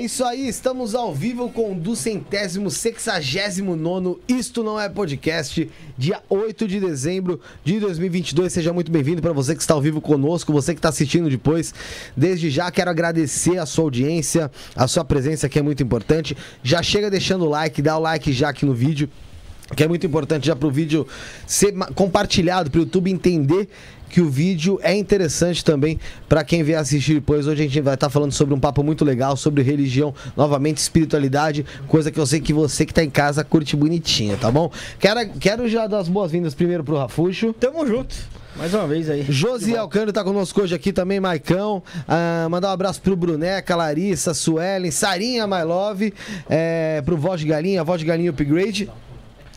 É isso aí, estamos ao vivo com o do centésimo, sexagésimo nono Isto Não É Podcast, dia 8 de dezembro de 2022. Seja muito bem-vindo para você que está ao vivo conosco, você que está assistindo depois. Desde já quero agradecer a sua audiência, a sua presença que é muito importante. Já chega deixando o like, dá o like já aqui no vídeo que é muito importante já para o vídeo ser compartilhado, para o YouTube entender que o vídeo é interessante também para quem vier assistir depois. Hoje a gente vai estar tá falando sobre um papo muito legal, sobre religião, novamente espiritualidade, coisa que eu sei que você que está em casa curte bonitinha, tá bom? Quero, quero já dar as boas-vindas primeiro pro Rafuxo. Tamo junto. Mais uma vez aí. Josi Alcântara tá conosco hoje aqui também, Maicão. Ah, mandar um abraço pro Bruneca, Larissa, Suelen, Sarinha, My Love, é, pro Voz de Galinha, Voz de Galinha Upgrade.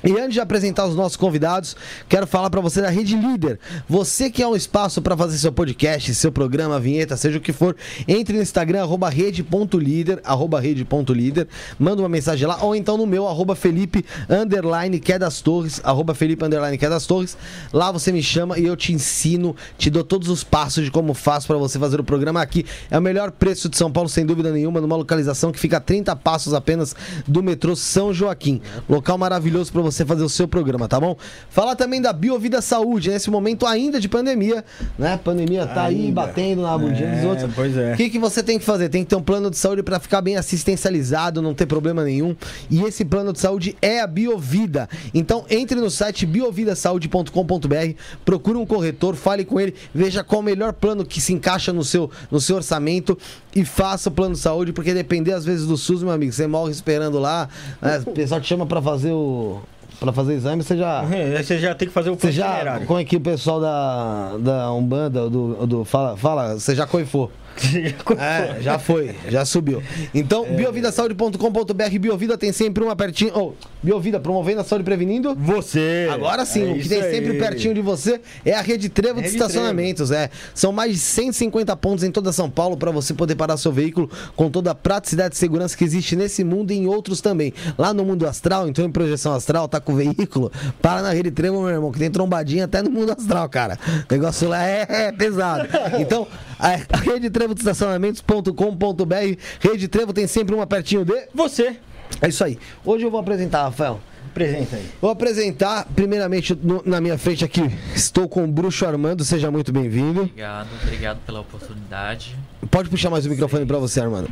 E antes de apresentar os nossos convidados, quero falar para você da Rede Líder. Você que é um espaço para fazer seu podcast, seu programa, vinheta, seja o que for, entre no Instagram, arroba rede.líder, arroba rede.líder, manda uma mensagem lá, ou então no meu, arroba Felipe, underline, que é torres, arroba Felipe, underline, que é torres. Lá você me chama e eu te ensino, te dou todos os passos de como faço para você fazer o programa aqui. É o melhor preço de São Paulo, sem dúvida nenhuma, numa localização que fica a 30 passos apenas do metrô São Joaquim. Local maravilhoso para você você fazer o seu programa, tá bom? Falar também da Biovida Saúde, nesse momento ainda de pandemia, né? A pandemia tá ainda. aí batendo na bundinha é, dos outros. Pois é. O que, que você tem que fazer? Tem que ter um plano de saúde para ficar bem assistencializado, não ter problema nenhum. E esse plano de saúde é a Biovida. Então entre no site biovidasaude.com.br, procure um corretor, fale com ele, veja qual o melhor plano que se encaixa no seu, no seu orçamento e faça o plano de saúde, porque depender às vezes do SUS, meu amigo, você morre esperando lá, né? o pessoal te chama para fazer o para fazer exame, você já. É, você já tem que fazer o você já Como é que o pessoal da, da Umbanda, do, do, fala, fala, você já coifou. é, já foi, já subiu. Então, é. biovidasaude.com.br, Biovida tem sempre uma pertinho. Oh, Biovida promovendo a saúde prevenindo. Você. Agora sim, é o que tem aí. sempre pertinho de você é a Rede Trevo de estacionamentos. Trevo. É. São mais de 150 pontos em toda São Paulo para você poder parar seu veículo com toda a praticidade e segurança que existe nesse mundo e em outros também. Lá no mundo astral, então em projeção astral, tá com o veículo, para na Rede Trevo, meu irmão, que tem trombadinha até no mundo astral, cara. O negócio lá é pesado. Então, a Rede Trevo de estacionamentos.com.br. Rede Trevo tem sempre uma pertinho de você. É isso aí. Hoje eu vou apresentar, Rafael. Apresenta aí. Vou apresentar, primeiramente, no, na minha frente aqui, estou com o Bruxo Armando, seja muito bem-vindo. Obrigado, obrigado pela oportunidade. Pode puxar mais o microfone para você, Armando.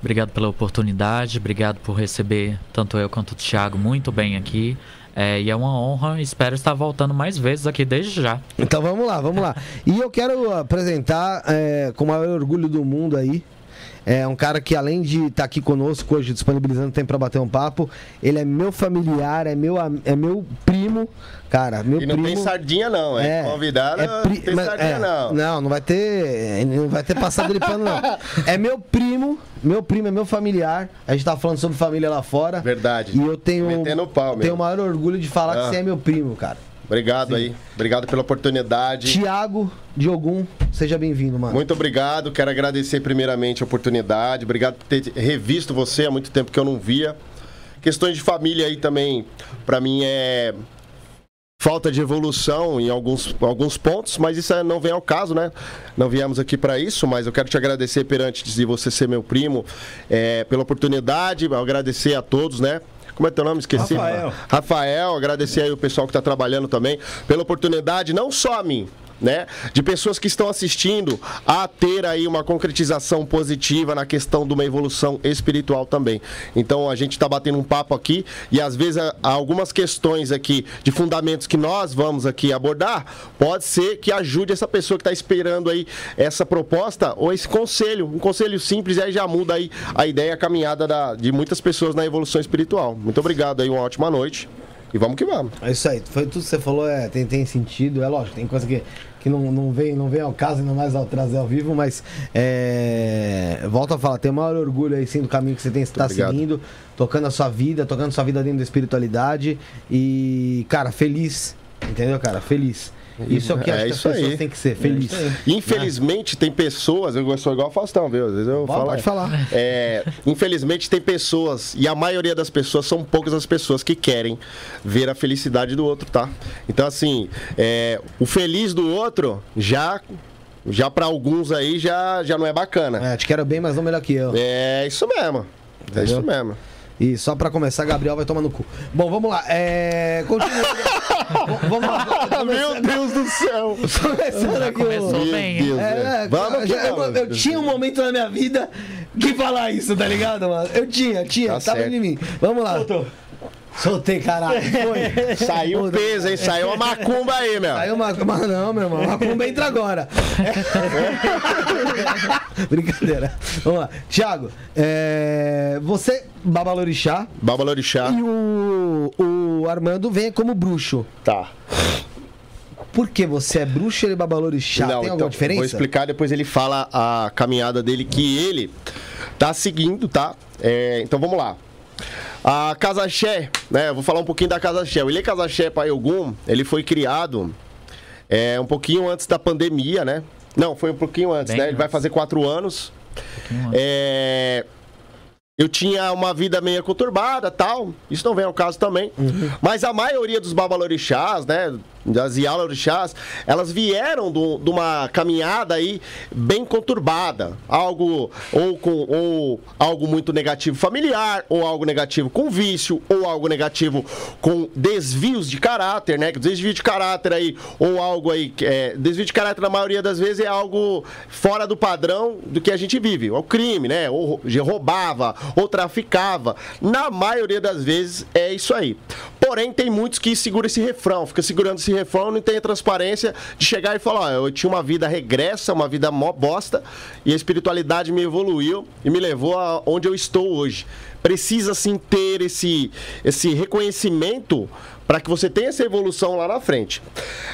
Obrigado pela oportunidade, obrigado por receber tanto eu quanto o Thiago muito bem aqui. É, e é uma honra, espero estar voltando mais vezes aqui desde já. Então vamos lá, vamos lá. E eu quero apresentar é, com o maior orgulho do mundo aí. É um cara que, além de estar aqui conosco hoje, disponibilizando tempo para bater um papo, ele é meu familiar, é meu, é meu primo, cara. Meu e não primo, tem sardinha, não, é? Convidado, é pri, não tem mas, sardinha, é, não. Não, não vai ter. Não vai ter passado de pano, não. É meu primo, meu primo é meu familiar. A gente tava falando sobre família lá fora. Verdade. E eu tenho. Metendo pau, tenho o maior orgulho de falar ah. que você é meu primo, cara. Obrigado Sim. aí. Obrigado pela oportunidade. Tiago Diogum, seja bem-vindo, mano. Muito obrigado. Quero agradecer primeiramente a oportunidade. Obrigado por ter revisto você há muito tempo que eu não via. Questões de família aí também, para mim é falta de evolução em alguns, alguns pontos, mas isso não vem ao caso, né? Não viemos aqui para isso, mas eu quero te agradecer perante de você ser meu primo, é, pela oportunidade, agradecer a todos, né? Como é teu nome? Esqueci. Rafael. Rafael, agradecer aí o pessoal que está trabalhando também pela oportunidade, não só a mim, né, de pessoas que estão assistindo a ter aí uma concretização positiva na questão de uma evolução espiritual também. Então a gente está batendo um papo aqui e às vezes há algumas questões aqui de fundamentos que nós vamos aqui abordar, pode ser que ajude essa pessoa que está esperando aí essa proposta ou esse conselho, um conselho simples e aí já muda aí a ideia, a caminhada da, de muitas pessoas na evolução espiritual. Muito obrigado aí, uma ótima noite. E vamos que vamos. É isso aí, foi tudo que você falou, é, tem, tem sentido, é lógico, tem coisa que, que não, não, vem, não vem ao caso, ainda mais ao trazer ao vivo, mas é, volto a falar, tenho o maior orgulho aí sim do caminho que você tem está seguindo, tocando a sua vida, tocando a sua vida dentro da espiritualidade e, cara, feliz, entendeu, cara? Feliz. Isso é o que É as pessoas aí. têm que ser, feliz. Infelizmente, tem pessoas, eu sou igual o Faustão, viu? Às vezes eu Pode, falo. pode falar. É, infelizmente, tem pessoas, e a maioria das pessoas são poucas as pessoas que querem ver a felicidade do outro, tá? Então, assim, é, o feliz do outro já. Já para alguns aí já, já não é bacana. É, te quero bem, mas não melhor que eu. É isso mesmo. É isso mesmo. E só pra começar, Gabriel vai tomar no cu. Bom, vamos lá. É. Continua. Vamos lá. Meu Deus do céu! Começando aqui o- Começou bem. Deus, É, Vamos que já- eu, eu tinha um momento na minha vida que falar isso, tá ligado, mano? Eu tinha, tinha, Tá tava certo. em mim. Vamos lá. Soltei, caralho. Foi. Saiu um peso, hein? Saiu uma macumba aí, meu. Saiu uma. Mas não, meu irmão. Uma cumba entra agora. Brincadeira. Vamos lá. Thiago, é, você, Babalorixá, Babalorixá. e o, o Armando vem como bruxo. Tá. Por que você é bruxo e ele é Babalorixá? Tem alguma diferença? então, Vou explicar, depois ele fala a caminhada dele que ele tá seguindo, tá? É, então vamos lá. A Casa Xé, né? eu Vou falar um pouquinho da Casa Xé. O Ile Casa Xé Paiogum, ele foi criado é, um pouquinho antes da pandemia, né? Não, foi um pouquinho antes, Bem né? Ele vai antes. fazer quatro anos. pouquinho antes. Eu tinha uma vida meio conturbada tal. Isso não vem ao caso também. Mas a maioria dos babalorixás, né? Das Yalorixás, elas vieram de uma caminhada aí bem conturbada. Algo ou com ou algo muito negativo familiar, ou algo negativo com vício, ou algo negativo com desvios de caráter, né? Desvio de caráter aí, ou algo aí. É, desvio de caráter, na maioria das vezes, é algo fora do padrão do que a gente vive. É o crime, né? Ou rou- roubava, ou traficava. Na maioria das vezes é isso aí. Porém, tem muitos que seguram esse refrão, fica segurando esse refrão, não tem a transparência de chegar e falar: eu tinha uma vida regressa, uma vida mó bosta, e a espiritualidade me evoluiu e me levou a onde eu estou hoje. Precisa sim ter esse, esse reconhecimento para que você tenha essa evolução lá na frente.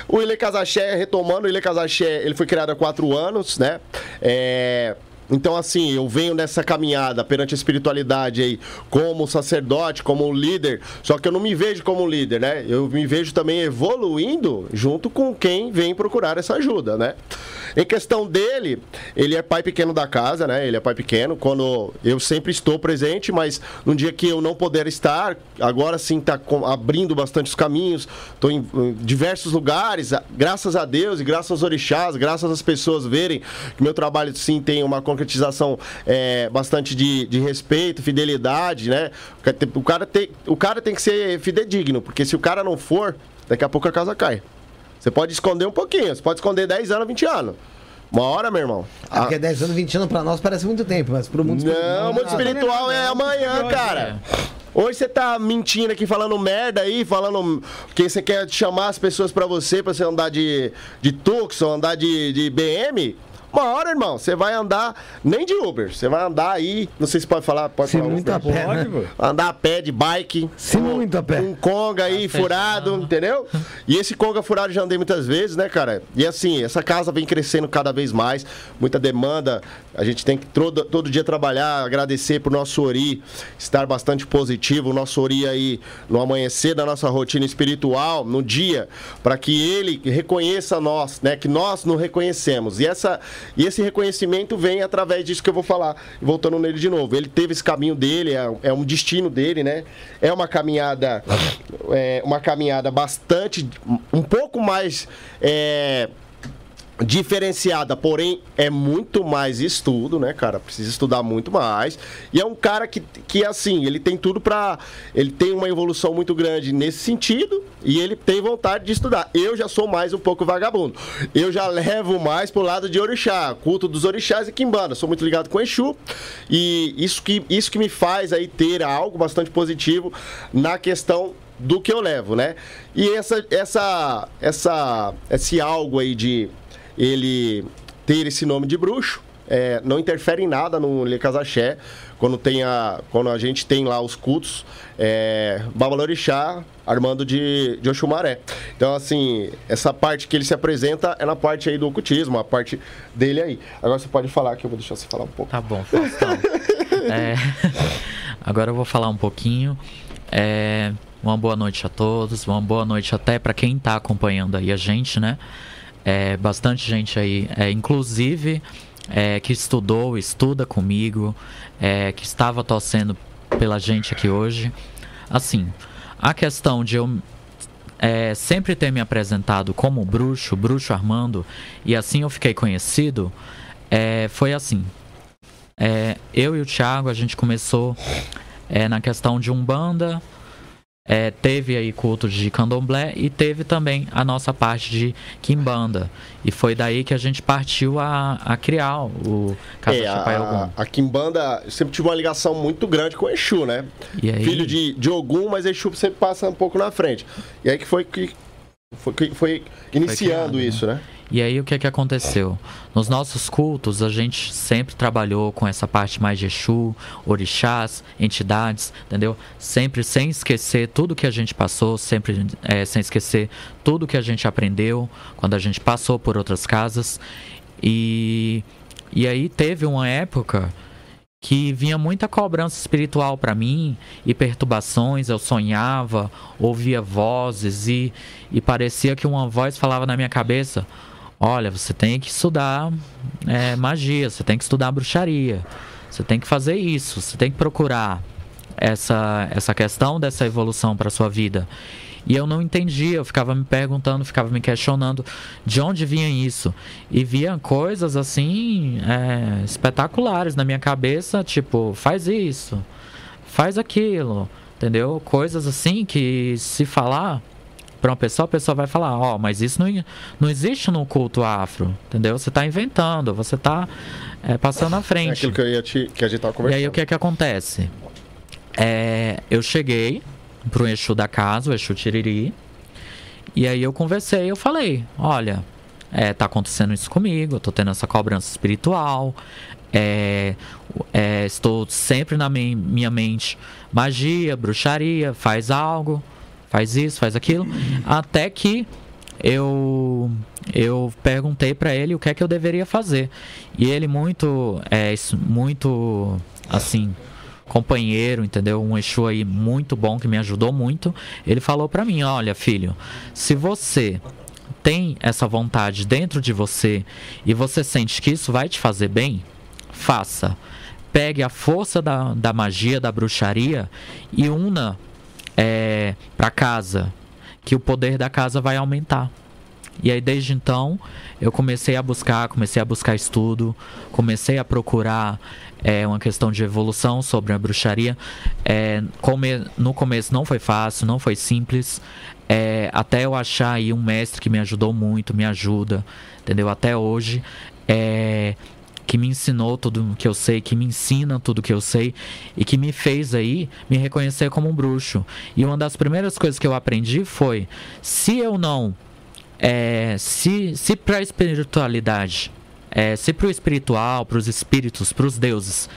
O Ile Casaché, retomando, o Ile Casaché, ele foi criado há quatro anos, né? É, Então, assim, eu venho nessa caminhada perante a espiritualidade aí como sacerdote, como líder, só que eu não me vejo como líder, né? Eu me vejo também evoluindo junto com quem vem procurar essa ajuda, né? Em questão dele, ele é pai pequeno da casa, né? Ele é pai pequeno. Quando eu sempre estou presente, mas no dia que eu não puder estar, agora sim está abrindo bastante os caminhos. Estou em, em diversos lugares, graças a Deus e graças aos orixás, graças às pessoas verem que meu trabalho sim tem uma concretização é, bastante de, de respeito, fidelidade, né? O cara, tem, o cara tem que ser fidedigno, porque se o cara não for, daqui a pouco a casa cai. Você pode esconder um pouquinho, você pode esconder 10 anos, 20 anos. Uma hora, meu irmão. Ah, porque 10 anos, 20 anos pra nós parece muito tempo, mas pro mundo Não, o mundo espiritual é amanhã, cara. Hoje você tá mentindo aqui, falando merda aí, falando que você quer chamar as pessoas pra você, pra você andar de, de Tucson, andar de, de BM. Uma hora, irmão, você vai andar nem de Uber, você vai andar aí, não sei se pode falar, pode Se falar muito a pé, Pode, né? Andar a pé de bike. Se um- muito a pé. Um conga aí Tá furado, entendeu? E esse conga furado já andei muitas vezes, né, cara? E assim, essa casa vem crescendo cada vez mais, muita demanda. A gente tem que todo, todo dia trabalhar, agradecer pro nosso Ori estar bastante positivo, o nosso Ori aí no amanhecer da nossa rotina espiritual, no dia, para que ele reconheça nós, né? Que nós não reconhecemos. E, essa, e esse reconhecimento vem através disso que eu vou falar, voltando nele de novo. Ele teve esse caminho dele, é, é um destino dele, né? É uma caminhada, é, uma caminhada bastante, um pouco mais. é, diferenciada, porém é muito mais estudo, né, cara? Precisa estudar muito mais. E é um cara que, que assim, ele tem tudo pra. Ele tem uma evolução muito grande nesse sentido e ele tem vontade de estudar. Eu já sou mais um pouco vagabundo. Eu já levo mais pro lado de orixá, culto dos orixás e quimbanda. Sou muito ligado com Exu e isso que, isso que me faz aí ter algo bastante positivo na questão do que eu levo, né? E essa, essa, essa, esse algo aí de ele ter esse nome de bruxo. é, não interfere em nada no Le Casaché. quando, tem a, quando a gente tem lá os cultos, é, Babalorixá, Armando de, de Oxumaré. Então, assim, essa parte que ele se apresenta é na parte aí do ocultismo, a parte dele aí. Agora você pode falar que eu vou deixar você falar um pouco. Tá bom, Faustão. é, agora eu vou falar um pouquinho. É, uma boa noite a todos, uma boa noite até para quem está acompanhando aí a gente, né? É, bastante gente aí, é, inclusive é, que estudou, estuda comigo, é, que estava torcendo pela gente aqui hoje. Assim, a questão de eu é, sempre ter me apresentado como bruxo, bruxo Armando, e assim eu fiquei conhecido, é, foi assim. É, eu e o Thiago, a gente começou é, na questão de Umbanda, é, teve aí culto de candomblé e teve também a nossa parte de quimbanda. E foi daí que a gente partiu a, a criar o Casa é, a, a quimbanda sempre tive uma ligação muito grande com o Exu, né? Aí... Filho de, de Ogum, mas Exu sempre passa um pouco na frente. E aí que foi que foi, foi iniciando foi criado, isso, né? né? E aí o que é que aconteceu? Nos nossos cultos a gente sempre trabalhou com essa parte mais de Exu, orixás, entidades, entendeu? Sempre sem esquecer tudo que a gente passou, sempre é, sem esquecer tudo que a gente aprendeu quando a gente passou por outras casas. E, e aí teve uma época que vinha muita cobrança espiritual para mim e perturbações. Eu sonhava, ouvia vozes e, e parecia que uma voz falava na minha cabeça: Olha, você tem que estudar é, magia, você tem que estudar bruxaria, você tem que fazer isso, você tem que procurar essa, essa questão dessa evolução para sua vida. E eu não entendia, eu ficava me perguntando, ficava me questionando de onde vinha isso. E via coisas assim é, espetaculares na minha cabeça, tipo, faz isso, faz aquilo, entendeu? Coisas assim que se falar para uma pessoa, a pessoa vai falar, ó, oh, mas isso não, não existe no culto afro, entendeu? Você está inventando, você está é, passando à frente. É aquilo que, eu ia te, que a gente estava conversando. E aí o que é que acontece? É, eu cheguei pro Exu da casa, o Exu Tiriri, e aí eu conversei, eu falei, olha, é, tá acontecendo isso comigo, eu tô tendo essa cobrança espiritual, é, é, estou sempre na minha mente magia, bruxaria, faz algo faz isso, faz aquilo, até que eu eu perguntei para ele o que é que eu deveria fazer e ele muito é muito assim companheiro, entendeu? Um Exu aí muito bom que me ajudou muito. Ele falou para mim, olha, filho, se você tem essa vontade dentro de você e você sente que isso vai te fazer bem, faça. Pegue a força da, da magia, da bruxaria e una é, para casa, que o poder da casa vai aumentar. E aí desde então eu comecei a buscar, comecei a buscar estudo, comecei a procurar é, uma questão de evolução sobre a bruxaria. É, come, no começo não foi fácil, não foi simples. É, até eu achar aí um mestre que me ajudou muito, me ajuda, entendeu? Até hoje. É, que me ensinou tudo que eu sei, que me ensina tudo que eu sei e que me fez aí me reconhecer como um bruxo. E uma das primeiras coisas que eu aprendi foi: se eu não. É, se se para a espiritualidade, é, se para o espiritual, para os espíritos, para os deuses,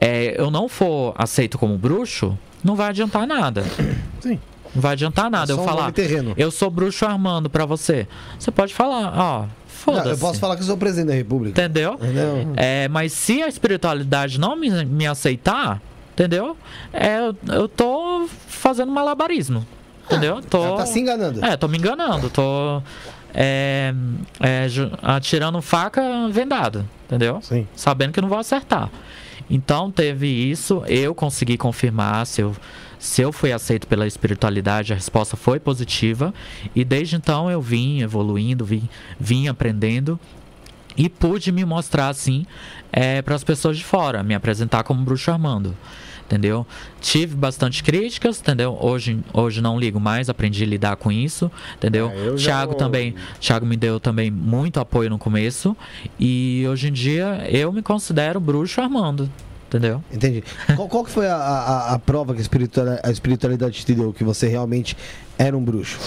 é, eu não for aceito como bruxo, não vai adiantar nada. Sim. Não vai adiantar nada. É eu falar, eu sou bruxo armando para você. Você pode falar, ó, foda-se. Eu posso falar que eu sou presidente da República. Entendeu? entendeu? É, mas se a espiritualidade não me, me aceitar, entendeu? É, eu, tô fazendo malabarismo. Entendeu? Tô, tá se enganando. É, tô me enganando. Tô é, é, atirando faca vendada. Entendeu? Sim. Sabendo que não vou acertar. Então teve isso, eu consegui confirmar se eu se eu fui aceito pela espiritualidade, a resposta foi positiva. E desde então eu vim evoluindo, vim, vim aprendendo e pude me mostrar assim é, para as pessoas de fora, me apresentar como bruxo Armando. Entendeu? Tive bastante críticas, entendeu? Hoje, hoje não ligo mais, aprendi a lidar com isso, entendeu? É, Thiago já... também, Thiago me deu também muito apoio no começo e hoje em dia eu me considero bruxo Armando, Entendeu? Entendi. qual, qual que foi a, a, a prova que a espiritualidade, a espiritualidade te deu que você realmente era um bruxo?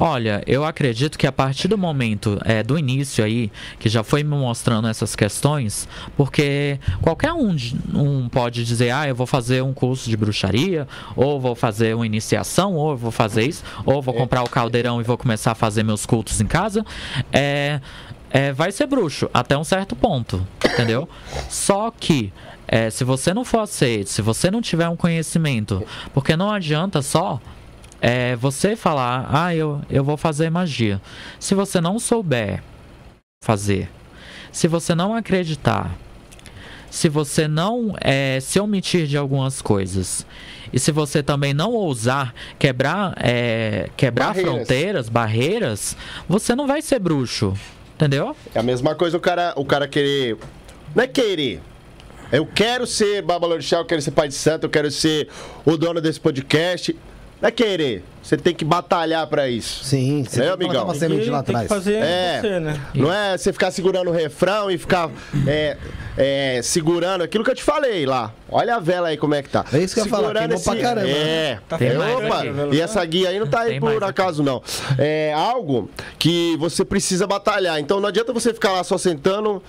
Olha, eu acredito que a partir do momento é, do início aí, que já foi me mostrando essas questões, porque qualquer um, um pode dizer, ah, eu vou fazer um curso de bruxaria, ou vou fazer uma iniciação, ou eu vou fazer isso, ou vou comprar o caldeirão e vou começar a fazer meus cultos em casa. É, é, vai ser bruxo até um certo ponto, entendeu? Só que é, se você não for aceito, se você não tiver um conhecimento, porque não adianta só é, você falar, ah, eu, eu vou fazer magia. Se você não souber fazer, se você não acreditar, se você não é, se omitir de algumas coisas, e se você também não ousar quebrar, é, quebrar Barreiras. fronteiras, barreiras, você não vai ser bruxo. Entendeu? É a mesma coisa o cara, o cara querer. Não é querer. Eu quero ser Babalorixá, eu quero ser pai de santo, eu quero ser o dono desse podcast. Não é querer. Você tem que batalhar pra isso. Sim, você É, tem que uma Tem semente que- lá tem que atrás. fazer É. você, né? Não é você ficar segurando o refrão e ficar é, é, segurando aquilo que eu te falei lá. Olha a vela aí como é que tá. É isso que eu ia falar, Segurando queimou pra caramba, né? É. Tá Tem É, mais Opa, aqui. e essa guia aí não tá aí Tem por mais aqui. acaso, não. É algo que você precisa batalhar. Então não adianta você ficar lá só sentando.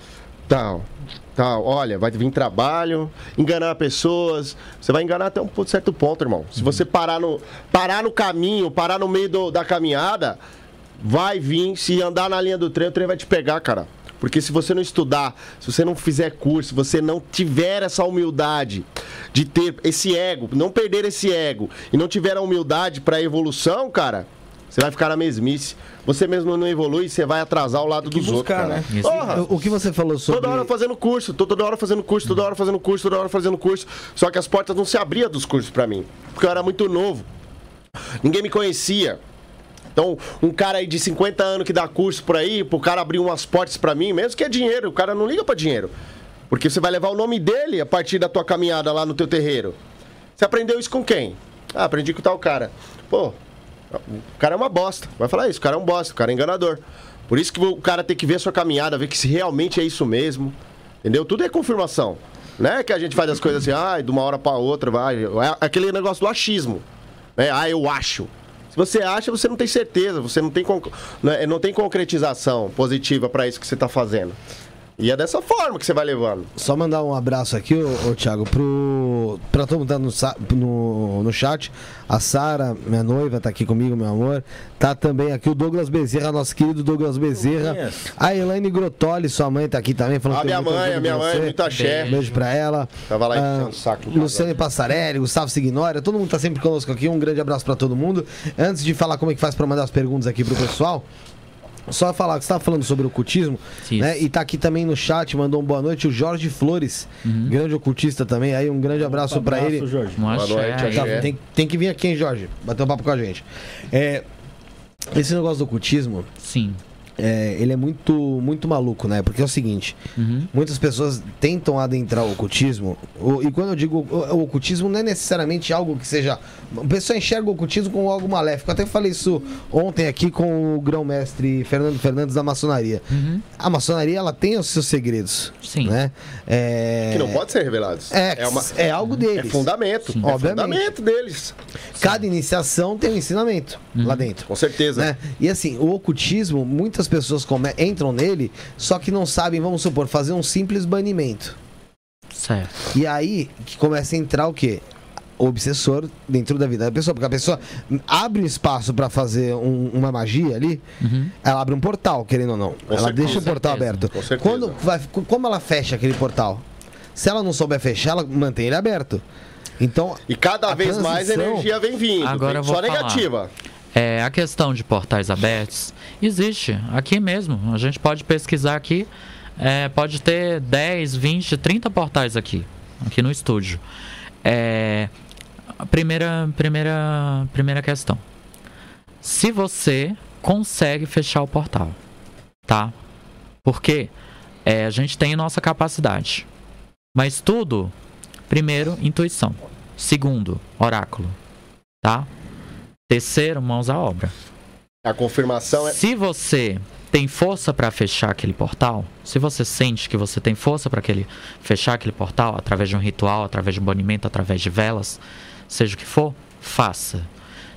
Tal. Tal, olha, vai vir trabalho, enganar pessoas. Você vai enganar até um certo ponto, irmão. Se você parar no, parar no caminho, parar no meio do- da caminhada, vai vir. Se andar na linha do trem, o trem vai te pegar, cara. Porque se você não estudar, se você não fizer curso, se você não tiver essa humildade de ter esse ego, não perder esse ego e não tiver a humildade para evolução, cara, você vai ficar na mesmice. Você mesmo não evolui, você vai atrasar o lado dos buscar, outros, cara. né? Isso. Porra! O o que você falou sobre. Toda hora fazendo curso, tô toda hora fazendo curso, toda hora fazendo curso, toda hora fazendo curso. Só que as portas não se abriam dos cursos pra mim. Porque eu era muito novo. Ninguém me conhecia. Então, um cara aí de 50 anos que dá curso por aí, pro cara abrir umas portas pra mim, mesmo que é dinheiro, o cara não liga pra dinheiro. Porque você vai levar o nome dele a partir da tua caminhada lá no teu terreiro. Você aprendeu isso com quem? Ah, aprendi com tal cara. Pô, o cara é uma bosta. Vai falar isso, o cara é um bosta, o cara é enganador. Por isso que o cara tem que ver a sua caminhada, ver que se realmente é isso mesmo. Entendeu? Tudo é confirmação. Não é que a gente faz as coisas assim, ah, de uma hora pra outra, vai. É aquele negócio do achismo. Né? Ah, eu acho. Se você acha, você não tem certeza, você não tem, é- não tem concretização positiva pra isso que você tá fazendo. E é dessa forma que você vai levando. Só mandar um abraço aqui, ô, ô Thiago, pro. Pra todo mundo tá no, no, no chat. A Sara, minha noiva, tá aqui comigo, meu amor. Tá também aqui o Douglas Bezerra, nosso querido Douglas Bezerra. A Elaine Grotoli, sua mãe, tá aqui também. Falando A que tem minha mãe, a minha mãe, você. muito axé. Beijo pra ela. Tava lá Ah, enchendo o saco. Luciane Passarelli, Gustavo Signória, todo mundo tá sempre conosco aqui. Um grande abraço pra todo mundo. Antes de falar como é que faz pra mandar as perguntas aqui pro pessoal, só falar que você estava falando sobre ocultismo, Isso. né? E tá aqui também no chat, mandou um boa noite o Jorge Flores, grande ocultista também. Aí um grande abraço pra Abraço, ele. Jorge. Um axé noite. Tá, tem, tem que vir aqui, hein, Jorge? Bater um papo com a gente. É, esse negócio do ocultismo, Sim. É, ele é muito, muito maluco, né? Porque é o seguinte, Uhum. muitas pessoas tentam adentrar o ocultismo, o- e quando eu digo o, o ocultismo não é necessariamente algo que seja... A pessoa enxerga o ocultismo como algo maléfico. Eu até falei isso ontem aqui com o grão-mestre Fernando Fernandes da maçonaria. Uhum. A maçonaria, ela tem os seus segredos, Sim. né? É, Que não pode ser revelados. É, é, uma, é algo deles. é fundamento. Sim. É Obviamente. fundamento deles. Cada iniciação tem um ensinamento lá dentro. Com certeza. Né? E assim, o ocultismo, muitas pessoas come- entram nele, só que não sabem, vamos supor, fazer um simples banimento. Certo. E aí que começa a entrar o quê? O obsessor dentro da vida da pessoa. Porque a pessoa abre um espaço pra fazer um- uma magia ali, ela abre um portal, querendo ou não. ela certeza. deixa o portal certeza. aberto. Com certeza. Quando vai, como ela fecha aquele portal? Se ela não souber fechar, ela mantém ele aberto. Então, E cada vez mais a energia vem vindo. Agora vem eu vou só falar. negativa. É, a questão de portais abertos existe aqui mesmo. A gente pode pesquisar aqui. é, pode ter 10, 20, 30 portais aqui, aqui no estúdio. É, primeira, primeira, primeira questão. Se você consegue fechar o portal, tá? Porque é, a gente tem nossa capacidade. Mas tudo, primeiro, intuição. Segundo, oráculo, tá? Terceiro, mãos à obra. A confirmação é. Se você tem força para fechar aquele portal, se você sente que você tem força para aquele fechar aquele portal através de um ritual, através de um banimento, através de velas, seja o que for, faça.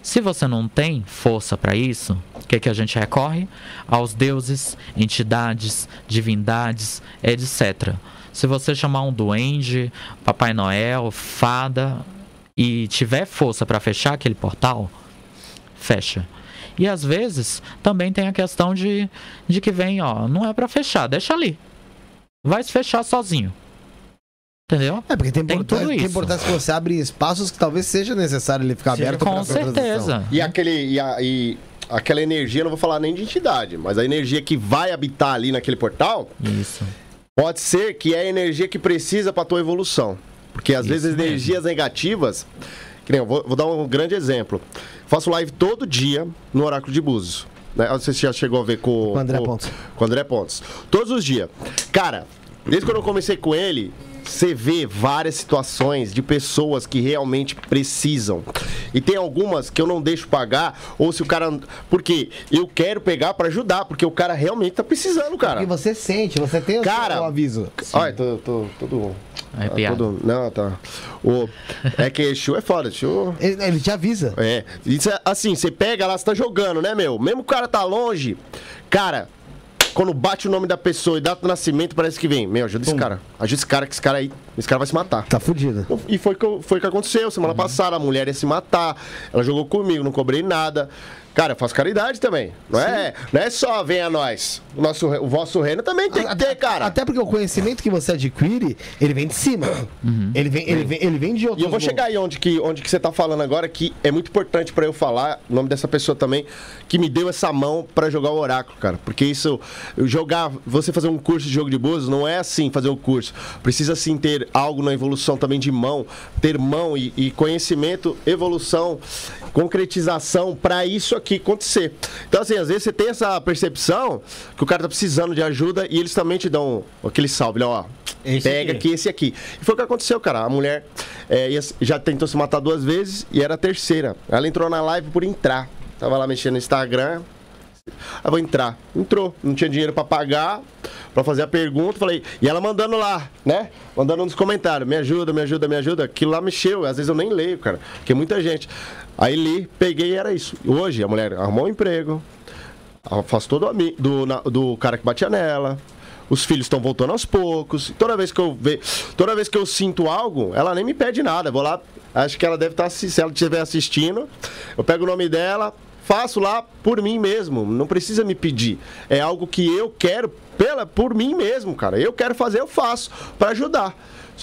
Se você não tem força para isso, O que, que a gente recorre? Aos deuses, entidades, divindades, etc. Se você chamar um duende, Papai Noel, fada e tiver força para fechar aquele portal, fecha. E às vezes também tem a questão de, de que vem, ó, não é para fechar, deixa ali. Vai se fechar sozinho. Entendeu? É, porque tem, Tem importância, tudo tem isso. importância que você abre espaços que talvez seja necessário ele ficar Seja aberto Com certeza. E aquele. E, a- e aquela energia, não vou falar nem de entidade, mas a energia que vai habitar ali naquele portal, Isso. pode ser que é a energia que precisa para tua evolução. Porque às Isso vezes mesmo. energias negativas. Que nem, eu vou, vou dar um grande exemplo. Faço live todo dia no Oráculo de Búzios. Né? Se já chegou a ver com, Com o André com- Pontes. Com André Pontes. Todos os dias. Cara, desde quando eu comecei com ele, você vê várias situações de pessoas que realmente precisam. E tem algumas que eu não deixo pagar, ou se o cara. Porque eu quero pegar para ajudar, porque o cara realmente tá precisando, cara. Porque você sente, você tem o Cara, seu aviso. Olha, tô, tô. É tá piada. todo- não, tá. O, é que Exu é foda, Exu. Ele, ele te avisa. É. Isso é assim, você pega lá, você tá jogando, né, meu? Mesmo o cara tá longe, cara. Quando bate o nome da pessoa e data do nascimento, parece que vem. Meu, ajuda esse cara. Ajuda esse cara, que esse cara aí. Esse cara vai se matar. Tá fudido. E foi que, foi que aconteceu semana passada. A mulher ia se matar. Ela jogou comigo, não cobrei nada. Cara, eu faço caridade também. Não é, não é só vem a nós. O, nosso, o vosso reino também tem que ter, cara. Até porque o conhecimento que você adquire, ele vem de cima. Ele, vem, ele, vem, ele vem de outros E eu vou chegar aí onde que, onde que você tá falando agora, que é muito importante pra eu falar o nome dessa pessoa também, que me deu essa mão pra jogar o oráculo, cara. Porque isso, jogar, você fazer um curso de jogo de búzios, não é assim fazer o curso. Precisa sim ter algo na evolução também de mão, ter mão e, e conhecimento, evolução, concretização pra isso aqui acontecer. Então, assim, às vezes você tem essa percepção que o cara tá precisando de ajuda e eles também te dão aquele salve, né? Ó, Esse pega aqui. aqui esse aqui. E foi o que aconteceu, cara. A mulher é, já tentou se matar duas vezes e era a terceira. Ela entrou na live por entrar. Tava lá mexendo no Instagram. Ah, vou entrar. Entrou. Não tinha dinheiro pra pagar, pra fazer a pergunta. Falei, e ela mandando lá, né? Mandando nos comentários: me ajuda, me ajuda, me ajuda. Aquilo lá mexeu. Às vezes eu nem leio, cara. Porque é muita gente. Aí li, peguei era isso. Hoje a mulher arrumou um emprego, afastou do, do, na- do cara que batia nela. Os filhos estão voltando aos poucos. Toda vez que eu ve, toda vez que eu sinto algo, ela nem me pede nada. Vou lá, acho que ela deve estar se ela estiver assistindo, eu pego o nome dela, faço lá por mim mesmo. Não precisa me pedir. É algo que eu quero pela por mim mesmo, cara. Eu quero fazer, eu faço para ajudar.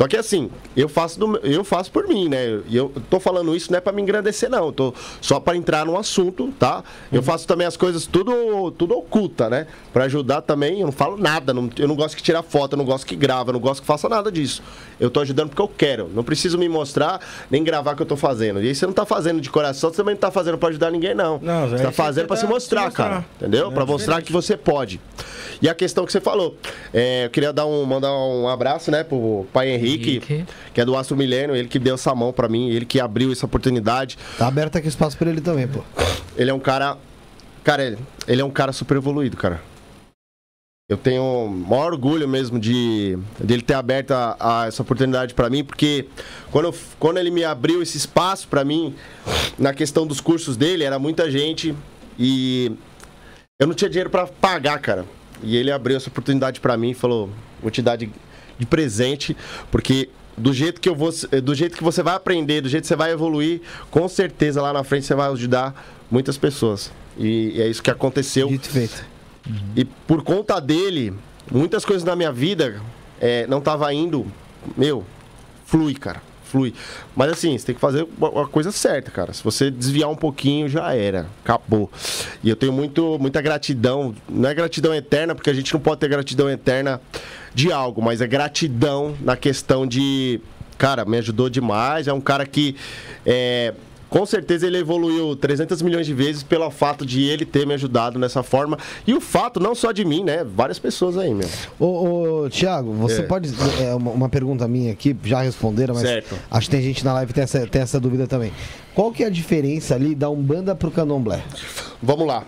Só que assim, eu faço, do, eu faço por mim, né? E eu tô falando isso não é para me engrandecer, não. Eu tô só para entrar no assunto, tá? Eu faço também as coisas tudo, tudo oculta, né? Para ajudar também, eu não falo nada. não- eu não gosto que tira foto, eu não gosto que grava, eu não gosto que faça nada disso. Eu tô ajudando porque eu quero. Não preciso me mostrar nem gravar o que eu tô fazendo. E aí você não tá fazendo de coração, você também não tá fazendo para ajudar ninguém, não. Não, você tá fazendo para tá se mostrar, mostrar. cara. Entendeu? É Para mostrar que você pode. E a questão que você falou, é, eu queria dar um, mandar um abraço, né, pro pai Henrique, Henrique. que é do Astro Milênio, ele que deu essa mão pra mim, ele que abriu essa oportunidade. Tá aberto aqui espaço pra ele também, pô. Ele é um cara, cara, ele, ele é um cara super evoluído, cara. Eu tenho o maior orgulho mesmo de dele ter aberto a, a essa oportunidade pra mim, porque quando, eu- quando ele me abriu esse espaço pra mim, na questão dos cursos dele, era muita gente e eu não tinha dinheiro pra pagar, cara. E ele abriu essa oportunidade pra mim e falou: "Vou te dar de, de presente, porque do jeito que eu vou, do jeito que você vai aprender, do jeito que você vai evoluir, com certeza lá na frente você vai ajudar muitas pessoas". E, e é isso que aconteceu. Dito e feito. E por conta dele, muitas coisas na minha vida é, não tava indo. Meu, flui, cara. Flui. Mas assim, você tem que fazer uma- a coisa certa, cara. Se você desviar um pouquinho, já era. Acabou. E eu tenho muito, muita gratidão. Não é gratidão eterna, porque a gente não pode ter gratidão eterna de algo, mas é gratidão na questão de. Cara, me ajudou demais. É um cara que. é, com certeza ele evoluiu 300 milhões de vezes pelo fato de ele ter me ajudado nessa forma. E o fato, não só de mim, né? Várias pessoas aí, meu. Ô, ô Tiago, você É. pode. É uma, uma pergunta minha aqui, já responderam, mas Certo. acho que tem gente na live que tem essa, tem essa dúvida também. Qual que é a diferença ali da Umbanda pro Candomblé? Vamos lá.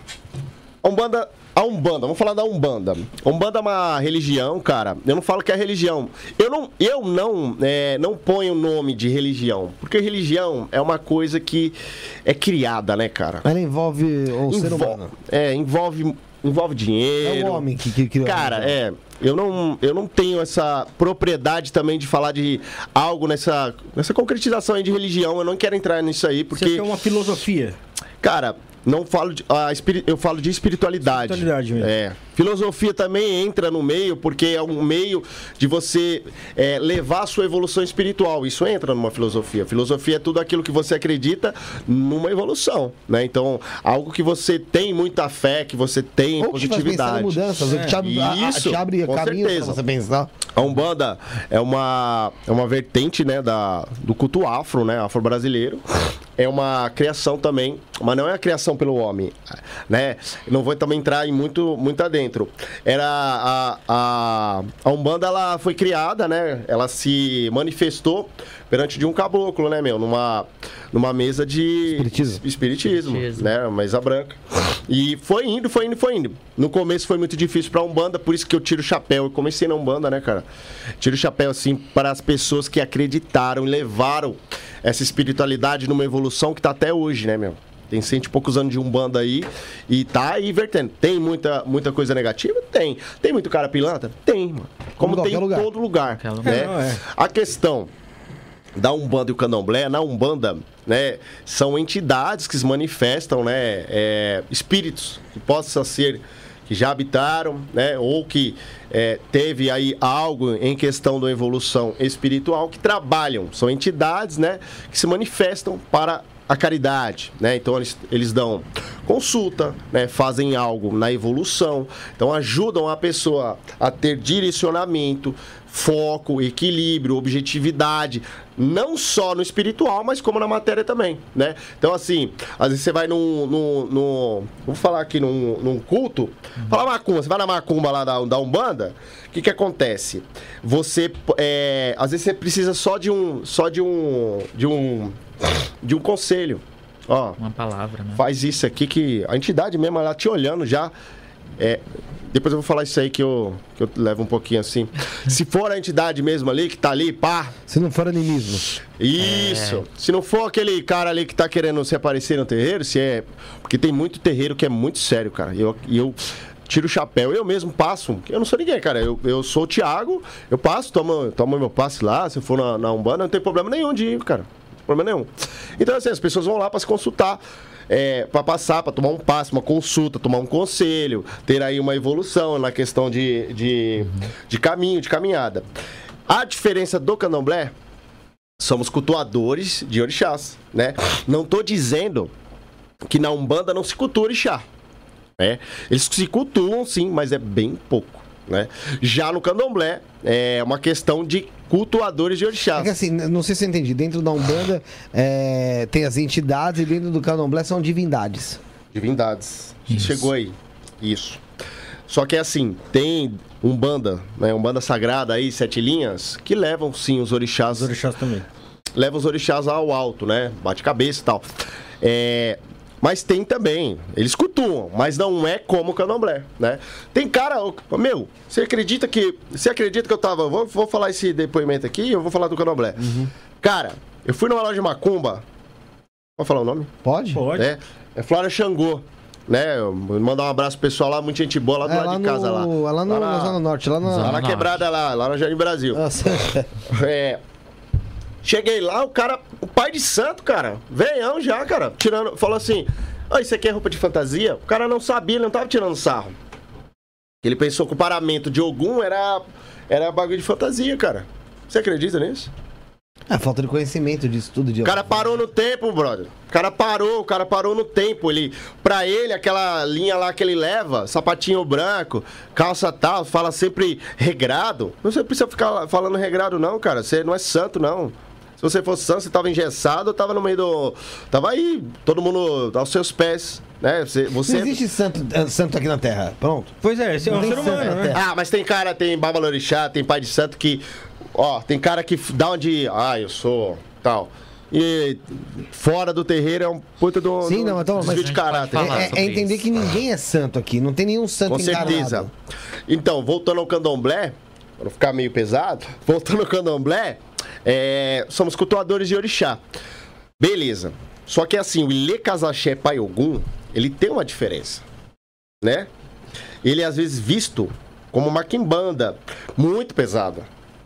A Umbanda a Umbanda, vamos falar da Umbanda. Umbanda é uma religião, cara. Eu não falo que é religião. Eu não, eu não, é, não ponho o nome de religião, porque religião é uma coisa que é criada, né, cara? Ela envolve o ser Envol- humano. É, envolve, envolve É dinheiro. o homem que, que criou. Cara, é. Eu não, eu não tenho essa propriedade também de falar de algo nessa, nessa concretização aí de religião. Eu não quero entrar nisso aí, porque, quer uma filosofia. cara, não falo de, a espiri- eu falo de espiritualidade. Espiritualidade mesmo. É. Filosofia também entra no meio, porque é um meio de você é, levar a sua evolução espiritual. Isso entra numa filosofia. Filosofia é tudo aquilo que você acredita numa evolução, né? Então, algo que você tem muita fé, que você tem Ou que positividade. mudanças, ou que te abre, a- a- Isso, te abre com caminhos certeza. você pensar. A Umbanda é uma, é uma vertente né, da, do culto afro, né, afro-brasileiro. É uma criação também, mas não é a criação pelo homem, né? Não vou também entrar em muito, muito adentro. Era a, a, a Umbanda, ela foi criada, né? Ela se manifestou perante de um caboclo, né, meu? Numa, numa mesa de Espiritismo. espiritismo, Espiritismo. né? Uma mesa branca. E foi indo, foi indo, foi indo. No começo foi muito difícil pra Umbanda, por isso que eu tiro o chapéu. Eu comecei na Umbanda, né, cara? Tiro o chapéu, assim, para as pessoas que acreditaram e levaram essa espiritualidade numa evolução que tá até hoje, né, meu? Tem cento e poucos anos de Umbanda aí e tá aí vertendo. Tem muita, muita coisa negativa? Tem. Tem muito cara pilantra? Tem, mano. Como, Como em tem em lugar. todo lugar. Né? Não, é. A questão da Umbanda e o Candomblé, na Umbanda, né, são entidades que se manifestam, né, é, espíritos que possam ser que já habitaram, né, ou que é, teve aí algo em questão da evolução espiritual que trabalham, são entidades, né, que se manifestam para a caridade, né? Então eles, eles dão consulta, né? Fazem algo na evolução, então ajudam a pessoa a ter direcionamento, foco, equilíbrio, objetividade, não só no espiritual, mas como na matéria também, né? Então assim, às vezes você vai num, num, num- vou falar aqui num, num culto, fala macumba, você vai na macumba lá da, da umbanda, o que que acontece? Você, é, às vezes você precisa só de um, só de um, de um, de um conselho, ó. Uma palavra, né? Faz isso aqui que a entidade mesmo, ela te olhando já. É, depois eu vou falar isso aí que eu, que eu levo um pouquinho assim. Se for a entidade mesmo ali, que tá ali, pá, Se não for animismo. isso. Se não for aquele cara ali que tá querendo se aparecer no terreiro, se é. Porque tem muito terreiro que é muito sério, cara. E eu, eu tiro o chapéu. Eu mesmo passo. Eu não sou ninguém, cara. Eu, eu sou o Thiago, eu passo, tomo, tomo meu passe lá. Se eu for na, na Umbanda, não tem problema nenhum de ir, cara. Problema nenhum. Então, assim, as pessoas vão lá pra se consultar. É, para passar, para tomar um passe, uma consulta, tomar um conselho, ter aí uma evolução na questão de, de, de caminho, de caminhada. A diferença do candomblé somos cultuadores de orixás, né? Não tô dizendo que na Umbanda não se cultua orixá, né? Eles se cultuam sim, mas é bem pouco, né? Já no Candomblé é uma questão de cultuadores de É que orixás. assim, não sei se eu entendi. Dentro da Umbanda é, tem as entidades e dentro do Candomblé são divindades. Divindades. Isso. Chegou aí. Isso. Só que assim, tem Umbanda, né? Umbanda sagrada aí, sete linhas, que levam sim os orixás Os orixás também. leva os orixás ao alto, né? Bate cabeça e tal. É, mas tem também, eles cultuam, mas não é como o candomblé, né? Tem cara, ô, meu, você acredita que, você acredita que eu tava, vou, vou falar esse depoimento aqui, eu vou falar do candomblé. Cara, eu fui numa loja de macumba, vou falar o nome? Pode? Pode. É, é Flora Xangô, né? Mandar um abraço pro pessoal lá, muita gente boa lá do É lado lá de no, casa lá. é lá no, Lá na na- Zona Norte, lá na... Lá na Norte. quebrada lá, lá no Jardim Brasil. Nossa. É. Cheguei lá, o cara, o pai de santo, cara, veião já, cara, tirando, falou assim: "Ah, isso aqui é roupa de fantasia?" O cara não sabia, ele não tava tirando sarro. Ele pensou que o paramento de Ogum era era bagulho de fantasia, cara. Você acredita nisso? É, falta de conhecimento disso tudo. De... O cara parou no tempo, brother. O cara parou, o cara parou no tempo. Ele, pra ele, aquela linha lá que ele leva, sapatinho branco, calça tal, fala sempre regrado. Não você precisa ficar falando regrado, não, cara. Você não é santo, não. Se você fosse santo, você tava engessado, eu tava no meio do. Tava aí, todo mundo aos seus pés. Né? Você, você... Não existe santo, eh, santo aqui na Terra. Pronto. Pois é, esse é um ser humano, né? é. Ah, mas tem cara, tem babalorixá, tem pai de santo que. Ó, tem cara que dá onde. Ah, eu sou tal. e fora do terreiro é um puta do, Sim, do não, então, mas desvio de caráter. É, é sobre entender isso. que ninguém é santo aqui. Não tem nenhum santo Com certeza. Então, voltando ao candomblé, para não ficar meio pesado, voltando ao candomblé, é, somos cultuadores de orixá. Beleza. Só que assim, o Ilê Casaxé Pai Ogum, ele tem uma diferença, né? Ele é às vezes visto como uma quimbanda muito pesada.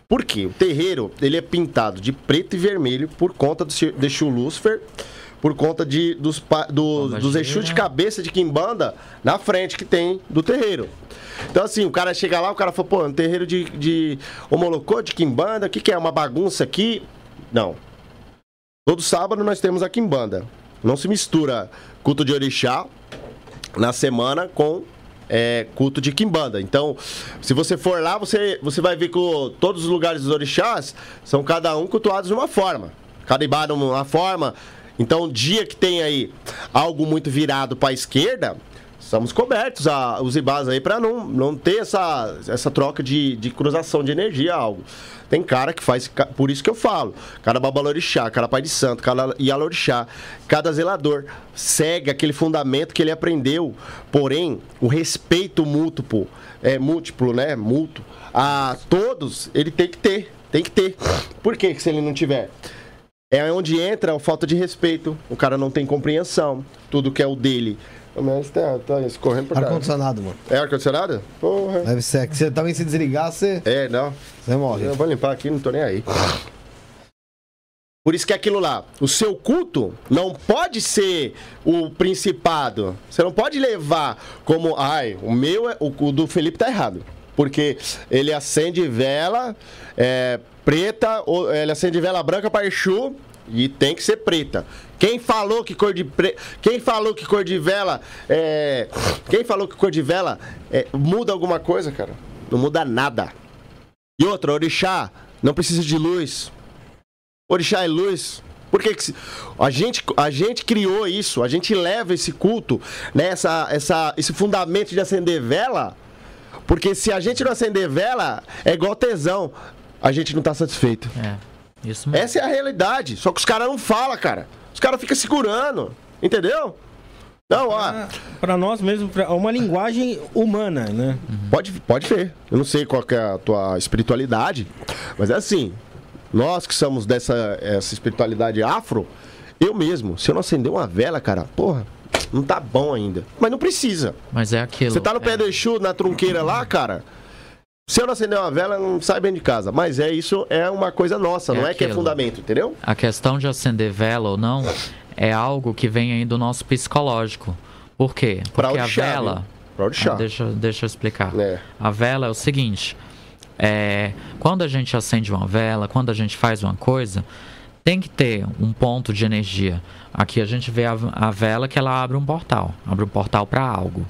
Por quê? O terreiro, ele é pintado de preto e vermelho por conta do Exu Lúcifer, por conta de, dos, do- dos. Exus de cabeça de quimbanda na frente que tem do terreiro. Então, assim, o cara chega lá, o cara fala, pô, um terreiro de, de homolocô, de quimbanda, o que, que é? Uma bagunça aqui? Não. Todo sábado nós temos a quimbanda. Não se mistura culto de orixá na semana com é, culto de quimbanda. Então, se você for lá, você, você vai ver que o- todos os lugares dos orixás são cada um cultuados de uma forma. Cada ibá de uma forma. Então, dia que tem aí algo muito virado para a esquerda, estamos cobertos a, os ibás aí para não, não ter essa, essa troca de, de cruzação de energia, algo. Tem cara que faz, por isso que eu falo, cada babalorixá, cada pai de santo, cada ialorixá, cada zelador segue aquele fundamento que ele aprendeu, porém, o respeito múltiplo, é, múltiplo, né, mútuo, a todos, ele tem que ter, tem que ter. Por que se ele não tiver? É onde entra a falta de respeito, o cara não tem compreensão, tudo que é o dele. Mas tá, tá escorrendo por. Ar-condicionado, mano. É ar-condicionado? Porra. Deve ser. Que você também se desligar, você, É, não. você morre. Eu vou limpar aqui, não tô nem aí. Por isso que é aquilo lá, o seu culto não pode ser o principado. Você não pode levar como, ai, o meu, é, o, o do Felipe tá errado. Porque ele acende vela é, preta, ou ele acende vela branca para Exu e tem que ser preta. Quem falou que cor de pre... quem falou que cor de vela é... quem falou que cor de vela é, muda alguma coisa, cara? Não muda nada. E outra, orixá não precisa de luz. Orixá é luz. Por que, que se- a, gente, a gente criou isso? A gente leva esse culto, né, essa, essa, esse fundamento de acender vela. Porque se a gente não acender vela, é igual tesão. A gente não tá satisfeito. É, isso mesmo. Essa é a realidade. Só que os caras não falam, cara. Os caras ficam segurando. Entendeu? Não, ó. Pra nós mesmo, é uma linguagem humana, né? Pode, pode ver. Eu não sei qual que é a tua espiritualidade, mas é assim. Nós que somos dessa essa espiritualidade afro, eu mesmo, se eu não acender uma vela, cara, porra, não tá bom ainda. Mas não precisa. Mas é aquilo. Você tá no pé é, do Exu, na trunqueira lá, cara. Se eu não acender uma vela, não sai bem de casa. Mas é isso, é uma coisa nossa, É não é que é aquilo. fundamento, entendeu? A questão de acender vela ou não é algo que vem aí do nosso psicológico. Por quê? Porque a vela. Ah, deixa, deixa eu explicar. É. A vela é o seguinte: é, quando a gente acende uma vela, quando a gente faz uma coisa, tem que ter um ponto de energia. Aqui a gente vê a, a vela que ela abre um portal, abre um portal para algo.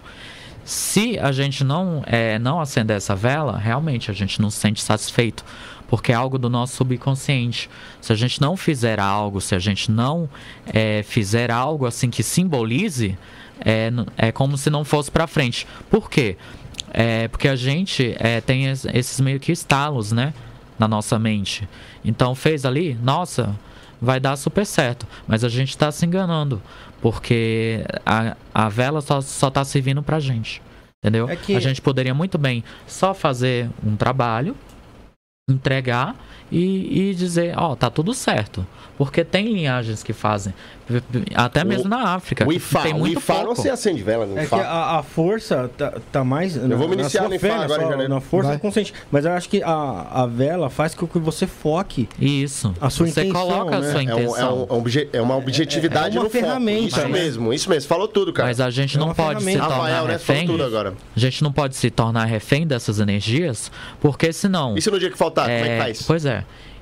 Se a gente não, é, não acender essa vela, realmente a gente não se sente satisfeito, porque é algo do nosso subconsciente. Se a gente não fizer algo, se a gente não é, fizer algo assim que simbolize, é, é como se não fosse para frente. Por quê? É porque a gente é, tem es- esses meio que estalos, né? Na nossa mente. Então fez ali, nossa, vai dar super certo. Mas a gente está se enganando. Porque a, a vela só, só tá servindo pra gente. Entendeu? É que- A gente poderia muito bem só fazer um trabalho, entregar e, e dizer, ó, tá tudo certo. Porque tem linhagens que fazem. Até mesmo na África. O que Ifá, tem o muito Ifá não pouco. se acende vela no É que Ifá. a, a força tá, tá mais. Eu vou me iniciar no Ifá agora em janeiro. Na força Vai. consciente. Mas eu acho que a, a vela faz com que você foque. Isso. A sua Você intenção, coloca né? a sua É, um- é, intenção. um- é um obje- é uma objetividade é uma no foco. ferramenta, Isso né? mesmo, isso mesmo. Falou tudo, cara. Mas a gente É não uma pode se tornar Rafael, né? Refém. tudo agora. A gente não pode se tornar refém dessas energias, porque senão. E se no dia que faltar, como é que É, faz? Pois é.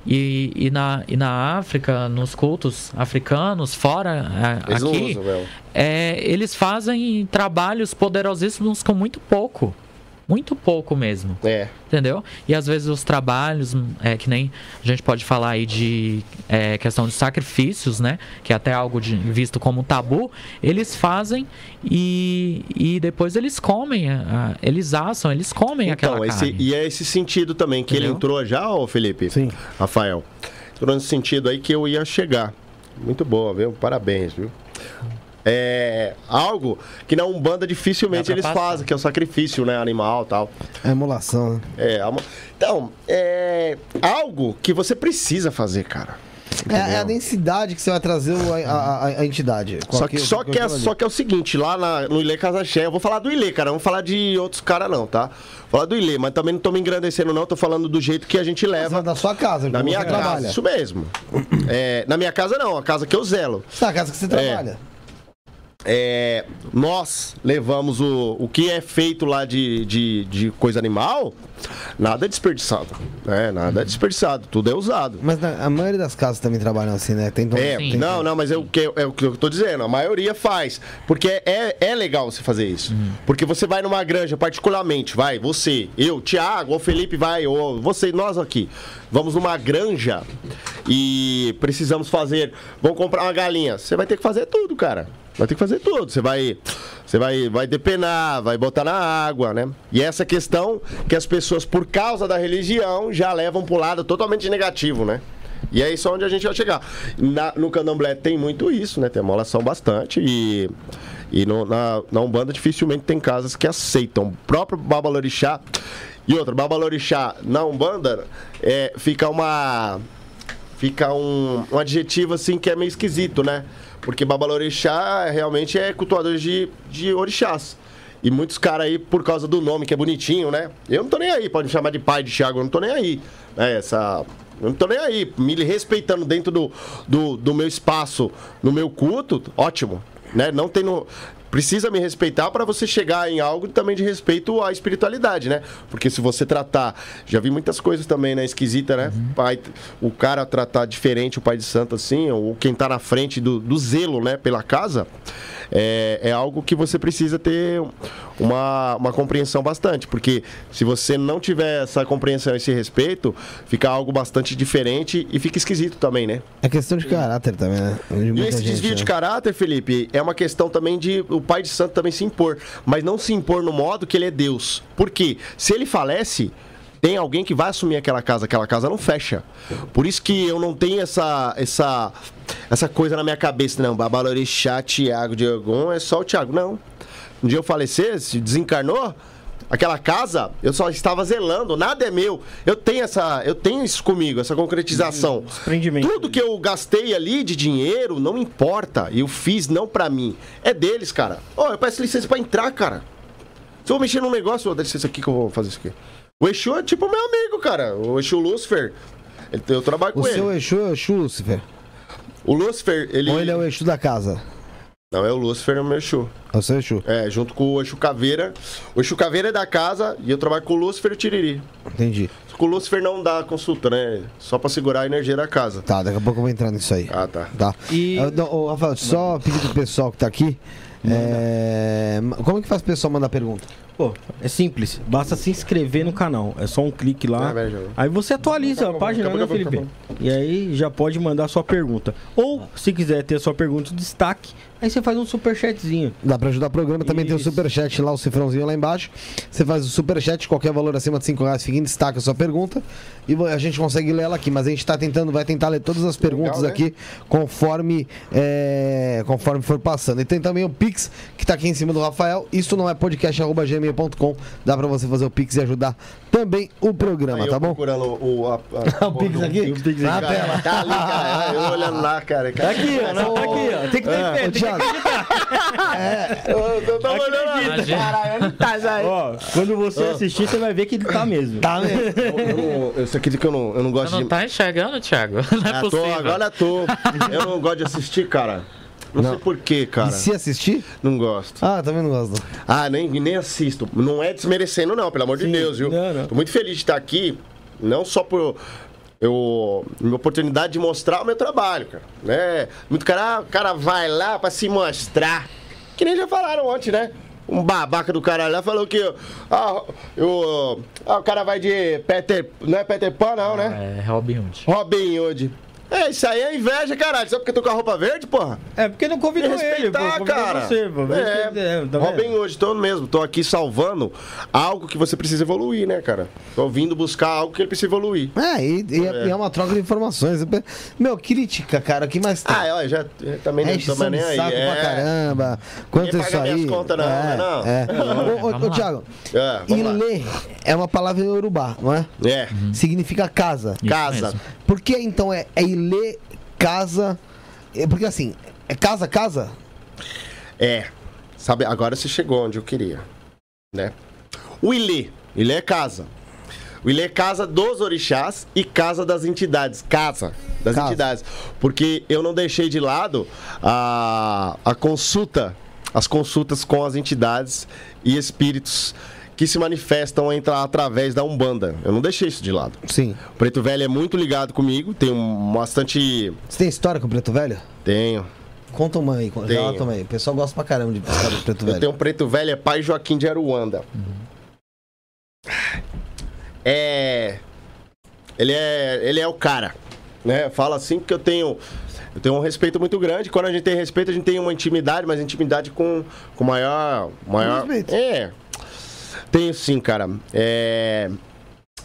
E, e, na, e na África, nos cultos africanos, fora a- Eles aqui, usam, é, eles fazem trabalhos poderosíssimos com muito pouco. Muito pouco mesmo. É. Entendeu? E às vezes os trabalhos, é que nem a gente pode falar aí de é, questão de sacrifícios, né? Que é até algo de- visto como tabu, eles fazem e, e depois eles comem, ah, eles assam, eles comem aquela Então, esse, carne. e é esse sentido também que ele Entendeu? entrou já, ô Felipe? Sim. Rafael. Entrou nesse sentido aí que eu ia chegar. Muito boa, viu? Parabéns, viu? É algo que na Umbanda dificilmente eles passar. fazem, que é o sacrifício, né? Animal e tal. É emulação, né? É, alma- então, é algo que você precisa fazer, cara. É, é a densidade que você vai trazer a, a- a entidade. Só que, só, que é, só que é o seguinte, lá na- no Ilê Casaché, eu vou falar do Ilê, cara, não vou falar de outros caras não, tá? Vou falar do Ilê, mas também não tô me engrandecendo não, tô falando do jeito que a gente leva da sua casa, na minha você casa, trabalha. isso mesmo. É, na minha casa não, a casa que eu zelo. Tá, a casa que você trabalha. É, nós levamos o, o que é feito lá de, de, de coisa animal, nada é desperdiçado, né? Nada é desperdiçado, tudo é usado. Mas na- a maioria das casas também trabalham assim, né? Tem É, Sim. não, não, mas é o, que, é o que eu tô dizendo, a maioria faz. Porque é, é legal você fazer isso. Porque você vai numa granja, particularmente, vai, você, eu, Thiago, ou Felipe vai, ou você, nós aqui. Vamos numa granja e precisamos fazer. Vamos comprar uma galinha. Você vai ter que fazer tudo, cara. Vai ter que fazer tudo. Você vai. Você vai, vai depenar, vai botar na água, né? E essa questão que as pessoas, por causa da religião, já levam pro lado totalmente negativo, né? E é isso onde a gente vai chegar. Na- no candomblé tem muito isso, né? Tem emolação bastante e, e no- na, na Umbanda dificilmente tem casas que aceitam. O próprio Babalorixá e outra, Babalorixá na Umbanda é, fica uma... Fica um, um adjetivo assim que é meio esquisito, né? Porque Babalorixá realmente é cultuador de, de orixás. E muitos caras aí, por causa do nome que é bonitinho, né? Eu não tô nem aí, pode me chamar de pai de Thiago, eu não tô nem aí. né? Essa. Eu não tô nem aí. Me respeitando dentro do, do, do meu espaço, no meu culto, ótimo. Né? Não tem no. Precisa me respeitar para você chegar em algo também de respeito à espiritualidade, né? Porque se você tratar. Já vi muitas coisas também, né? Esquisita, né? Pai, o cara tratar diferente o pai de santo assim, ou quem tá na frente do, do zelo, né? Pela casa, é, é algo que você precisa ter uma, uma compreensão bastante. Porque se você não tiver essa compreensão, esse respeito, fica algo bastante diferente e fica esquisito também, né? É questão de caráter também, né? E esse gente, desvio né? de caráter, Felipe, é uma questão também de o pai de santo também se impor. Mas não se impor no modo que ele é Deus. Por quê? Se ele falece, tem alguém que vai assumir aquela casa, aquela casa não fecha. Por isso que eu não tenho essa essa essa coisa na minha cabeça, não. Babalorixá, Tiago, Diogão, é só o Tiago. Não. Um dia eu falecer, se desencarnou, aquela casa, eu só estava zelando, nada é meu. Eu tenho essa, eu tenho isso comigo, essa concretização. Tudo que eu gastei ali de dinheiro não importa. Eu fiz não pra mim. É deles, cara. Ó, eu peço licença pra entrar, cara. Se eu mexer num negócio, ó, dá licença aqui que eu vou fazer isso aqui. O Exu é tipo meu amigo, cara. O Exu Lúcifer. Ele- Eu trabalho O com seu ele. Exu é o Exu Lúcifer? O Lúcifer, ele. Ou ele é o Exu da casa? Não, é o Lúcifer, é o meu Exu. É o seu Exu. É, junto com o Exu Caveira. O Exu Caveira é da casa e eu trabalho com o Lúcifer e o Tiriri. Entendi. Com o Lúcifer não dá consulta, né? Só pra segurar a energia da casa. Tá, daqui a pouco eu vou entrar nisso aí. Ah, tá. Tá. E- Eu- não, ô, Rafael, só pedir pro pessoal que tá aqui. é, Como que faz o pessoal mandar pergunta? Pô, é simples. Basta se inscrever no canal. É só um clique lá. É, Aí você atualiza a página, acabou, né, acabou, Felipe? E aí já pode mandar sua pergunta. Ou, se quiser ter a sua pergunta em destaque, aí você faz um superchatzinho. Dá pra ajudar o programa, também tem o Isso. superchat lá, o cifrãozinho lá embaixo. Você faz o superchat, qualquer valor acima de 5 reais, fica em destaque a sua pergunta. E a gente consegue ler ela aqui, mas a gente tá tentando, vai tentar ler todas as perguntas Legal, né? aqui conforme, é, conforme for passando. E tem também o Pix, que tá aqui em cima do Rafael. Isso não é podcast.gmail.com. Dá pra você fazer o Pix e ajudar também o programa, Aí tá bom? procurando o, a, a- O Pix aqui? o Pix Na aqui. tela. Cara, tá ali, cara. Eu olhando lá, cara. Tá aqui, ó. Não, tá aqui, ó. Tem que ter fé, Thiago, Eu, eu tava olhando lá. Imagina. Ó, quando você assistir, você vai ver que tá mesmo. tá mesmo. Eu, não, eu, você acredita que eu não, eu não Você gosto não de. tá enxergando, Thiago? Não é tô, possível. agora tô. Eu não gosto de assistir, cara. Não, sei porquê, cara. E se assistir? Não gosto. Ah, também não gosto. Ah, nem, nem assisto. Não é desmerecendo, não, pelo amor de Sim, Deus, viu? não, não. Tô muito feliz de estar aqui, não só por. Eu, minha oportunidade de mostrar o meu trabalho, cara. Né? Muito cara, ah, o cara vai lá pra se mostrar. Que nem já falaram ontem, né? Um babaca do cara lá falou que. Ah, eu, ah, o cara vai de Peter. Não é Peter Pan, não, né? É Robin Hood. Robin Hood. É, isso aí é inveja, caralho. Só porque eu tô com a roupa verde, porra? É porque não convidou ele, pô. Convidou cara. você, pô. É, É, tá Robin, hoje tô mesmo, tô aqui salvando algo que você precisa evoluir, né, cara? Tô vindo buscar algo que ele precisa evoluir. É, e, e é. e é uma troca de informações. Meu, crítica, cara, o que mais tem? Ah, ó, já, já também não Enche tô mais nem aí. saco é. pra caramba. Quanto isso aí? minhas contas, não, é, não. É. Ô, ô, ô. Thiago, É, vamos lá. Ilê é uma palavra em Urubá, não é? É, Significa casa. Isso casa. mesmo. Por que então é, é Ilê, casa? É porque assim, é casa, casa? É. Sabe, agora você chegou onde eu queria, né? O Ilê, Ilê é casa. O Ilê é casa dos orixás e casa das entidades. Casa das Casa. entidades. Porque eu não deixei de lado a, a consulta, as consultas com as entidades e espíritos que se manifestam entra- através da Umbanda. Eu não deixei isso de lado. Sim. O Preto Velho é muito ligado comigo, tem um bastante. Você tem história com o Preto Velho? Tenho. Conta uma aí, conta- relata uma aí. O pessoal gosta pra caramba de história do Preto Eu Velho. tenho um preto velho, é pai Joaquim de Aruanda. É. Ele é. Ele é o cara. Né? Fala assim porque eu tenho. Eu tenho um respeito muito grande. Quando a gente tem respeito, a gente tem uma intimidade, mas intimidade com, com maior. maior respeito. É. Tenho sim, cara. É.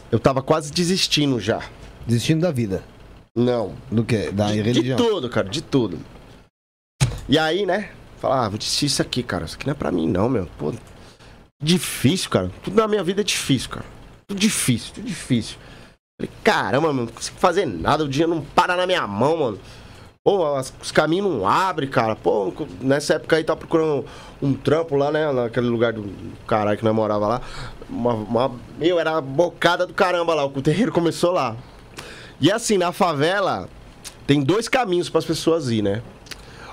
Eu tava quase desistindo já. Desistindo da vida. Não. Do que? Da De, de religião. tudo, cara, de tudo. E aí, né? Falar, ah, vou desistir isso aqui, cara. Isso aqui não é pra mim, não, meu. Pô, difícil, cara. Tudo na minha vida é difícil, cara. Tudo difícil, tudo difícil. Falei, caramba, mano, não consigo fazer nada. O dinheiro não para na minha mão, mano. Pô, os caminhos não abrem, cara. Pô, nessa época aí tava procurando um trampo lá, né? Naquele lugar do caralho que nós morava lá. Uma, uma- meu, era bocada do caramba lá. O terreiro começou lá. E assim, na favela, tem dois caminhos para as pessoas ir, né?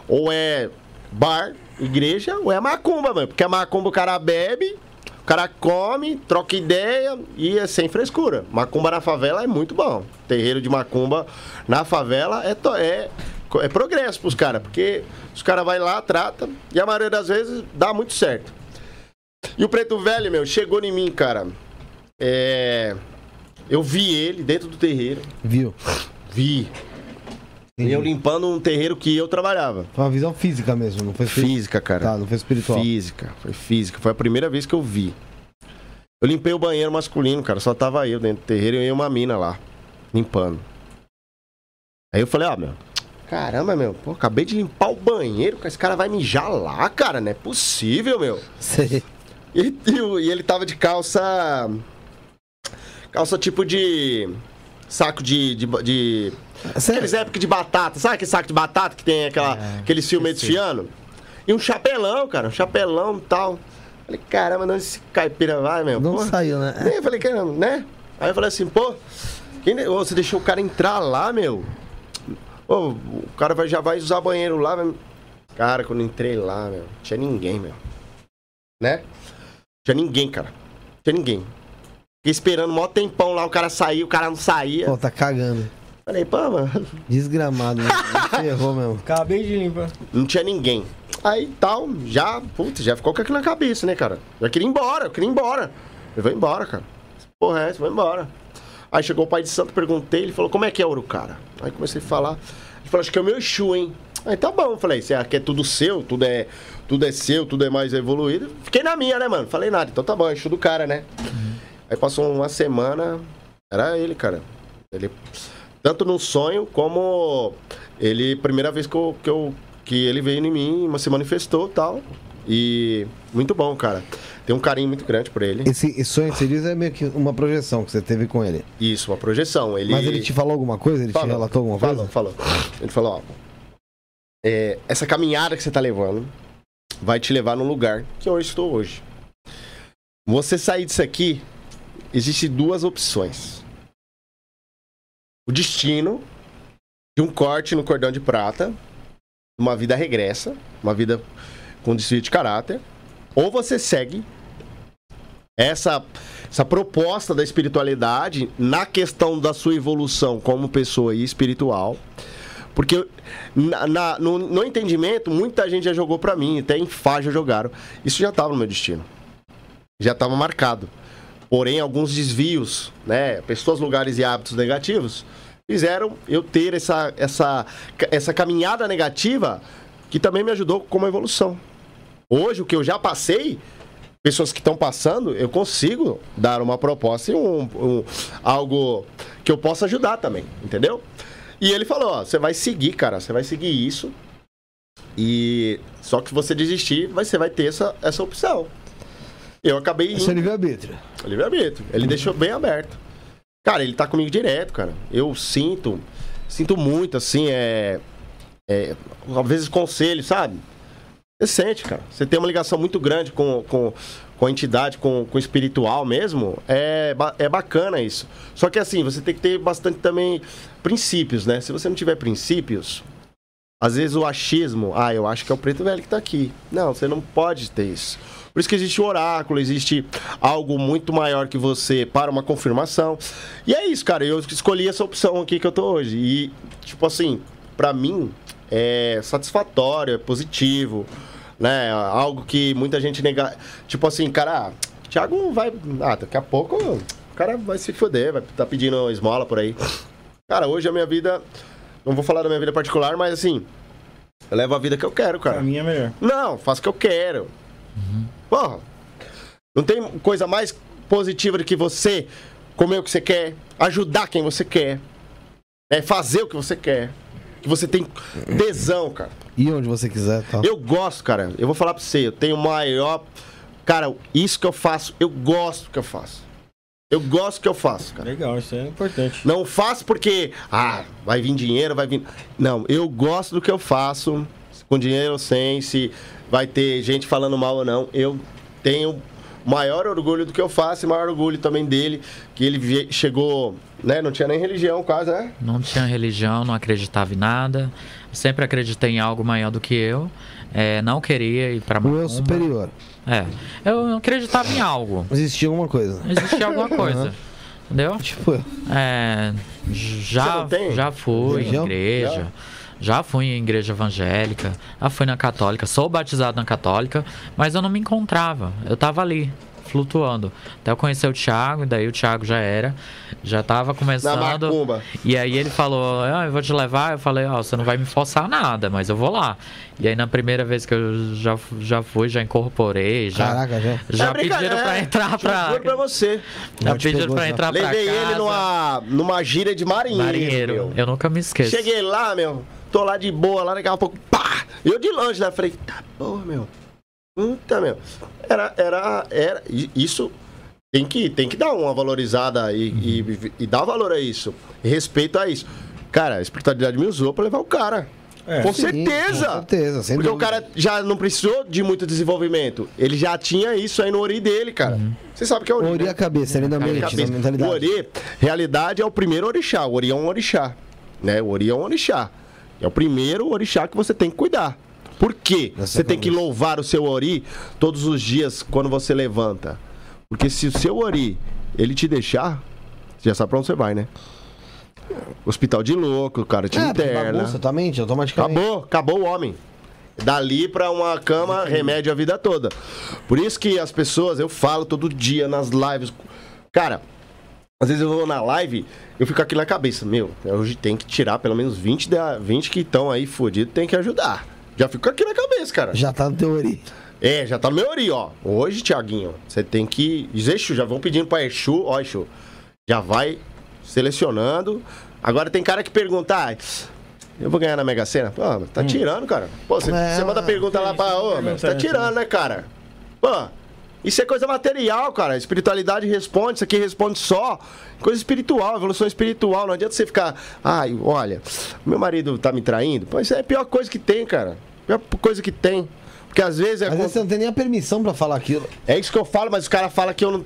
Ou é bar, igreja, ou é macumba, mano. Porque a macumba o cara bebe, o cara come, troca ideia e é sem frescura. Macumba na favela é muito bom. Terreiro de macumba na favela é, é, é progresso pros caras, porque os caras vai lá, trata, e a maioria das vezes dá muito certo. E o preto velho, meu, chegou em mim, cara. É. Eu vi ele dentro do terreiro. Viu? Vi. Entendi. Eu limpando um terreiro que eu trabalhava. Foi uma visão física mesmo, não foi espiritual. Física, cara. Tá, não foi espiritual. Física. Foi física. Foi a primeira vez que eu vi. Eu limpei o banheiro masculino, cara. Só tava eu dentro do terreiro e uma mina lá. Limpando. Aí eu falei, ó, meu. Caramba, meu. Pô, acabei de limpar o banheiro. Esse cara vai mijar lá, cara. Não é possível, meu. Sei. E, e ele tava de calça. Calça tipo de. Saco de. de, de aqueles épicos de batata, sabe aquele saco de batata que tem aquela, É, aquele filme desfiando? E um chapelão, cara, um chapelão e tal. Falei, caramba, não, esse caipira vai, meu. Não pô. saiu, né? Aí eu falei, caramba, né? Aí eu falei assim, pô, quem, você deixou o cara entrar lá, meu? Ô, o cara vai, já vai usar banheiro lá, vai... Cara, quando eu entrei lá, meu, tinha ninguém, meu. Né? Tinha ninguém, cara. Tinha ninguém. Fiquei esperando um maior tempão lá, o cara saiu, o cara não saía. Pô, tá cagando. Falei, pô, mano, Desgramado, né? Ferrou mesmo. Acabei de limpar. não tinha ninguém. Aí tal, já, putz, já ficou com aquilo na cabeça, né, cara? Já queria ir embora, eu queria ir embora. Eu vou embora, cara. Porra, é, essa, vou embora. Aí chegou o pai de santo, perguntei, ele falou, como é que é ouro, cara? Aí comecei a falar. Ele falou, acho que é o meu Exu, hein? Aí tá bom, falei, você que é tudo seu, tudo é, tudo é seu, tudo é mais evoluído. Fiquei na minha, né, mano? Falei nada, então tá bom, Exu do cara, né? Aí passou uma semana, era ele, cara. Ele, tanto no sonho como ele, primeira vez que, eu, que, eu, que ele veio em mim, se manifestou tal. E muito bom, cara. Tem um carinho muito grande por ele. Esse, sonho que você diz é meio que uma projeção que você teve com ele. Isso, uma projeção. Ele... Mas ele te falou alguma coisa? Ele te Falou, relatou alguma falou, coisa? Falou, Ele falou, ó. é, essa caminhada que você tá levando vai te levar num lugar que eu estou hoje. Você sair disso aqui, existem duas opções. O destino de um corte no cordão de prata, uma vida regressa, uma vida com desvio de caráter, ou você segue essa, essa proposta da espiritualidade na questão da sua evolução como pessoa espiritual. Porque na, na- no, no entendimento, muita gente já jogou pra mim, até em Fá já jogaram. Isso já estava no meu destino. Já estava marcado. Porém, alguns desvios, né? Pessoas, lugares e hábitos negativos fizeram eu ter essa, essa, essa caminhada negativa que também me ajudou como evolução. Hoje, o que eu já passei, pessoas que estão passando, eu consigo dar uma proposta e um, um- algo que eu possa ajudar também, entendeu? E ele falou, ó, você vai seguir, cara, você vai seguir isso. E só que se você desistir, você vai ter essa, essa opção. Eu acabei Esse é livre-arbítrio. Livre-arbítrio. Ele deixou bem aberto. Cara, ele tá comigo direto, cara. Eu sinto, sinto muito, assim, é. é às vezes conselho, sabe? Você sente, cara. Você tem uma ligação muito grande com, com, com a entidade, com, com o espiritual mesmo. É, é bacana isso. Só que assim, você tem que ter bastante também princípios, né? Se você não tiver princípios, às vezes o achismo, ah, eu acho que é o preto velho que tá aqui. Não, você não pode ter isso. Por isso que existe o oráculo, existe algo muito maior que você para uma confirmação. E é isso, cara. Eu escolhi essa opção aqui que eu tô hoje. E, tipo assim, pra mim é satisfatório, é positivo, né? Algo que muita gente nega. Tipo assim, cara, ah, Thiago vai. Ah, daqui a pouco o cara vai se foder, vai tá pedindo esmola por aí. Cara, hoje a minha vida. Não vou falar da minha vida particular, mas assim. Eu levo a vida que eu quero, cara. Pra mim é melhor. Não, faço o que eu quero. Porra. Não tem coisa mais positiva do que você comer o que você quer, ajudar quem você quer, é fazer o que você quer. Que você tem tesão, cara. E onde você quiser, tá? Eu gosto, cara. Eu vou falar pra você, eu tenho o maior. Cara, isso que eu faço, eu gosto do que eu faço. Eu gosto do que eu faço, cara. Legal, isso é importante. Não faço porque, ah, vai vir dinheiro, vai vir. Não, eu gosto do que eu faço, com dinheiro ou sem, se vai ter gente falando mal ou não. Eu tenho maior orgulho do que eu faço e maior orgulho também dele, que ele chegou, né? Não tinha nem religião quase, né? Não tinha religião, não acreditava em nada. Sempre acreditei em algo maior do que eu. É, não queria ir pra O eu macumba. superior. É. Eu acreditava em algo. Existia alguma coisa. Existia alguma coisa. Entendeu? Tipo, É, já, já fui em Religião? igreja. Já fui em igreja evangélica. Já fui na católica. Sou batizado na católica. Mas eu não me encontrava. Eu tava ali, flutuando. Até eu conhecer o Thiago. E daí o Thiago já era. Já tava começando. E aí ele falou, ah, eu vou te levar. Eu falei, ó, você não vai me forçar nada, mas eu vou lá. E aí na primeira vez que eu já, já fui, já incorporei, já, Caraca, já. já É pediram pra é. entrar pra... Juro pra você. Já Já te pediram pegou, pra já. entrar pra Levei casa. ele numa, numa gíria de marinheiro. Marinheiro, meu. eu nunca me esqueço. Cheguei lá, meu. Tô lá de boa, lá daqui a pouco, pá! Eu de longe, né? Falei, tá porra, meu. Puta, meu. Era, era, era. Isso tem que, tem que dar uma valorizada e, e, e dar valor a isso. Respeito a isso. Cara, a espiritualidade me usou pra levar o cara. É. com Sim, certeza! Com certeza, Porque o dúvida. cara já não precisou de muito desenvolvimento. Ele já tinha isso aí no Ori dele, cara. Você sabe que é Ori. Ori né? a cabeça, ele na Ori mente, cabeça. na mentalidade. O Ori, realidade, é o primeiro orixá. O Ori é um orixá. Né? O Ori é um orixá. É o primeiro orixá que você tem que cuidar. Por quê? Você tem que louvar o seu Ori todos os dias quando você levanta. Porque se o seu Ori, ele te deixar, você já sabe pra onde você vai, né? Hospital de louco, o cara te É, interna. bagunça mente, automaticamente. Acabou, acabou o homem. Dali pra uma cama, remédio a vida toda. Por isso que as pessoas, eu falo todo dia nas lives. Cara, às vezes eu vou na live, eu fico aqui na cabeça, meu, hoje tem que tirar pelo menos 20, da, 20 que estão aí fodidos, tem que ajudar. Já fico aqui na cabeça, cara. Já tá no teu Ori. É, já tá no meu ori, ó. Hoje, Tiaguinho, você tem que. Diz Exu, já vão pedindo pra Exu, ó, Exu. Já vai selecionando. Agora tem cara que pergunta, ah, eu vou ganhar na Mega Sena? Pô, tá tirando, cara. Pô, você É, manda pergunta lá pra. Ô, tá tirando, né, cara? Pô, isso é coisa material, cara. Espiritualidade responde, isso aqui responde só. Coisa espiritual, evolução espiritual. Não adianta você ficar, ai, olha, meu marido tá me traindo. Pô, isso é a pior coisa que tem, cara. Pior coisa que tem. Porque às vezes é. Às vezes você não tem nem a permissão pra falar aquilo. É isso que eu falo, mas os caras falam que eu não.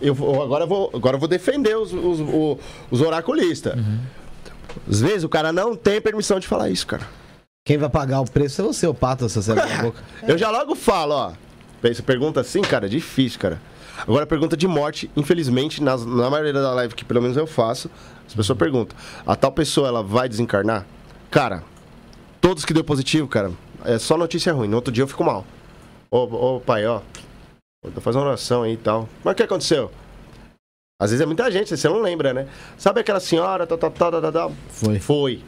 eu- agora, eu vou, agora eu vou defender os, os, os oraculistas. Às vezes o cara não tem permissão de falar isso, cara. Quem vai pagar o preço é você, o pato, se você abrir a boca. Eu já logo falo, ó. Você pergunta assim, cara, é difícil, cara. Agora, pergunta de morte, infelizmente, nas- na maioria da live que pelo menos eu faço, as pessoas perguntam: a tal pessoa ela vai desencarnar? Cara, todos que deu positivo, cara, é só notícia ruim. No outro dia eu fico mal. Ô, ô pai, ó. Tô fazendo uma oração aí e tal. Mas o que aconteceu? Às vezes é muita gente, você não lembra, né? Sabe aquela senhora, tal, tal, tal, tal, tal, tal? Foi. Foi.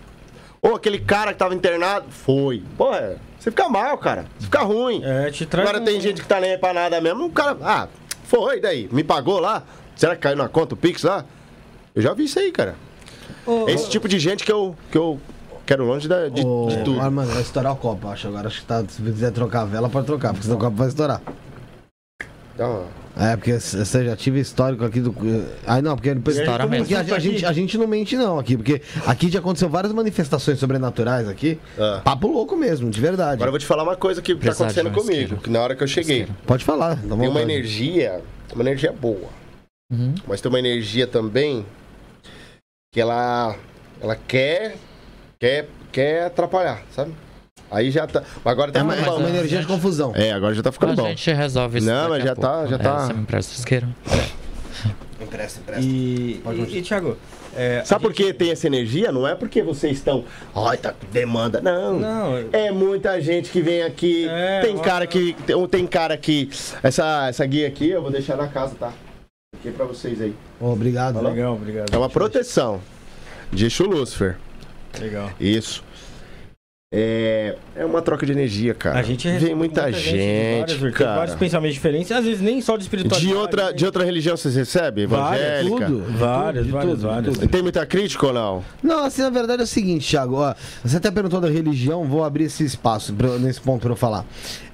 Ou aquele cara que tava internado, foi. Pô, é, você fica mal, cara. Você fica ruim. É, te traz Agora um- tem gente que tá nem aí pra nada mesmo. O cara, ah, foi, daí? Me pagou lá? Será que caiu na conta o Pix lá? Eu já vi isso aí, cara. É esse tipo de gente que eu, que eu quero longe da- de, Ô, de tudo. Armando, vai estourar o copo, acho. Agora acho que tá. Se quiser trocar a vela, pode trocar, porque senão o copo vai estourar. Então, É, porque você já tive histórico aqui do. Aí não, porque depois. Estoura mesmo. Porque a, a gente, a gente não mente, não, aqui, porque aqui já aconteceu várias manifestações sobrenaturais aqui. Ah. Papo louco mesmo, de verdade. agora eu vou te falar uma coisa que tá Precisar de acontecendo comigo. Que na hora que eu cheguei. Pode falar. dá tem uma energia, uma energia boa. Uhum. Mas tem uma energia também que ela, ela quer, quer, quer atrapalhar, sabe? Aí já tá. Agora tá É uma, ficando é bom. uma energia de confusão. É, agora já tá ficando A bom. gente resolve isso. Não, daqui mas a já tá- pouco. já É, tá- Você me empresta o isqueiro? Empresta, empresta. E, e, e Thiago, é, Sabe a por que tem essa energia? Não é porque vocês estão. Ai, tá com demanda. Não. Não, É muita gente que vem aqui. É, tem ó, cara que. Tem, tem cara que. Essa, essa guia aqui eu vou deixar na casa, tá? Aqui pra vocês aí. Ô, obrigado. Legal, obrigado. É uma proteção. De Exu Lúcifer. Legal. Isso. É, é uma troca de energia, cara. A gente Vem muita, de várias gente, vertentes, cara. vários pensamentos diferentes, às vezes nem só de espiritualidade. De outra, né? de outra religião vocês recebem? Várias, Evangélica? tudo. Várias, De várias, tudo, várias. Tem muita crítica ou não? Não, assim, na verdade é o seguinte, Thiago. Ó, você até perguntou da religião, vou abrir esse espaço pra, nesse ponto pra eu falar.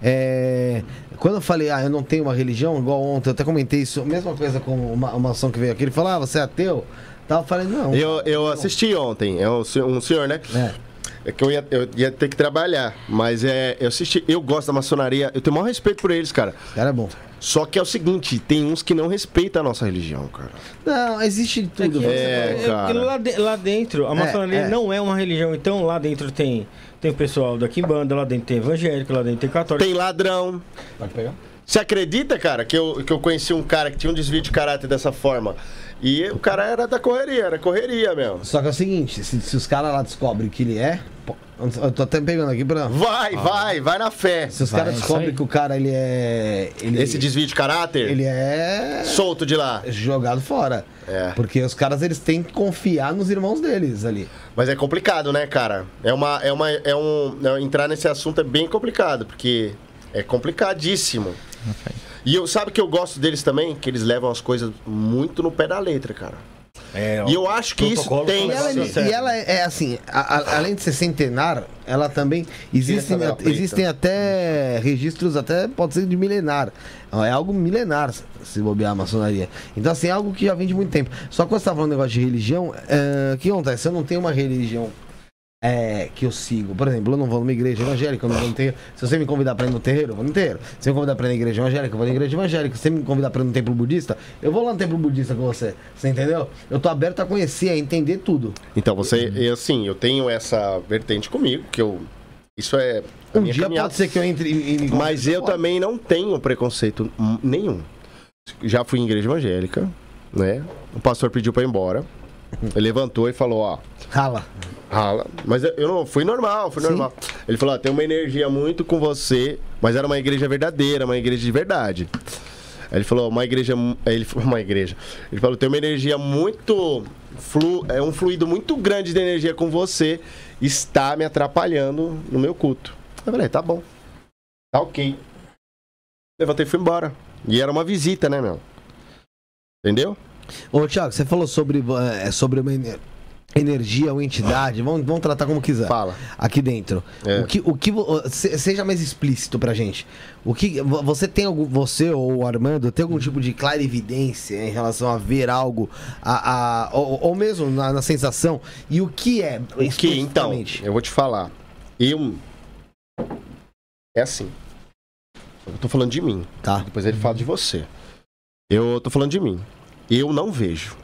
É, quando eu falei, ah, eu não tenho uma religião, igual ontem, eu até comentei isso, mesma coisa com uma, uma ação que veio aqui, ele falou, ah, você é ateu? Tava falando, não. Eu, eu assisti ontem, é um, um senhor, né? É. É que eu ia, eu ia ter que trabalhar, mas é, eu assisti, eu gosto da maçonaria, eu tenho o maior respeito por eles, cara. Cara, é bom. Só que é o seguinte, tem uns que não respeitam a nossa religião, cara. Não, existe de tudo. que- você É, é cara. porque lá, de- lá dentro, a É, maçonaria é. não é uma religião, então lá dentro tem tem o pessoal da Kimbanda, lá dentro tem evangélico, lá dentro tem católico. Tem ladrão. Pode pegar? Você acredita, cara, que eu, que eu conheci um cara que tinha um desvio de caráter dessa forma? E o cara era da correria, era correria mesmo. Só que é o seguinte, se, se os caras lá descobrem que ele é. Eu tô até pegando aqui pra. Vai, vai, vai na fé. Se os caras é isso descobrem que o cara ele é. Ele, Esse desvio de caráter, ele é. solto de lá. jogado fora. É. Porque os caras eles têm que confiar nos irmãos deles ali. Mas é complicado, né, cara? É uma, é uma, é um, é- entrar nesse assunto é bem complicado, porque é complicadíssimo. E eu, sabe que eu gosto deles também? Que eles levam as coisas muito no pé da letra, cara. É, E eu acho que isso tem. E ela, certo. e ela é, é assim, a- a- além de ser centenar, ela também existem, preta. existem até registros até pode ser de milenar. É algo milenar se bobear a maçonaria. Então assim, é algo que já vem de muito tempo. Só que quando você tá falando negócio de religião, é, o que acontece? Eu não tenho uma religião é, que eu sigo. Por exemplo, eu não vou numa igreja evangélica, eu não vou no terreiro. Se você me convidar pra ir no terreiro, eu vou no terreiro. Se você me convidar pra ir na igreja evangélica, eu vou na igreja evangélica. Se você me convidar pra ir no templo budista, eu vou lá no templo budista com você. Você entendeu? Eu tô aberto a conhecer, a entender tudo. Então, você, assim, eu tenho essa vertente comigo, que eu. Isso é. Um dia caminhada. pode ser que eu entre e, e me Mas eu também não tenho preconceito hum, nenhum. Já fui em igreja evangélica, né? O pastor pediu pra ir embora. Ele levantou e falou, ó, Rala. rala. Mas eu- não fui normal, fui Sim. normal. Ele falou, ó, tem uma energia muito com você, mas era uma igreja verdadeira, uma igreja de verdade. Aí ele falou, uma igreja. Ele falou, uma igreja. Ele falou, tem uma energia muito. Flu, é um fluido muito grande de energia com você. Está me atrapalhando no meu culto. Eu falei, tá bom. Tá ok. Levantei e fui embora. E era uma visita, né, meu? Entendeu? Ô, Thiago, você falou sobre, eh, sobre uma ener- energia ou entidade, vamos, vamos tratar como quiser. Fala. Aqui dentro. É. O que, o que seja mais explícito pra gente. O que vo- você tem algum, você ou o Armando tem algum tipo de clarividência em relação a ver algo, a, a- ou, ou mesmo na, na sensação? E o que é? O que, então? Eu vou te falar. Eu. É assim. Eu tô falando de mim. Tá. Depois ele fala de você. Eu tô falando de mim. Eu não vejo.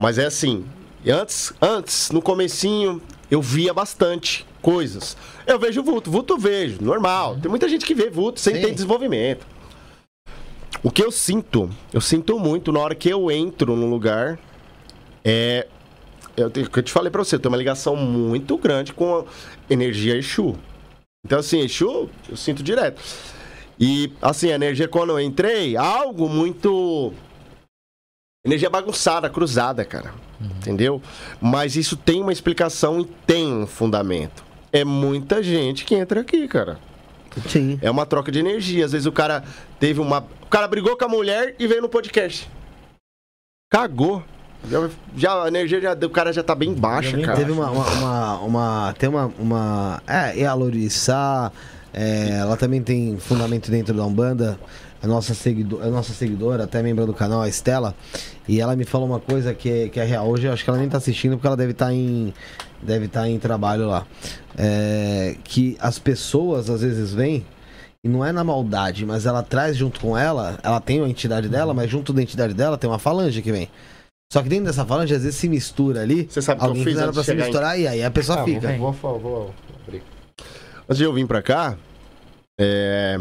Mas é assim. Antes, antes, no comecinho, eu via bastante coisas. Eu vejo vulto. Vulto eu vejo, normal. Tem muita gente que vê vulto sem Sim. ter desenvolvimento. O que eu sinto, eu sinto muito na hora que eu entro no lugar, é eu, eu te falei pra você, eu tenho uma ligação muito grande com a energia Exu. Então, assim, Exu, eu sinto direto. E, assim, a energia, quando eu entrei, algo muito Energia bagunçada, cruzada, cara. Entendeu? Mas isso tem uma explicação e tem um fundamento. É muita gente que entra aqui, cara. Sim. É uma troca de energia. Às vezes o cara teve uma. O cara brigou com a mulher e veio no podcast. Cagou. Já, já- a energia já- do cara já tá bem baixa, cara. Teve uma, uma, uma, uma- Tem uma. uma é, e a Lorissa. é, ela também tem fundamento dentro da Umbanda. É nossa, seguido, é nossa seguidora, até membro do canal, a Estela. E ela me falou uma coisa que é, que é real. Hoje eu acho que ela nem tá assistindo porque ela deve estar em. Deve estar em trabalho lá. É, que as pessoas às vezes vêm. E não é na maldade, mas ela traz junto com ela, ela tem a entidade dela, mas junto da entidade dela tem uma falange que vem. Só que dentro dessa falange, às vezes se mistura ali. Você sabe o que eu alguém fiz fizeram antes pra de se chegar em- misturar e aí a pessoa Ah, fica. Vou, vou, vou abrir. Antes de eu vir pra cá, é.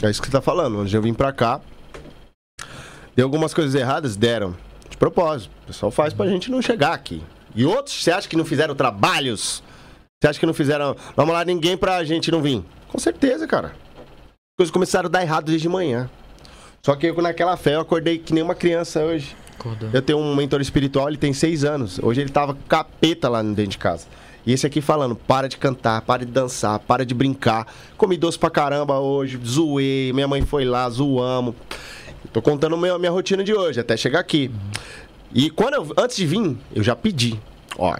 É isso que você tá falando. Antes de eu vir pra cá, deu algumas coisas erradas? Deram. De propósito. O pessoal faz pra gente não chegar aqui. E outros, você acha que não fizeram trabalhos? Você acha que não fizeram. Não lá ninguém pra gente não vir? Com certeza, cara. As coisas começaram a dar errado desde manhã. Só que eu, naquela fé, eu acordei que nem uma criança hoje. Acordou. Eu tenho um mentor espiritual, ele tem seis anos. Hoje ele tava capeta lá dentro de casa. E esse aqui falando, para de cantar, para de dançar, para de brincar. Comi doce pra caramba hoje, zoei, minha mãe foi lá, zoamos. Tô contando a minha rotina de hoje, até chegar aqui. E quando eu, antes de vir, eu já pedi. Ó,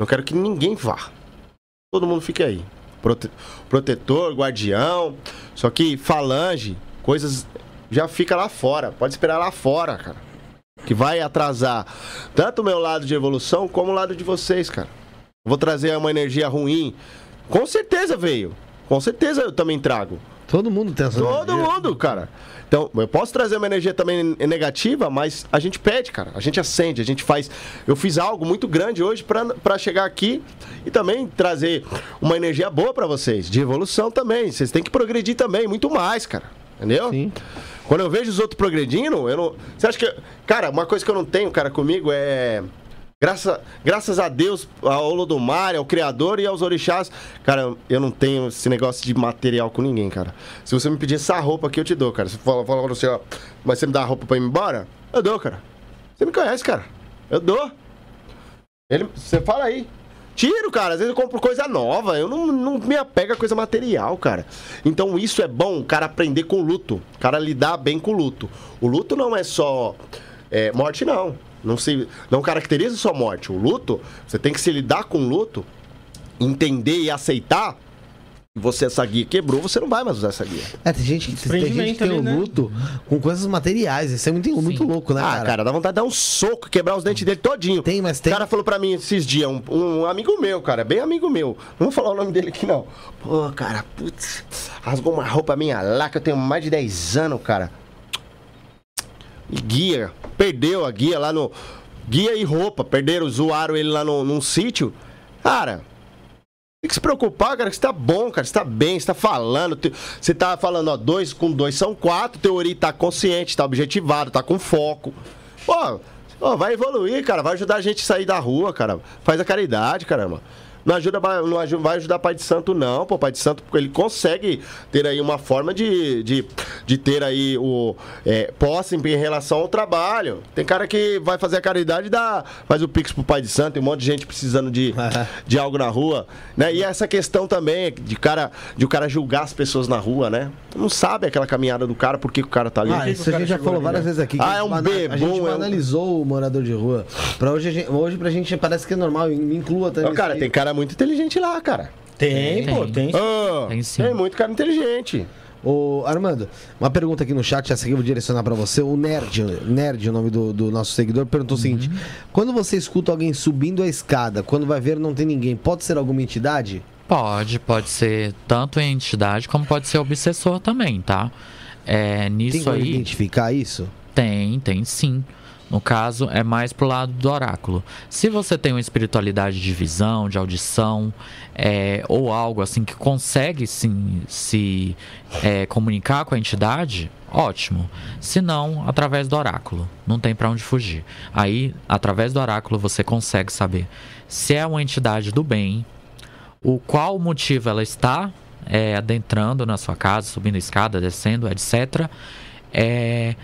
não quero que ninguém vá. Todo mundo fique aí. Prote- protetor, guardião. Só que falange, coisas já fica lá fora. Pode esperar lá fora, cara que vai atrasar tanto o meu lado de evolução como o lado de vocês, cara. Vou trazer uma energia ruim. Com certeza veio. Com certeza eu também trago. Todo mundo tem essa Todo energia. mundo, cara. Então, eu posso trazer uma energia também negativa, mas a gente pede, cara. A gente acende, a gente faz. Eu fiz algo muito grande hoje pra chegar aqui e também trazer uma energia boa pra vocês, de evolução também. Vocês têm que progredir também, muito mais, cara. Entendeu? Sim. Quando eu vejo os outros progredindo, eu não. Você acha que. Cara, uma coisa que eu não tenho, cara, comigo é. Graça, graças a Deus, ao Olodumare, ao Criador e aos orixás. Cara, eu não tenho esse negócio de material com ninguém, cara. Se você me pedir essa roupa aqui, eu te dou, cara. Se fala, fala pra você, ó, mas você me dá a roupa pra ir embora? Eu dou, cara. Você me conhece, cara. Eu dou. Ele, você fala aí. Tiro, cara. Às vezes eu compro coisa nova. Eu não, não me apego a coisa material, cara. Então isso é bom, o cara aprender com o luto. O cara lidar bem com o luto. O luto não é só é, morte, não. Não, se, não caracteriza só morte. O luto, você tem que se lidar com o luto, entender e aceitar. Você, essa guia quebrou, você não vai mais usar essa guia. É, tem gente que, tem gente que tem ali, o né? luto com coisas materiais. Isso é muito, muito louco, né, ah, cara? cara? dá vontade de dar um soco, quebrar os dentes dele todinho. Tem, mas tem- O cara falou pra mim esses dias, um, um amigo meu, cara, bem amigo meu. Não vou falar o nome dele aqui, não. Pô, cara, putz, rasgou uma roupa minha lá, que eu tenho mais de 10 anos, cara. E guia, perdeu a guia lá no... Guia e roupa, perderam, zoaram ele lá no, num sítio. Cara, tem que se preocupar, cara, que você tá bom, cara, você tá bem, você tá falando. Você tá falando, ó, dois com dois são quatro, teu Ori tá consciente, tá objetivado, tá com foco. Pô, ó, vai evoluir, cara, vai ajudar a gente a sair da rua, cara. Faz a caridade, caramba. Não ajuda, não vai ajudar Pai de Santo, não, pô. Pai de Santo, ele consegue ter aí uma forma de, de, de ter aí o é, posse em relação ao trabalho. Tem cara que vai fazer a caridade e dá, faz o pix pro Pai de Santo, tem um monte de gente precisando de, de algo na rua, né? E essa questão também de cara de o cara julgar as pessoas na rua, né? Não sabe aquela caminhada do cara, por que o cara tá ali. Ah, isso a gente já falou várias vezes aqui. Ah, é um bebum, A gente é banalizou o morador de rua. Pra hoje, hoje pra gente parece que é normal, me inclua também. Cara, tem cara muito inteligente lá, cara. Tem, pô, Tem. tem. Ah, Tem sim. tem muito cara inteligente. Ô, Armando, uma pergunta aqui no chat, essa aqui eu vou direcionar pra você. O Nerd, Nerd, o nome do, do nosso seguidor, perguntou o seguinte: Quando você escuta alguém subindo a escada, quando vai ver não tem ninguém, pode ser alguma entidade? Pode, pode ser tanto em entidade como pode ser obsessor também, tá? É, Tem nisso como aí. identificar isso? Tem, tem sim. No caso, é mais pro lado do oráculo. Se você tem uma espiritualidade de visão, de audição, é, ou algo assim que consegue sim, se é, comunicar com a entidade, ótimo. Se não, através do oráculo. Não tem para onde fugir. Aí, através do oráculo, você consegue saber se é uma entidade do bem, o qual motivo ela está é, adentrando na sua casa, subindo escada, descendo, etc. É,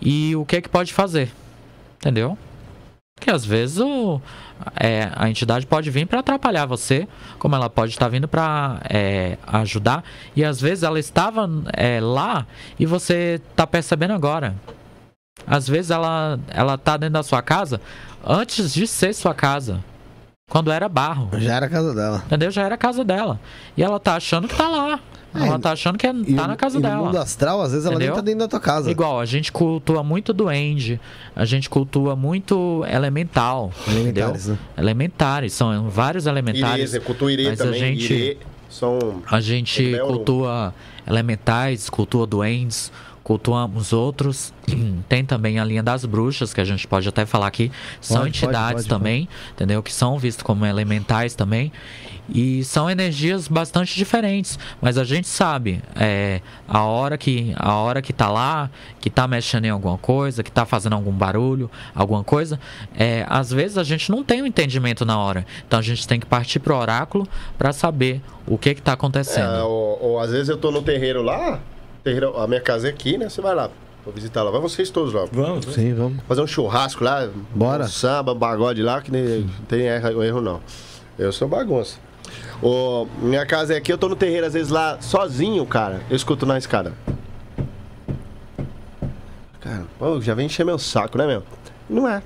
e o que que pode fazer. Entendeu? Porque às vezes o, é, a entidade pode vir para atrapalhar você, como ela pode estar vindo para é, ajudar. E às vezes ela estava é, lá e você está percebendo agora. Às vezes ela ela tá dentro da sua casa antes de ser sua casa. Quando era barro. Já era a casa dela. Entendeu? Já era a casa dela. E ela tá achando que tá lá. É, ela tá achando que é- tá na casa e dela. No mundo astral, às vezes ela nem Entendeu? tá dentro da tua casa. Igual, a gente cultua muito duende, a gente cultua muito elemental. Elementares, entendeu? né? Elementares, são vários Irê, elementares. executou Irê mas a também. gente- Irê são... A gente é cultua elementais, cultua duendes, cultuamos outros. Tem também a linha das bruxas, que a gente pode até falar aqui. São Pode, pode, entidades pode, também, entendeu? Que são vistas como elementais também. E são energias bastante diferentes. Mas a gente sabe é, a, hora que, a hora que tá lá, que tá mexendo em alguma coisa, que tá fazendo algum barulho, alguma coisa. É, às vezes a gente não tem o entendimento na hora. Então a gente tem que partir pro oráculo para saber o que que tá acontecendo. É, ou, ou às vezes eu tô no terreiro lá, terreiro, a minha casa é aqui, né? Você vai lá, vou visitar lá. Vai vocês todos lá. Vamos. Sim, vamos. Fazer um churrasco lá. Bora. Um samba, um pagode lá, que nem, não tem erro, erro não. Eu sou bagunça. Minha casa é aqui, eu tô no terreiro, às vezes lá, sozinho, cara. Eu escuto na escada. Cara, pô, já vem encher meu saco, né, meu? Não é.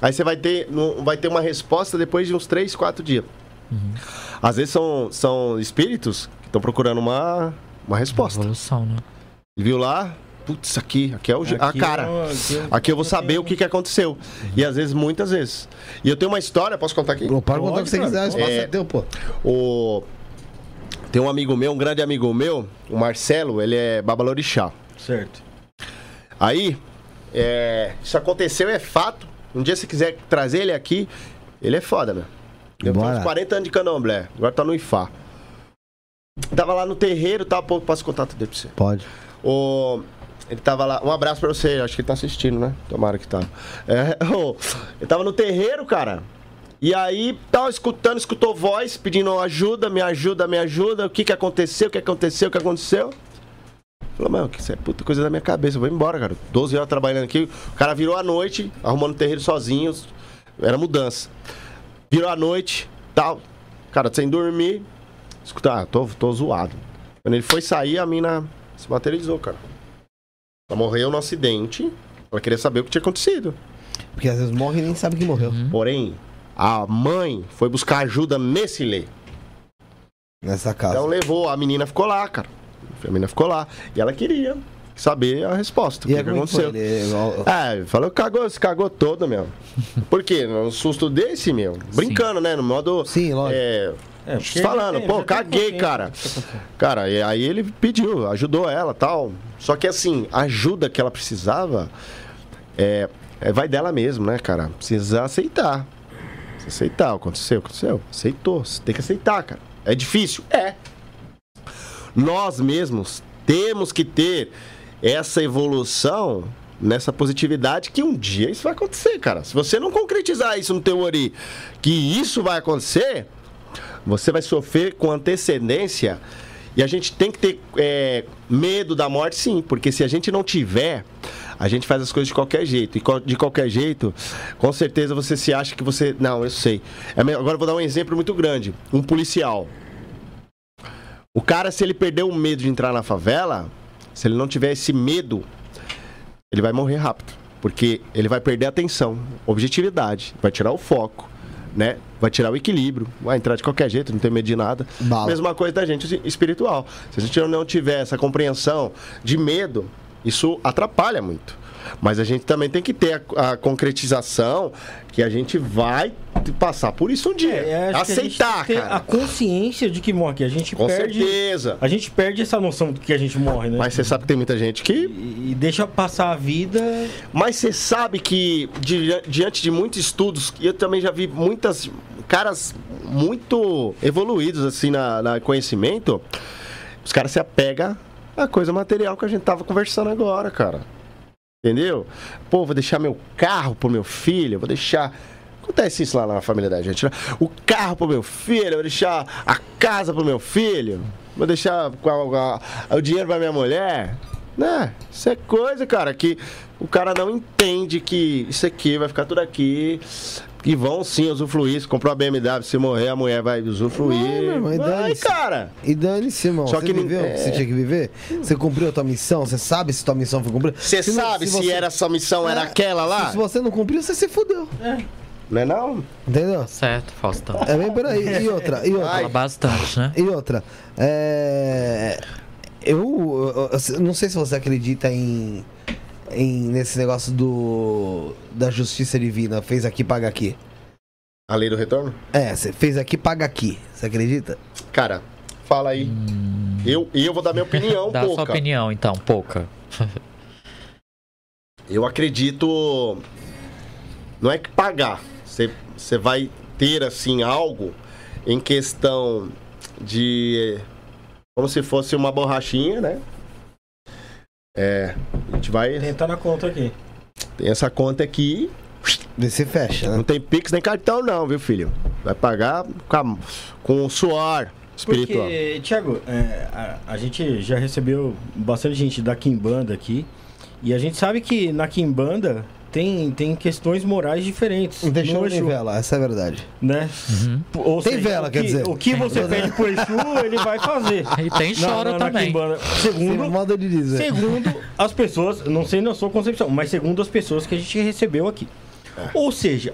Aí você vai ter, vai ter uma resposta depois de uns 3, 4 dias. Às vezes são, são espíritos que estão procurando uma, uma resposta. Evolução, né? Viu lá? Putz, aqui, aqui é o, a Aqui cara. é o- aqui é Aqui eu vou saber o que, que aconteceu. E às vezes, muitas vezes. E eu tenho uma história, posso contar aqui? Pô, Pode contar o que você quiser, é, É. teu, pô. O... Tem um amigo meu, um grande amigo meu, o Marcelo, ele é babalorixá. Certo. Aí, é, isso aconteceu, é fato. Um dia, se quiser trazer ele aqui, ele é foda, meu. Eu tenho uns 40 anos de candomblé, agora tá no IFA. Tava lá no terreiro, tá? Pô, passo contato dele pra você. Pode. O... Ele tava lá. Um abraço pra você, acho que ele tá assistindo, né? Tomara que tá. É, ô, ele tava no terreiro, cara. E aí, tava escutando, escutou voz, pedindo ajuda, me ajuda, me ajuda. O que que aconteceu, o que aconteceu, o que aconteceu? Falou, mano, isso é puta coisa da minha cabeça, eu vou embora, cara. 12 horas trabalhando aqui. O cara virou a noite, arrumando o terreiro sozinho. Era mudança. Virou a noite, tal. Cara, sem dormir. Escuta, ah, tô, tô zoado. Quando ele foi sair, a mina se materializou, cara. Ela morreu no acidente. Ela queria saber o que tinha acontecido. Porque às vezes morre e nem sabe que morreu. Porém, a mãe foi buscar ajuda nesse lê. Nessa casa. Então levou, a menina ficou lá, cara. A menina ficou lá. E ela queria saber a resposta. O e que, aí, que aconteceu? Ele, igual- É, falou que cagou, se cagou todo, meu. Por quê? Um susto desse, meu. Brincando, né? No modo. Sim, lógico. É, É, falando, pô, caguei, cara. Cara, e aí ele pediu, ajudou ela tal. Só que assim, a ajuda que ela precisava é, é- vai dela mesmo, né, cara? Precisa aceitar. Precisa aceitar. Aconteceu, aconteceu. Aceitou. Você tem que aceitar, cara. É difícil? É. Nós mesmos temos que ter essa evolução nessa positividade que um dia isso vai acontecer, cara. Se você não concretizar isso no teu ori, que isso vai acontecer, você vai sofrer com antecedência. E a gente tem que ter é, medo da morte, sim, porque se a gente não tiver, a gente faz as coisas de qualquer jeito. E de qualquer jeito, com certeza você se acha que você. Não, eu sei. É Agora eu vou dar um exemplo muito grande: um policial. O cara, se ele perder o medo de entrar na favela, se ele não tiver esse medo, ele vai morrer rápido. Porque ele vai perder a atenção, objetividade, vai tirar o foco, né? Vai tirar o equilíbrio, vai entrar de qualquer jeito, não tem medo de nada. Bala. Mesma coisa da gente espiritual. Se a gente não tiver essa compreensão de medo, isso atrapalha muito. Mas a gente também tem que ter a, a concretização que a gente vai passar por isso um dia. É, a gente Aceitar, tem que ter cara. A consciência de que morre. A gente Com perde. certeza. A gente perde essa noção de que a gente morre, né? Mas você sabe que tem muita gente que E, e deixa passar a vida. Mas você sabe que di- diante de muitos estudos, eu também já vi muitas caras muito evoluídos assim na, na conhecimento, os caras se apegam à coisa material que a gente tava conversando agora, cara. Entendeu? Pô, vou deixar meu carro pro meu filho, vou deixar. Acontece isso lá na família da gente, né? O carro pro meu filho, vou deixar a casa pro meu filho, vou deixar o dinheiro pra minha mulher. Né? Isso é coisa, cara, que o cara não entende que isso aqui vai ficar tudo aqui. E vão sim usufruir. Se comprar uma BMW, se morrer, a mulher vai usufruir. Não, meu irmão, e vai, cara. E dane-se, irmão. Só você que não- viveu o que você é. tinha que viver? Você cumpriu a tua missão? Você sabe se tua missão foi cumprida? Você Se não- sabe se, você- era essa missão, era É, aquela lá? Se você não cumpriu, você se fudeu. Não é não? Entendeu? Certo, Faustão. É bem por aí. E outra, e outra. Fala bastante, né? E outra, é... eu, eu- eu não sei se você acredita em, em nesse negócio do da justiça divina, fez aqui paga aqui. A lei do retorno? É, você fez aqui paga aqui. Você acredita? Cara, fala aí. Eu, eu vou dar minha opinião, Dá a sua pouca. opinião, então, pouca. Eu acredito. Não é que pagar. Você, você vai ter, assim, algo em questão de. Como se fosse uma borrachinha, né? É. A gente vai. Tentar na conta aqui. Tem essa conta aqui. Vê se fecha, Não né? tem Pix nem cartão, não, viu, filho? Vai pagar com, a- com suor espiritual. Porque, Thiago, é, a, a gente já recebeu bastante gente da Kimbanda aqui. E a gente sabe que na Kimbanda tem, tem questões morais diferentes. Tem nem Exu, vela, essa é a verdade. Né? Ou Tem vela, o quer que, dizer. O que você pede pro Exu, ele vai fazer. E tem Na- choro na- na também. Sem Segundo, modo de dizer. Segundo as pessoas, não sei na sua concepção, mas segundo as pessoas que a gente recebeu aqui. Ou seja,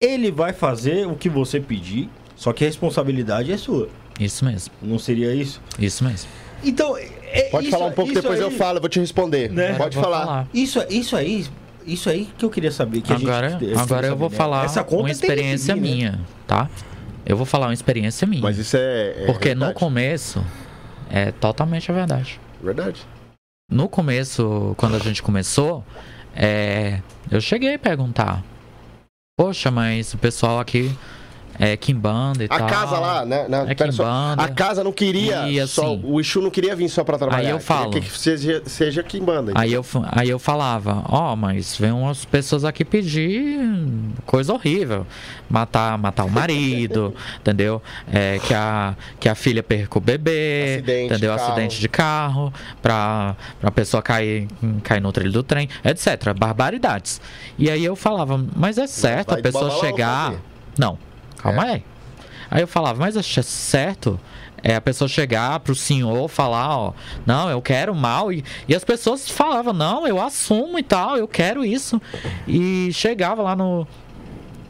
ele vai fazer o que você pedir, só que a responsabilidade é sua. Isso mesmo, Não seria isso? isso mesmo. Então, é, Pode isso- falar um pouco, depois aí- eu falo, eu vou te responder. Né? Pode Vou falar. Isso, isso aí, isso aí que eu queria saber. Que a Agora, gente, agora eu vou né? falar Essa conta uma experiência seguir, né? minha, tá? Eu vou falar uma experiência minha. Mas isso é. é porque no verdade. começo é totalmente a verdade. Verdade. No começo, quando a gente começou, é, eu cheguei a perguntar: Poxa, mas o pessoal aqui é Kimbanda e A tal. casa lá, né? né, É pera só. Kimbanda. a casa não queria E, só. assim, O Exu não queria vir só pra trabalhar. aí eu falo. Que seja, seja Kimbanda. Aí eu, aí eu falava, ó, mas vem umas pessoas aqui pedir coisa horrível. Matar, matar o marido, entendeu? É, que, a, que a filha perca o bebê, Acidente de entendeu? carro. Acidente de carro, pra, pra pessoa cair, cair no trilho do trem, etc. Barbaridades. E aí eu falava, mas é certo vai a pessoa chegar. Não, calma É. aí. Aí eu falava, mas é certo é a pessoa chegar pro senhor falar, ó, não, eu quero mal. E, e as pessoas falavam, não, eu assumo e tal, eu quero isso. E chegava lá no.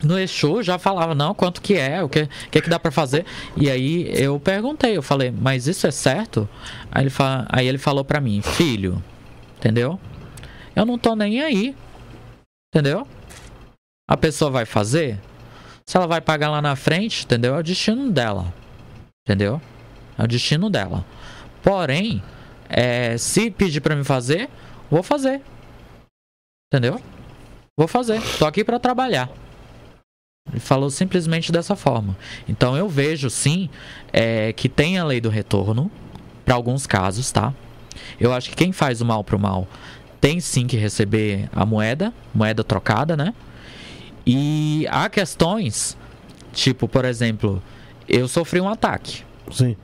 No Exu já falava, não, quanto que é, o que, que é que dá pra fazer. E aí eu perguntei, eu falei, mas isso é certo? Aí ele, aí ele falou pra mim, filho, entendeu? Eu não tô nem aí. Entendeu? A pessoa vai fazer, se ela vai pagar lá na frente, entendeu? É o destino dela. Entendeu? É o destino dela. Porém, é, se pedir pra mim fazer, vou fazer. Entendeu? Vou fazer. Tô aqui pra trabalhar. Ele falou simplesmente dessa forma. Então eu vejo sim é, que tem a lei do retorno para alguns casos, tá? Eu acho que quem faz o mal pro mal tem sim que receber a moeda, moeda trocada, né? E há questões, tipo, por exemplo, eu sofri um ataque. Sim.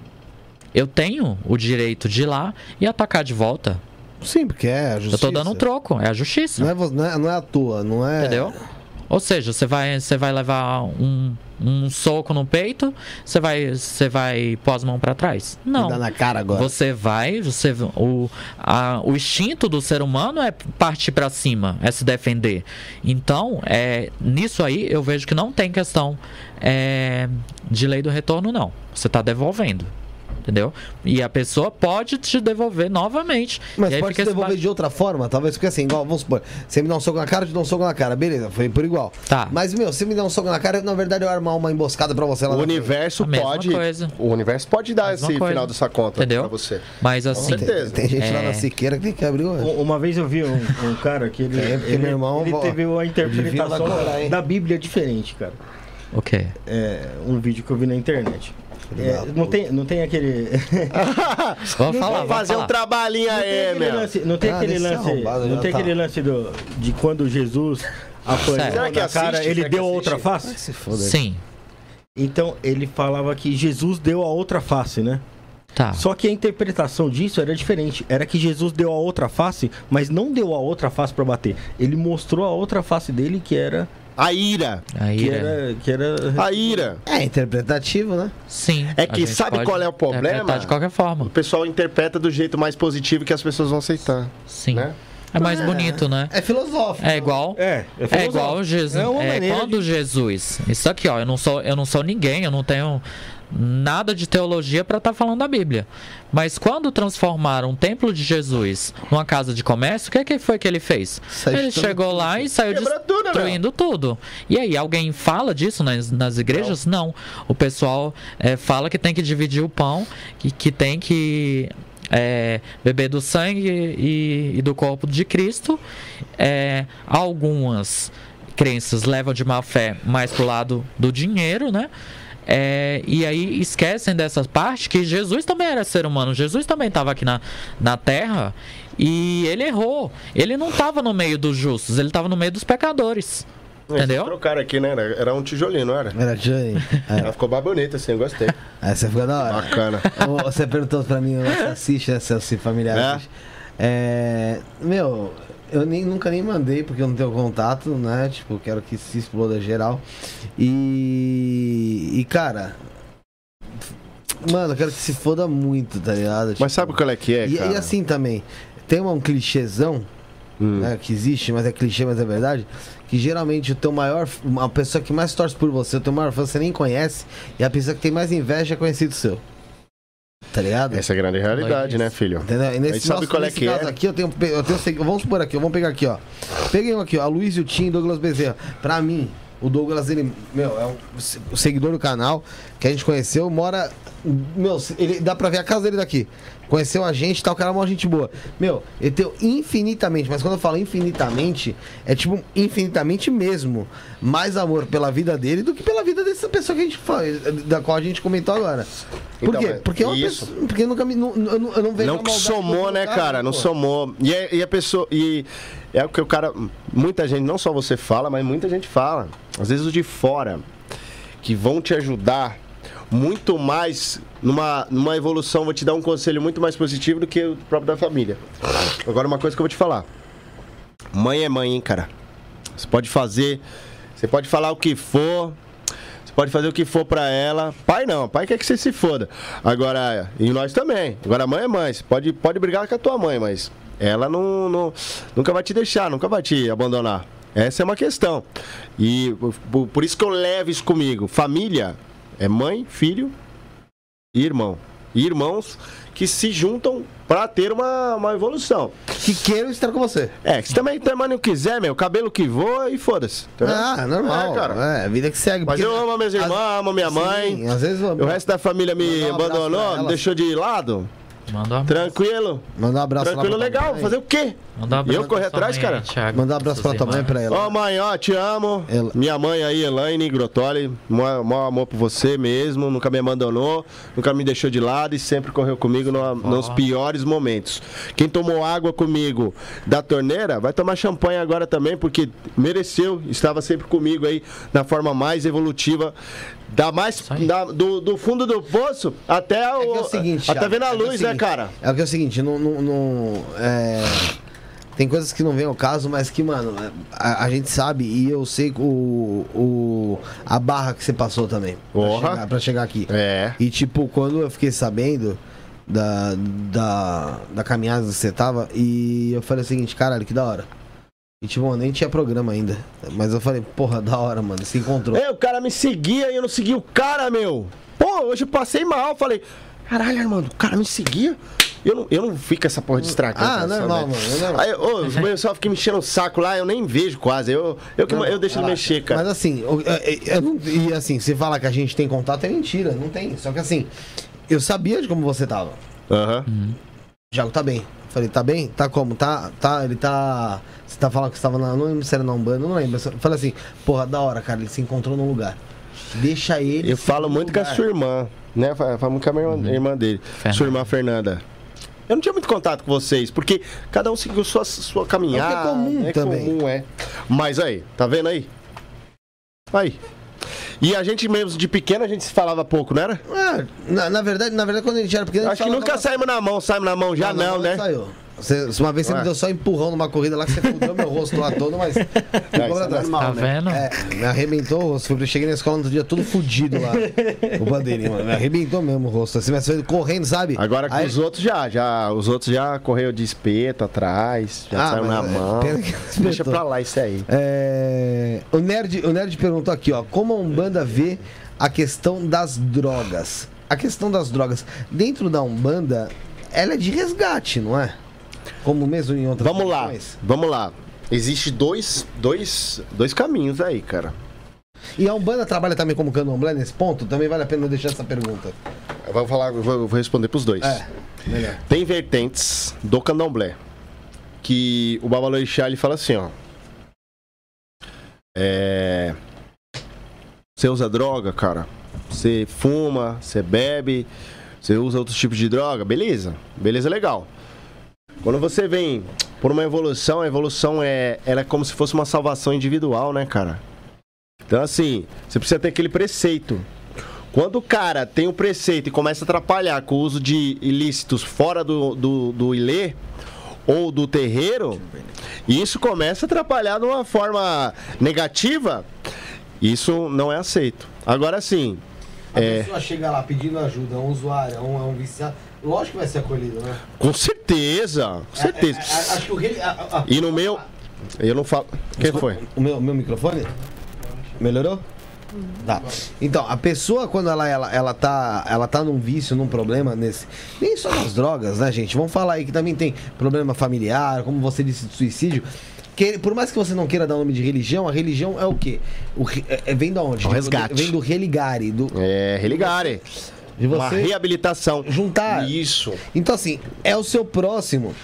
Eu tenho o direito de ir lá e atacar de volta. Sim, porque é a Eu justiça. tô dando um troco, é a justiça. Não é, não, é, não é à toa, não é. Entendeu? Ou seja, você vai, você vai levar um, um soco no peito, você vai, você vai pôr as mãos pra trás? Não. Dá na cara agora. Você vai, você o, a, o instinto do ser humano é partir pra cima, é se defender. Então, é, nisso aí eu vejo que não tem questão é, de lei do retorno, não. Você tá devolvendo. Entendeu? E a pessoa pode te devolver novamente. Mas E aí pode esse devolver ba- de outra forma, talvez porque assim, igual, vamos supor, você me dá um soco na cara, eu te dou um soco na cara, beleza, foi por igual. Tá. Mas, meu, se me dá um soco na cara, na verdade eu armar uma emboscada pra você lá O frente. universo pode. coisa. O universo pode dar esse coisa. final dessa conta Entendeu? pra você. Mas assim, Tem, certeza. tem gente lá É. na Siqueira que tem que abrir o. Um- Uma vez eu vi um, um cara que ele, É, ele, meu irmão, ele teve uma interpretação agora, da Bíblia diferente, cara. o quê? É um vídeo que eu vi na internet. É, não, tem, não tem aquele. Vamos falar, fazer um trabalhinho Não tem aí, aquele meu. lance, não tem Ah, aquele desse lance, arrombado não tem tá. aquele lance do, de quando Jesus apanhou? Será que na cara, assiste? ele deu a assiste? outra face? Se foda. Sim. Então ele falava que Jesus deu a outra face, né? Tá. Só que a interpretação disso era diferente. Era que Jesus deu a outra face, mas não deu a outra face pra bater. Ele mostrou a outra face dele que era A ira. Aí, que é. era que era A ira. É interpretativo, né? Sim. É a que sabe qual é o problema? De qualquer forma. O pessoal interpreta do jeito mais positivo que as pessoas vão aceitar. Sim. Né? É mais bonito, né? É filosófico. É igual. É, é É igual Jesus. É uma É, quando Jesus. Isso aqui, ó. Eu não sou, eu não sou ninguém, eu não tenho nada de teologia para estar falando da Bíblia. Mas quando transformaram o templo de Jesus numa casa de comércio, o que, que foi que ele fez? Saiu ele chegou lá e saiu tudo, destruindo tudo. E aí, alguém fala disso nas, nas igrejas? Não. O pessoal é, fala que tem que dividir o pão, que, que tem que é, beber do sangue e, e do corpo de Cristo. É, algumas crenças levam de má fé mais pro lado do dinheiro, né? É, e aí esquecem dessa parte que Jesus também era ser humano, Jesus também estava aqui na, na terra e ele errou. Ele não estava no meio dos justos, ele estava no meio dos pecadores. Vocês Entendeu? trocaram aqui, né? Era- um tijolinho, não era? Era Johnny. Ela ficou mais bonita assim, eu gostei. Essa ficou da hora. Bacana. Você perguntou pra mim, você assiste, né, Celso, familiar? É. É, meu, eu nem, nunca nem mandei, porque eu não tenho contato, né? Tipo, quero que se exploda geral. E. E, cara. Mano, eu quero que se foda muito, tá ligado? Mas sabe qual é que é, e, cara? e assim também, tem um clichêzão, Hum. né, que existe, mas é clichê, mas é verdade, que geralmente o teu maior, a pessoa que mais torce por você, o teu maior fã você nem conhece, e a pessoa que tem mais inveja é conhecido seu. Tá ligado? Essa é a grande realidade, né, filho? Entendeu? E nesse, sabe nosso- qual é que caso é? aqui, eu tenho, eu tenho. Vamos supor aqui, vamos pegar aqui, ó. Peguei um aqui, ó. Luiz e o Tim, Douglas Bezerra. Pra mim, o Douglas, ele, meu, é um seguidor do canal que a gente conheceu, mora. Meu, ele dá pra ver a casa dele daqui. Conheceu a gente, tá? O cara é uma gente boa. Meu, ele tem infinitamente, mas quando eu falo infinitamente, é tipo infinitamente mesmo. Mais amor pela vida dele do que pela vida dessa pessoa que a gente faz, da qual a gente comentou agora. Por Então, quê? mas Porque é uma isso. pessoa. Porque nunca me. Não, eu, não, eu não vejo Não maldade somou, né, cara? Não pô. somou. E, é- e a pessoa. E é o que o cara. Muita gente, não só você fala, mas muita gente fala. Às vezes os de fora, que vão te ajudar muito mais numa, numa evolução, vou te dar um conselho muito mais positivo do que o próprio da família. Agora, uma coisa que eu vou te falar: mãe é mãe, hein, cara? Você pode fazer. Você pode falar o que for. Você pode fazer o que for pra ela. Pai não, pai quer que você se foda. Agora, e nós também. Agora, mãe é mãe. Você pode, pode brigar com a tua mãe, mas ela não, não- nunca vai te deixar, nunca vai te abandonar. Essa é uma questão. E por, por isso que eu levo isso comigo. Família é mãe, filho irmão. E irmãos que se juntam pra ter uma, uma evolução. Que queiram estar com você. É, se também também não quiser, meu, cabelo que voa e foda-se. entendeu? Ah, normal. É, cara. É, a vida que segue. Mas eu amo minhas irmãs, amo minha mãe. Sim, às vezes O resto da família me um abandonou, me deixou de lado. Manda um abraço. Tranquilo. Mandar um abraço Tranquilo, legal. Fazer o quê? Manda um E abraço eu correr atrás, mãe cara? Thiago, Mandar um abraço pra tua mãe irmãs. pra ela. Ó, mãe, ó, te amo. Ela- Minha mãe aí, Elaine Grotoli, maior, maior amor por você mesmo, nunca me abandonou, nunca me deixou de lado e sempre correu comigo no- nos piores momentos. Quem tomou água comigo da torneira, vai tomar champanhe agora também, porque mereceu, estava sempre comigo aí na forma mais evolutiva. Da mais, da- do, do fundo do poço até o. É que é o seguinte, até Thiago, vendo a é é o luz, né, seguinte, cara? É o que é o seguinte, não. não, não- é, Tem coisas que não vem ao caso, mas que, mano, a, a gente sabe e eu sei o, o, a barra que você passou também. Pra Porra. chegar, pra chegar aqui. É. E, tipo, quando eu fiquei sabendo da, da, da caminhada que você tava, e eu falei o seguinte, caralho, que da hora. E, tipo, nem tinha programa ainda. Mas eu falei, porra, da hora, mano, se encontrou. É, o cara me seguia e eu não segui o cara, meu. Pô, hoje eu passei mal, falei, caralho, Armando, o cara me seguia. Eu não, eu não fico essa porra de estragar. Ah, normal, mano, é normal. Aí, ô, os pessoal ficam me enchendo o saco lá, eu nem vejo quase. Eu, eu, que, Não, eu deixo ele mexer, cara. Mas assim, eu- eu- eu não- e assim, se falar que a gente tem contato é mentira, não tem. Só que assim, eu sabia de como você tava. Aham. Thiago tá bem. Falei, tá bem? Tá como? Tá, tá, ele tá. Você tá falando que você tava na. Não lembro se era na Umbanda, não lembro. Eu falei assim, porra, da hora, cara, ele se encontrou num lugar. Deixa ele. Eu falo muito com a lugar. sua irmã, né? Fa- Falo muito com a minha irmã, irmã dele. Fernanda. Sua irmã Fernanda. Eu não tinha muito contato com vocês, porque cada um seguiu sua, sua caminhada. É o que é comum é também. comum, é. Mas aí, tá vendo aí? Aí. E a gente mesmo de pequeno, a gente se falava pouco, não era? É, na, na verdade, na verdade, quando a gente era pequeno, a gente Acho que nunca saímos na mão, saímos na mão já não, não né? Saiu. Você- uma vez você Ué. me deu só empurrão numa corrida lá que você fudeu meu rosto lá todo, mas. pra é normal. Tá né? vendo? É, me arrebentou o rosto. Eu cheguei na escola no outro dia todo fudido lá. o bandeirinho, mano. Me arrebentou mesmo o rosto. Assim, mas foi correndo, sabe? Agora com Aí- os outros já, já, os outros já correu de espeto atrás, já Ah, saiu na é, mão. pena que não Deixa pra lá isso aí. É, o, Nerd, o Nerd perguntou aqui, ó. Como a Umbanda vê a questão das drogas? A questão das drogas. Dentro da Umbanda, ela é de resgate, não é? Como mesmo em outras Vamos lá, religiões? vamos lá. Existe dois, dois, dois caminhos aí, cara. E a Umbanda trabalha também como candomblé nesse ponto? Também vale a pena deixar essa pergunta. Eu vou falar, eu vou eu vou responder pros dois. É, melhor. Tem vertentes do candomblé que o Babalorixá ele fala assim, ó. É. Você usa droga, cara? Você fuma, você bebe, você usa outros tipos de droga, beleza? Beleza, legal. Quando você vem por uma evolução, a evolução é, ela é como se fosse uma salvação individual, né, cara? Então, assim, você precisa ter aquele preceito. Quando o cara tem um preceito e começa a atrapalhar com o uso de ilícitos fora do, do, do ilê ou do terreiro, e isso começa a atrapalhar de uma forma negativa, isso não é aceito. Agora sim, A É. pessoa chega lá pedindo ajuda, é um usuário, é um, é um viciado. Lógico que vai ser acolhido, né? com certeza, com certeza. É, é, é, acho que o rei. E no meu, eu não falo. Quem foi? O meu, o meu microfone? Melhorou? Tá. Então, a pessoa, quando ela, ela, ela, tá, ela tá num vício, num problema nesse. Nem só nas drogas, né, gente? Vamos falar aí que também tem problema familiar, como você disse, de suicídio. Que, por mais que você não queira dar nome de religião, a religião é o quê? O, é- é- vem da onde? É o resgate. Vem do religare, do, É, religare. De Uma você reabilitação. juntar. Isso. Então, assim, é o seu próximo,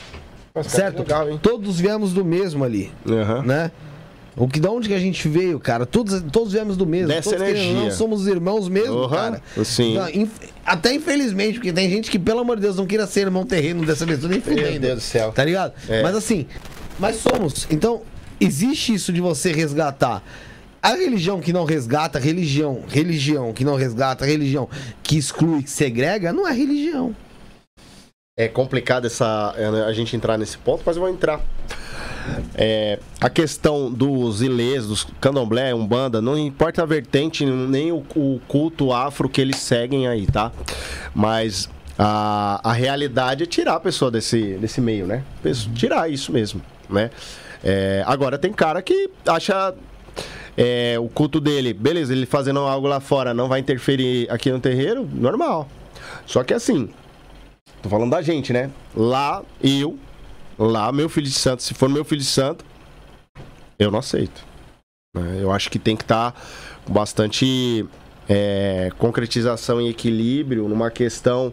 certo? legal? Todos viemos do mesmo ali. Aham. né? O que da onde que a gente veio, cara? Todos, todos viemos do mesmo. Dessa todos, energia. Não somos irmãos mesmo, Uhum, cara. sim. Então, inf- até infelizmente, porque tem gente que, pelo amor de Deus, não queira ser irmão terreno dessa pessoa nem fudendo. Deus do céu. Tá ligado? É. Mas assim, mas somos. Então, existe isso de você resgatar. A religião que não resgata, religião, religião que não resgata, religião que exclui, que segrega, não é religião. É complicado essa, é, a gente entrar nesse ponto, mas eu vou entrar. É, a questão dos ilês, dos candomblé, umbanda, não importa a vertente, nem o, o culto afro que eles seguem aí, tá? Mas a, a realidade é tirar a pessoa desse, desse meio, né? Tirar isso mesmo, né? É, agora tem cara que acha é, o culto dele, beleza, ele fazendo algo lá fora não vai interferir aqui no terreiro, normal. Só que assim, Tô falando da gente, né? Lá, eu, lá, meu filho de santo, se for meu filho de santo, eu não aceito. né? Eu acho que tem que estar com bastante é, concretização e equilíbrio numa questão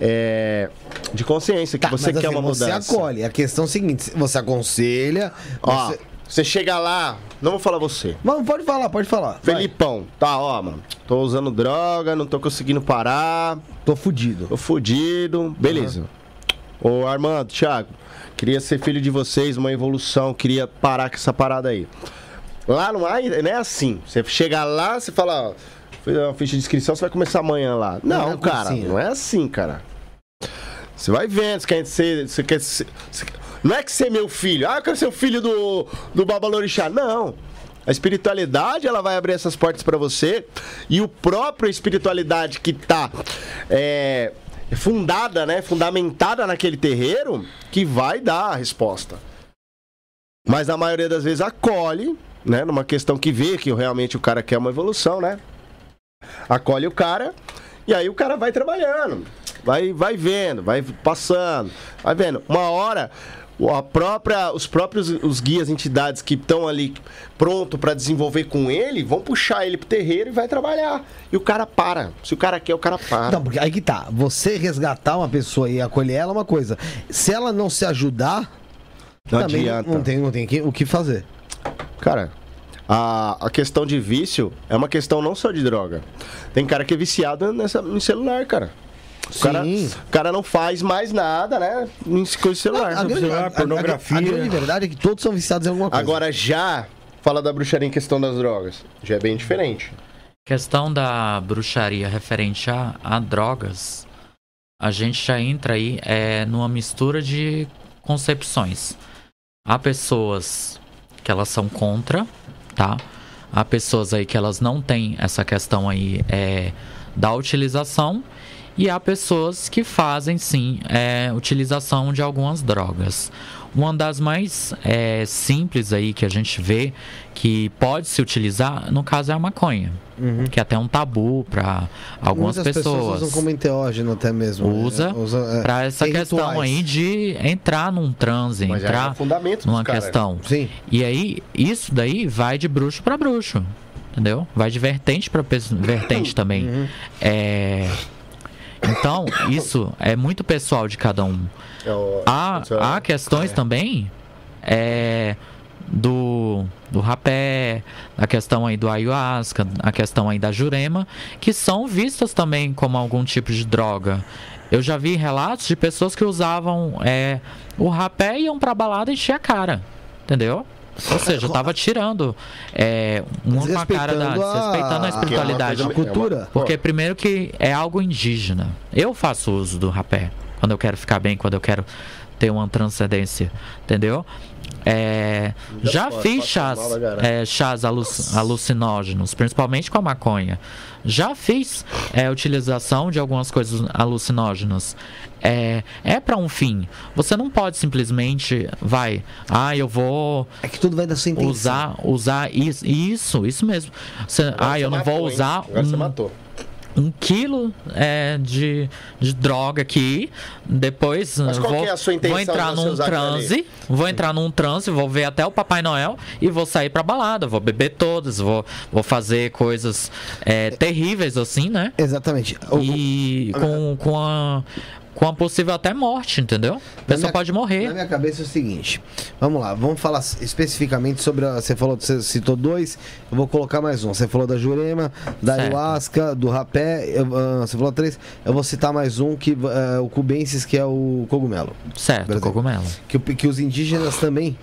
é, de consciência, que Tá, você mas, quer assim, uma você mudança. acolhe. A questão é a seguinte: você aconselha. Ó, você- você chega lá, não vou falar você. Vamos, pode falar, pode falar. Felipão, tá, ó, mano. Tô usando droga, não tô conseguindo parar. Tô fudido. Tô fudido. Beleza. Ô Armando, Thiago, queria ser filho de vocês, uma evolução, queria parar com essa parada aí. Lá não, há, não é assim. Você chega lá, você fala, ó, fez uma ficha de inscrição, você vai começar amanhã lá. Não, Não é cara, cursinho. não é assim, cara. Você vai vendo, você quer ser. Você quer ser você- não é que ser meu filho. Ah, eu quero ser o filho do, do Babalorixá. Não. A espiritualidade, ela vai abrir essas portas pra você. E o próprio espiritualidade que tá é, fundada, né? Fundamentada naquele terreiro, que vai dar a resposta. Mas a maioria das vezes acolhe, né? Numa questão que vê que realmente o cara quer uma evolução, né? Acolhe o cara e aí o cara vai trabalhando, vai, vai vendo, vai passando, vai vendo. Uma hora a própria, os próprios os guias, entidades que estão ali pronto para desenvolver com ele, vão puxar ele pro terreiro e vai trabalhar. E o cara para. Se o cara quer, o cara para. Não, porque aí que tá. Você resgatar uma pessoa e acolher ela é uma coisa. Se ela não se ajudar, Não também adianta. não tem, não tem o que fazer. Cara, a, a questão de vício é uma questão não só de droga. Tem cara que é viciado nessa, em celular, cara. O cara, o cara não faz mais nada, né? Em celular. A grande, celular, a- a- pornografia. A, grande verdade é que todos são viciados em alguma coisa. Agora já fala da bruxaria em questão das drogas. Já é bem diferente. Questão da bruxaria referente a, a drogas, a gente já entra aí é, numa mistura de concepções. Há pessoas que elas são contra, tá? Há pessoas aí que elas não têm essa questão aí é, da utilização e há pessoas que fazem sim é, utilização de algumas drogas. Uma das mais é, simples aí que a gente vê que pode se utilizar, no caso, é a maconha. Uhum. Que é até um tabu para algumas Muitas pessoas. usam como enteógeno até mesmo. né? Usa é, Para essa questão rituais. aí de entrar num transe, Mas é entrar o fundamento numa dos caras. questão. Sim. E aí, isso daí vai de bruxo para bruxo. Entendeu? Vai de vertente para vertente também. Uhum. É... Então, isso é muito pessoal de cada um. É Há, é- há questões também é, do, do rapé, a questão aí do ayahuasca, a questão aí da jurema, que são vistas também como algum tipo de droga. Eu já vi relatos de pessoas que usavam é, o rapé e iam pra balada e encher a cara. Entendeu? Ou seja, eu tava tirando é, uma com a cara da. Desrespeitando a- espiritualidade. É uma A cultura. Porque primeiro que é algo indígena. Eu faço uso do rapé quando eu quero ficar bem, quando eu quero ter uma transcendência, entendeu? É, já pode, fiz chás, é, chás alu- alucinógenos, principalmente com a maconha. Já fiz é, utilização de algumas coisas alucinógenas. É, é para um fim. Você não pode simplesmente, vai, ah, eu vou É que tudo vai da sua intenção. usar, usar isso, isso, isso mesmo. Você- ah, eu não matou, vou hein? usar Agora você um, matou. Um quilo é, de, de droga aqui. Depois Mas qual vou, é a sua intenção vou entrar num transe. Vou entrar num transe, vou ver até o Papai Noel e vou sair pra balada. Vou beber todas, vou, vou fazer coisas é, terríveis assim, né? Exatamente. E com, com a. Com a possível até morte, entendeu? A pessoa minha- pode Na morrer. minha cabeça é o seguinte. Vamos lá, vamos falar especificamente sobre. A, você falou, você citou dois, eu vou colocar mais um. Você falou da Jurema, da Certo. ayahuasca, do rapé. eu, ah, você falou três. Eu vou citar mais um que é o cubensis, que é o cogumelo. Certo, exemplo. cogumelo. Que, que os indígenas também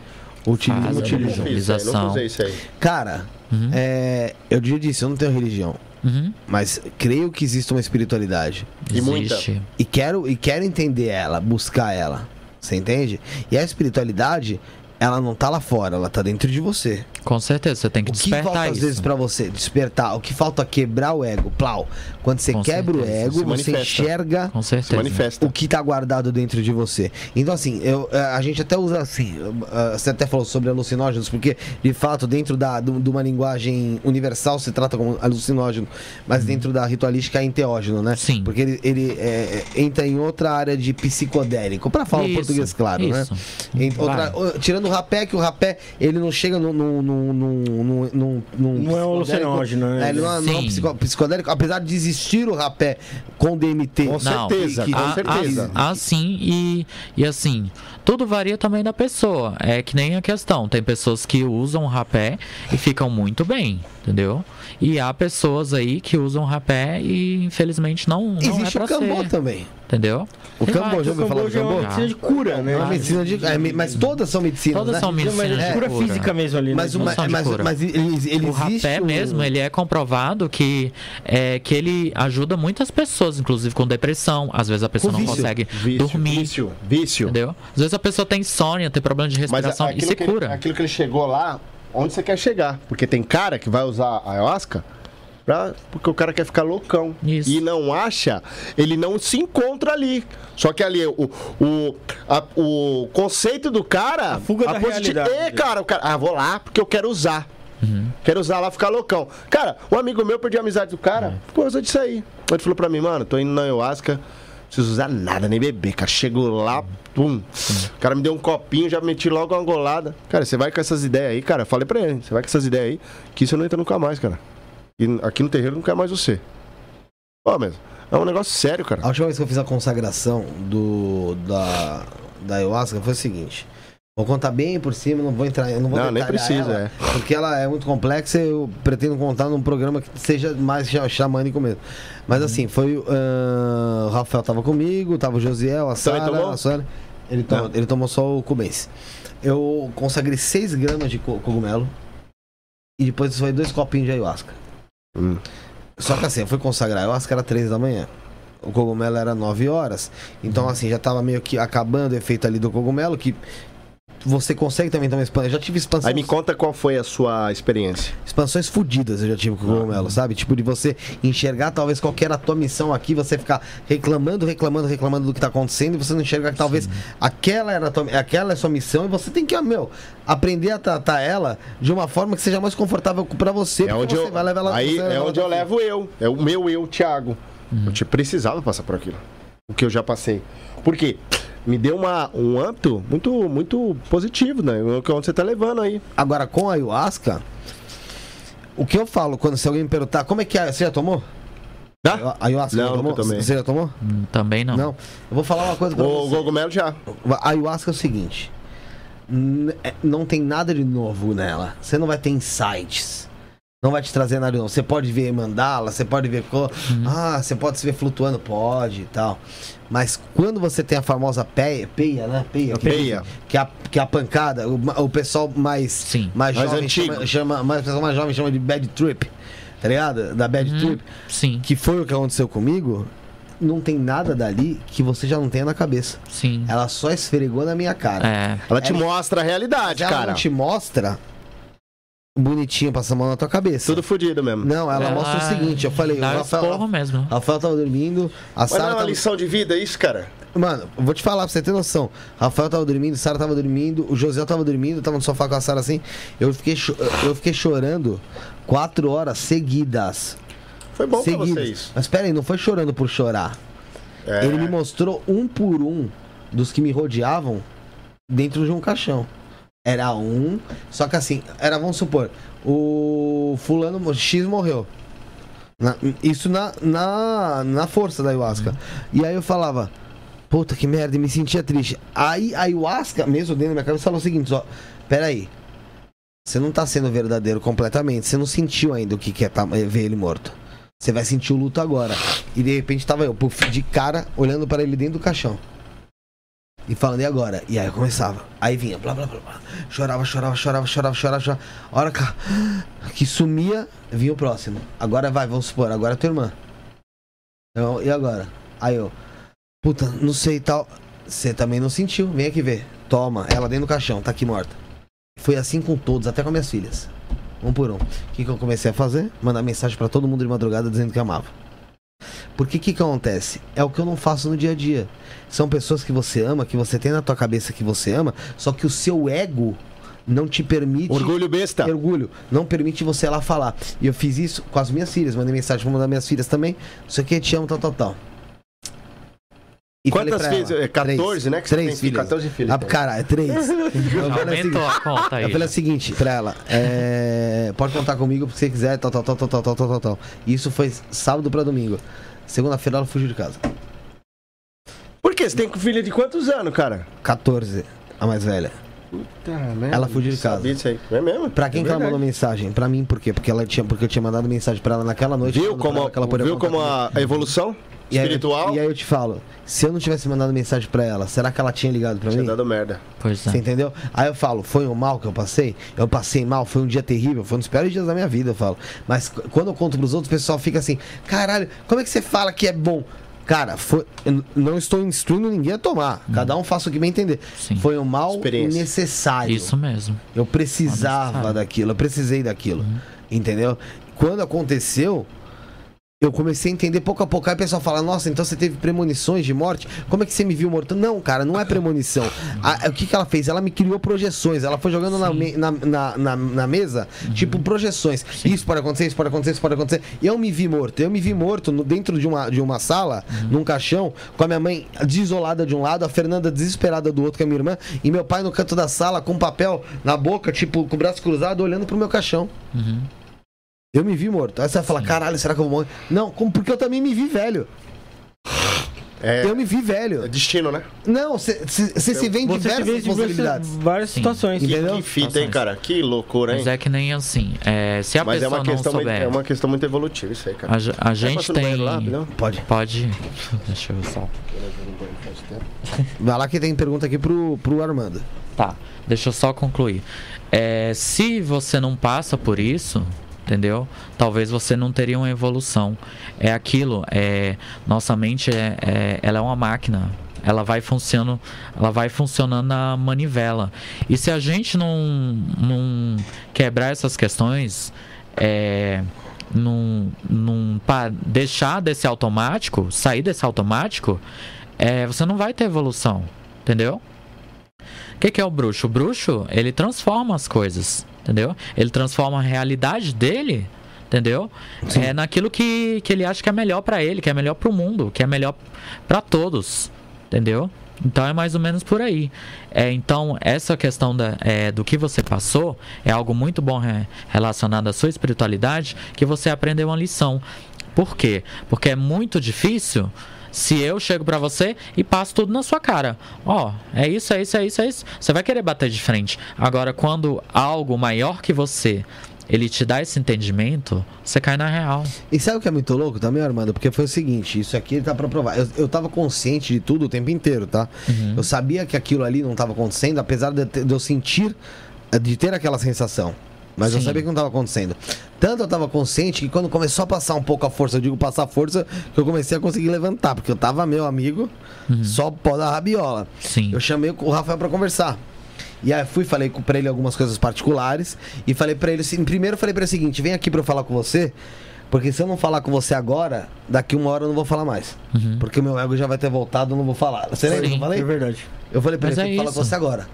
utilizam. Fiz utilização. Aí. Cara, Uhum. é, eu já disse, eu não tenho religião. Uhum. Mas creio que existe uma espiritualidade. E muita. Existe. E quero, e quero entender ela, buscar ela. Você entende? E a espiritualidade, ela não tá lá fora, ela tá dentro de você. Com certeza, você tem que O que despertar falta às isso. vezes pra você despertar? O que falta é quebrar o ego, plau. Quando você Com quebra certeza, o ego, se você manifesta. enxerga Com Se certeza. manifesta. o que tá guardado dentro de você. Então, assim, eu, eh, a gente até usa assim, eh, você até falou sobre alucinógenos, porque, de fato, dentro da, do- de uma linguagem universal se trata como alucinógeno, mas dentro da ritualística é enteógeno, né? Uhum. Sim. Porque ele, ele eh, entra em outra área de psicodélico, pra falar Isso, português claro, né? isso. Em outra- tirando o rapé, que o rapé, ele não chega num... num, num Não é um alucinógeno, né? É, ele não é, não é um psico- psicodélico, apesar de existir o rapé com DMT. Com Não, certeza, que- com Ah, certeza. ah, sim, e, e assim, tudo varia também da pessoa. É que nem a questão. Tem pessoas que usam rapé e ficam muito bem, entendeu? E há pessoas aí que usam rapé e infelizmente não, não é Existe pra o cambô ser, também. entendeu? O Tem cambô, já ouviu falar do Camboja é uma cambô? medicina de cura, né? É uma medicina de. é, mas todas são medicinas. Todas né? são Mas medicinas é de cura física mesmo ali, né? Mas, uma, de mas, cura. mas ele, ele O rapé um- mesmo, ele é comprovado que, é, que ele ajuda muitas pessoas, inclusive com depressão. Às vezes a pessoa não consegue Vício, dormir, vício, vício. entendeu? Às vezes a pessoa tem insônia, tem problema de Mas respiração e aquilo se que, cura. aquilo que ele chegou lá, onde você quer chegar? Porque tem cara que vai usar a ayahuasca pra, porque o cara quer ficar loucão. Isso. E não acha, ele não se encontra ali. Só que ali, o, o, a- o conceito do cara. A fuga da positi- realidade É, cara, o cara. Ah, vou lá porque eu quero usar. Uhum. Quero usar lá, ficar loucão. Cara, um amigo meu perdeu a amizade do cara Uhum. por causa disso aí. Ele falou pra mim, mano, tô indo na ayahuasca, não preciso usar nada, nem beber, cara. Chego lá, pum. O cara me deu um copinho, já meti logo uma golada. Cara, você vai com essas ideias aí, cara. Falei pra ele, você vai com essas ideias aí, que isso não entra nunca mais, cara. E aqui no terreiro não quer mais você. Ó, mesmo. É um negócio sério, cara. A última vez que eu fiz a consagração do, da, da ayahuasca foi o seguinte. Vou contar bem por cima, não vou entrar, não vou Não, nem precisa, ela, é. Porque ela é muito complexa e eu pretendo contar num programa que seja mais xa- xamânico mesmo. Mas assim, foi. ah, o Rafael tava comigo, tava o Josiel, a Sara, a Sueli. Ele, tomou, ele tomou só o Cubense. Eu consagrei 6 gramas de co- cogumelo. E depois foi dois copinhos de ayahuasca. Hum. Só que assim, eu fui consagrar, acho que era 3 da manhã. O cogumelo era 9 horas. Então, assim, já tava meio que acabando o efeito ali do cogumelo, que você consegue também tomar expansão. Eu já tive expansão. Aí me conta qual foi a sua experiência. Expansões fodidas eu já tive com o cogumelo, sabe? Tipo, de você enxergar talvez qual que era a tua missão aqui, você ficar reclamando, reclamando, reclamando do que tá acontecendo, e você não enxergar que talvez aquela era a tua, aquela é a sua missão, e você tem que, ah, meu, aprender a tratar ela de uma forma que seja mais confortável pra você, É porque onde você eu, vai levar ela aí é onde eu ela- levo eu. É o meu eu, Thiago. Eu te precisava passar por aquilo. O que eu já passei. Por quê? Me deu uma, um âmbito muito, muito positivo, né? O que você tá levando aí. Agora, com a ayahuasca, o que eu falo quando se alguém me perguntar, como é que é? Você já tomou? Tá? A ayahuasca Não, já tomou? tomei. Você já tomou? Também não. Não. Eu vou falar uma coisa pra O você. cogumelo já. A ayahuasca é o seguinte: é- não tem nada de novo nela. Você não vai ter insights. Não vai te trazer nada novo. Você pode ver mandala, você pode ver. co- Ah, você pode se ver flutuando, pode e tal. Mas quando você tem a famosa peia, peia, né? Peia. que- Peia. Que, é a, que é a pancada, o, o pessoal mais, Sim. mais Mais jovem antigo. chama, chama, mais, o pessoal mais jovem chama de bad trip. Tá ligado? Da bad Uhum. trip. Sim, Que foi o que aconteceu comigo. Não tem nada dali que você já não tenha na cabeça. sim. Ela só esfregou na minha cara. É. Ela te Ela- mostra a realidade, ela cara. não te mostra bonitinho passando a mão na tua cabeça. Tudo fodido mesmo. Não, ela, Ela mostra o seguinte, eu falei, o Rafael, mesmo. Rafael tava dormindo, a Mas não é Sara uma tava... lição de vida isso, cara? Mano, vou te falar pra você ter noção. Rafael tava dormindo, Sara tava dormindo, o José tava dormindo, tava no sofá com a Sara assim. Eu fiquei, eu fiquei chorando quatro horas seguidas. Foi bom pra seguidas. vocês. Mas pera aí, não foi chorando por chorar. É. Ele me mostrou um por um dos que me rodeavam dentro de um caixão. Era um, só que assim, era, vamos supor, o fulano X morreu. Na- isso na, na, na força da ayahuasca. E aí eu falava, puta que merda, e me sentia triste. Aí a ayahuasca, mesmo dentro da minha cabeça, falou o seguinte, ó, peraí. Você não tá sendo verdadeiro completamente, você não sentiu ainda o que que é tá- é ver ele morto. Você vai sentir o luto agora. E de repente tava eu, puf, de cara, olhando para ele dentro do caixão. E falando, e agora? E aí eu começava. Aí vinha, blá blá blá blá. Chorava, chorava, chorava, chorava, chorava, chorava. Hora que, que sumia, vinha o próximo. Agora vai, vamos supor, agora é tua irmã. Então, e agora? Aí eu, puta, não sei tal. Você também não sentiu, vem aqui ver. Toma, ela dentro do caixão, tá aqui morta. Foi assim com todos, até com minhas filhas. Um por um. O que, que eu comecei a fazer? Mandar mensagem pra todo mundo de madrugada dizendo que amava. Porque o que, que acontece? É o que eu não faço no dia a dia. São pessoas que você ama, que você tem na tua cabeça que você ama, só que o seu ego não te permite. Orgulho besta. Orgulho. Não permite você ir lá falar. E eu fiz isso com as minhas filhas. Mandei mensagem pra mandar minhas filhas também. Não sei o que, te amo, tal, tal, tal. E Quantas filhas? ela, É 14, três. né? Que você Três tem filhas. 14 filhos. Ah, cara, é três. Eu falei o Aumentou seguinte- a conta aí. eu falei o seguinte pra ela, é, pode contar comigo se você quiser, tal, tal, tal, tal, tal, tal, tal, tal, tal. Isso foi sábado pra domingo. Segunda-feira ela fugiu de casa. Por quê? Você tem filha de quantos anos, cara? 14, a mais velha. Ela fugiu de casa. Sabia disso aí. É mesmo? Pra quem é que ela mandou mensagem? Pra mim, por quê? Porque, ela tinha, porque eu tinha mandado mensagem pra ela naquela noite. Viu como, ela que ela viu como comigo. a evolução E aí eu- espiritual e aí eu te falo, se eu não tivesse mandado mensagem pra ela, será que ela tinha ligado pra tinha mim? dado merda. Pois Você é. entendeu? Aí eu falo, foi um mal que eu passei? Eu passei mal, foi um dia terrível, foi um dos piores dias da minha vida, eu falo. Mas quando eu conto pros outros, o pessoal fica assim, caralho, como é que você fala que é bom? Cara, foi, não estou instruindo ninguém a tomar. Cada um faça o que bem entender. Sim. Foi um mal necessário. Isso mesmo. Eu precisava daquilo, eu precisei daquilo. Entendeu? Quando aconteceu, eu comecei a entender pouco a pouco. Aí o pessoal fala, nossa, então você teve premonições de morte? Como é que você me viu morto? Não, cara, não é premonição. A- o que, que ela fez? Ela me criou projeções. Ela foi jogando na, me- na, na, na- na mesa, tipo, projeções. Isso pode acontecer, isso pode acontecer, isso pode acontecer. Eu me vi morto. Eu me vi morto no- dentro de uma, de uma sala, num caixão, com a minha mãe desolada de um lado, a Fernanda desesperada do outro, que é minha irmã, e meu pai no canto da sala, com papel na boca, tipo, com o braço cruzado, olhando pro meu caixão. Uhum. Eu me vi morto. Aí você vai falar, caralho, será que eu vou morrer? Não, como- porque eu também me vi velho. É, Eu me vi é velho. destino, né? Não, você se vê em diversas vê em diversas, possibilidades. várias Sim. situações. Entendeu? Que fita, hein, cara? Que loucura, hein? Mas é que nem assim. é, se a Mas é pessoa uma, não questão, muito- souber. é uma questão muito evolutiva isso aí, cara. A, a gente ir no tem. lá? Pode. Pode. Deixa eu só. Vai lá que tem pergunta aqui pro, pro Armando. Tá, deixa eu só concluir. É, se você não passa por isso, entendeu? Talvez você não teria uma evolução. É aquilo, é, nossa mente é, é, ela é uma máquina. Ela vai funcionando, ela vai funcionando na manivela. E se a gente não, não quebrar essas questões, é, não, não deixar desse automático, sair desse automático, é, você não vai ter evolução, entendeu? O que, que é o bruxo? O bruxo, ele transforma as coisas, entendeu? Ele transforma a realidade dele, entendeu? É naquilo que, que ele acha que é melhor pra ele, que é melhor pro mundo, que é melhor pra todos, entendeu? Então é mais ou menos por aí. É, então, essa questão da, é, do que você passou é algo muito bom re- relacionado à sua espiritualidade, que você aprendeu uma lição. Por quê? Porque é muito difícil se eu chego pra você e passo tudo na sua cara. Ó, é isso, é isso, é isso, é isso. Você vai querer bater de frente. Agora, quando algo maior que você ele te dá esse entendimento, você cai na real. E sabe o que é muito louco também, Armando? Porque foi o seguinte, isso aqui tá pra provar. Eu, eu tava consciente de tudo o tempo inteiro, tá? Eu sabia que aquilo ali não tava acontecendo, apesar de, de eu sentir, de ter aquela sensação. Mas eu Sim. sabia que não tava acontecendo. Tanto eu tava consciente que quando começou a passar um pouco a força, eu digo passar força, que eu comecei a conseguir levantar, porque eu tava, meu amigo, só pó da rabiola. Sim. Eu chamei o Rafael pra conversar. E aí fui, falei com- pra ele algumas coisas particulares e falei pra ele assim, primeiro eu falei pra ele o seguinte, vem aqui pra eu falar com você, porque se eu não falar com você agora, daqui uma hora eu não vou falar mais. Porque o meu ego já vai ter voltado, eu não vou falar. Você lembra que eu falei? É verdade. Eu falei pra Mas ele, é tem que falar com você agora.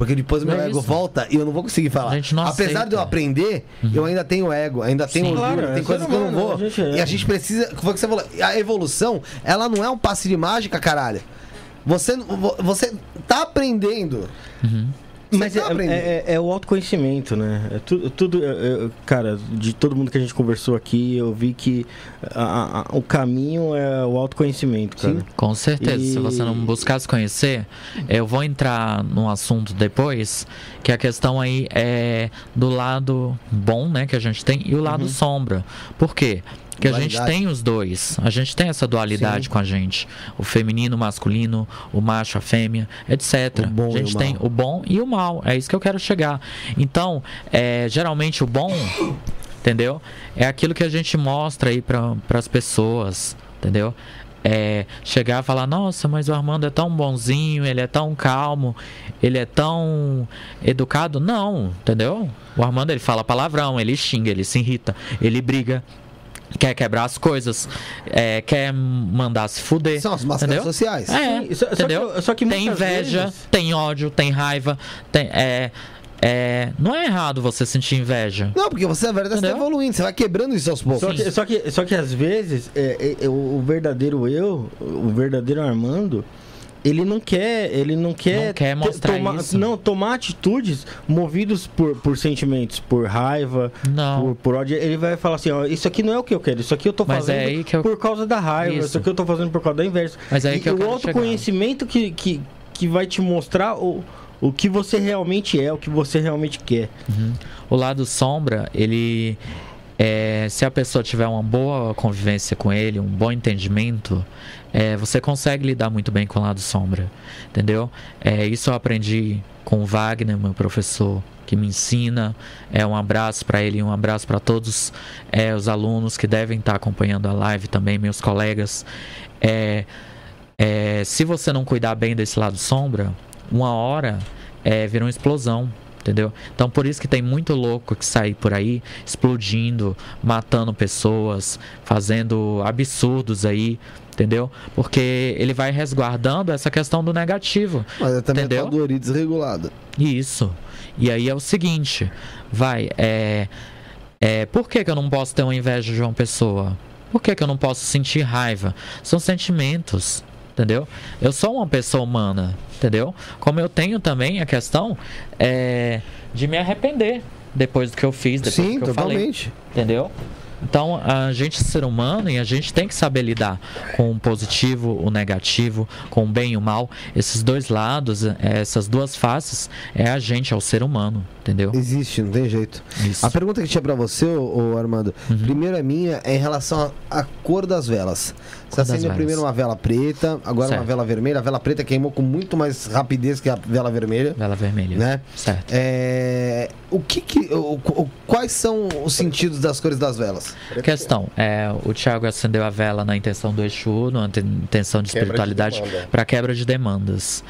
Porque depois meu É ego isso. volta e eu não vou conseguir falar. A gente não Apesar aceita. de eu aprender, eu ainda tenho ego, ainda tenho Sim. orgulho, Claro, tem é coisas que eu não vou. a é. E a gente precisa. Foi que você falou. A evolução, ela não é um passe de mágica, caralho. Você, vo- você tá aprendendo. Você Mas tá é, aprendendo. é- é o autoconhecimento, né? É tudo, tudo é- é- cara, de todo mundo que a gente conversou aqui, eu vi que a- a- o caminho é o autoconhecimento, cara. Sim. Com certeza, se E- você não buscar se conhecer, eu vou entrar num assunto depois, que a questão aí é do lado bom, né, que a gente tem, e o lado sombra. Por quê? Porque a gente tem os dois, a gente tem essa dualidade Sim. com a gente. O feminino, o masculino, o macho, a fêmea, etc. A gente o tem mal. o bom e o mal, é isso que eu quero chegar. Então, é, geralmente o bom entendeu? É aquilo que a gente mostra aí para as pessoas, entendeu? É chegar e falar, nossa, mas o Armando é tão bonzinho, ele é tão calmo, ele é tão educado. Não, entendeu? O Armando ele fala palavrão, ele xinga, ele se irrita, ele briga, quer quebrar as coisas, é, quer mandar se fuder. São as máscaras entendeu? sociais. É, Sim, só- só entendeu? que- só que tem inveja, vezes- tem ódio, tem raiva, tem, é, é, não é errado você sentir inveja. Não, porque você, na verdade, você tá Entendeu? evoluindo, você vai quebrando isso aos poucos. Só que, só, que, só que às vezes é, é, é, o verdadeiro eu, o verdadeiro Armando, ele não quer, ele não quer, Não quer mostrar tomar, isso. não tomar atitudes movidos por, por sentimentos, por raiva, Não. por, por ódio. Ele vai falar assim, ó, isso aqui não é o que eu quero, isso aqui eu tô Mas fazendo é aí que eu- por causa da raiva, isso. Isso. aqui eu tô fazendo por causa da inveja. Mas é aí e que eu o autoconhecimento que, que, que vai te mostrar o, o que você realmente é, o que você realmente quer. O lado sombra, ele. é, se a pessoa tiver uma boa convivência com ele, um bom entendimento, é, você consegue lidar muito bem com o lado sombra. Entendeu? É, isso eu aprendi com o Wagner, meu professor, que me ensina. É um abraço para ele um abraço para todos é, os alunos que devem estar acompanhando a live também, meus colegas. É, é, se você não cuidar bem desse lado sombra, uma hora é, vira uma explosão. Entendeu? Então por isso que tem muito louco que sai por aí explodindo, matando pessoas, fazendo absurdos aí, entendeu? Porque ele vai resguardando essa questão do negativo. Mas é também Entendeu? a doria desregulada. Isso. E aí é o seguinte, vai, é, é por que, que eu não posso ter uma inveja de uma pessoa? Por que, que eu não posso sentir raiva? São sentimentos, entendeu? Eu sou uma pessoa humana, entendeu? Como eu tenho também a questão é, de me arrepender depois do que eu fiz, depois Sim, do que eu falei, totalmente. entendeu? Então, a gente é ser humano e a gente tem que saber lidar com o positivo, o negativo, com o bem e o mal. Esses dois lados, eh, essas duas faces, é a gente, é o ser humano, entendeu? Existe, não tem jeito. Isso. A pergunta que tinha pra você, ô, ô, Armando, Uhum. primeiro é minha, é em relação à cor das velas. Você acendeu velas. primeiro uma vela preta, agora uma Certo. vela vermelha. A vela preta queimou com muito mais rapidez que a vela vermelha. Vela vermelha. Né? Certo. É, o que que, o- o- quais são os sentidos das cores das velas? Questão, é, o Thiago acendeu a vela na intenção do Exu, na inten- intenção de espiritualidade, para quebra de demandas.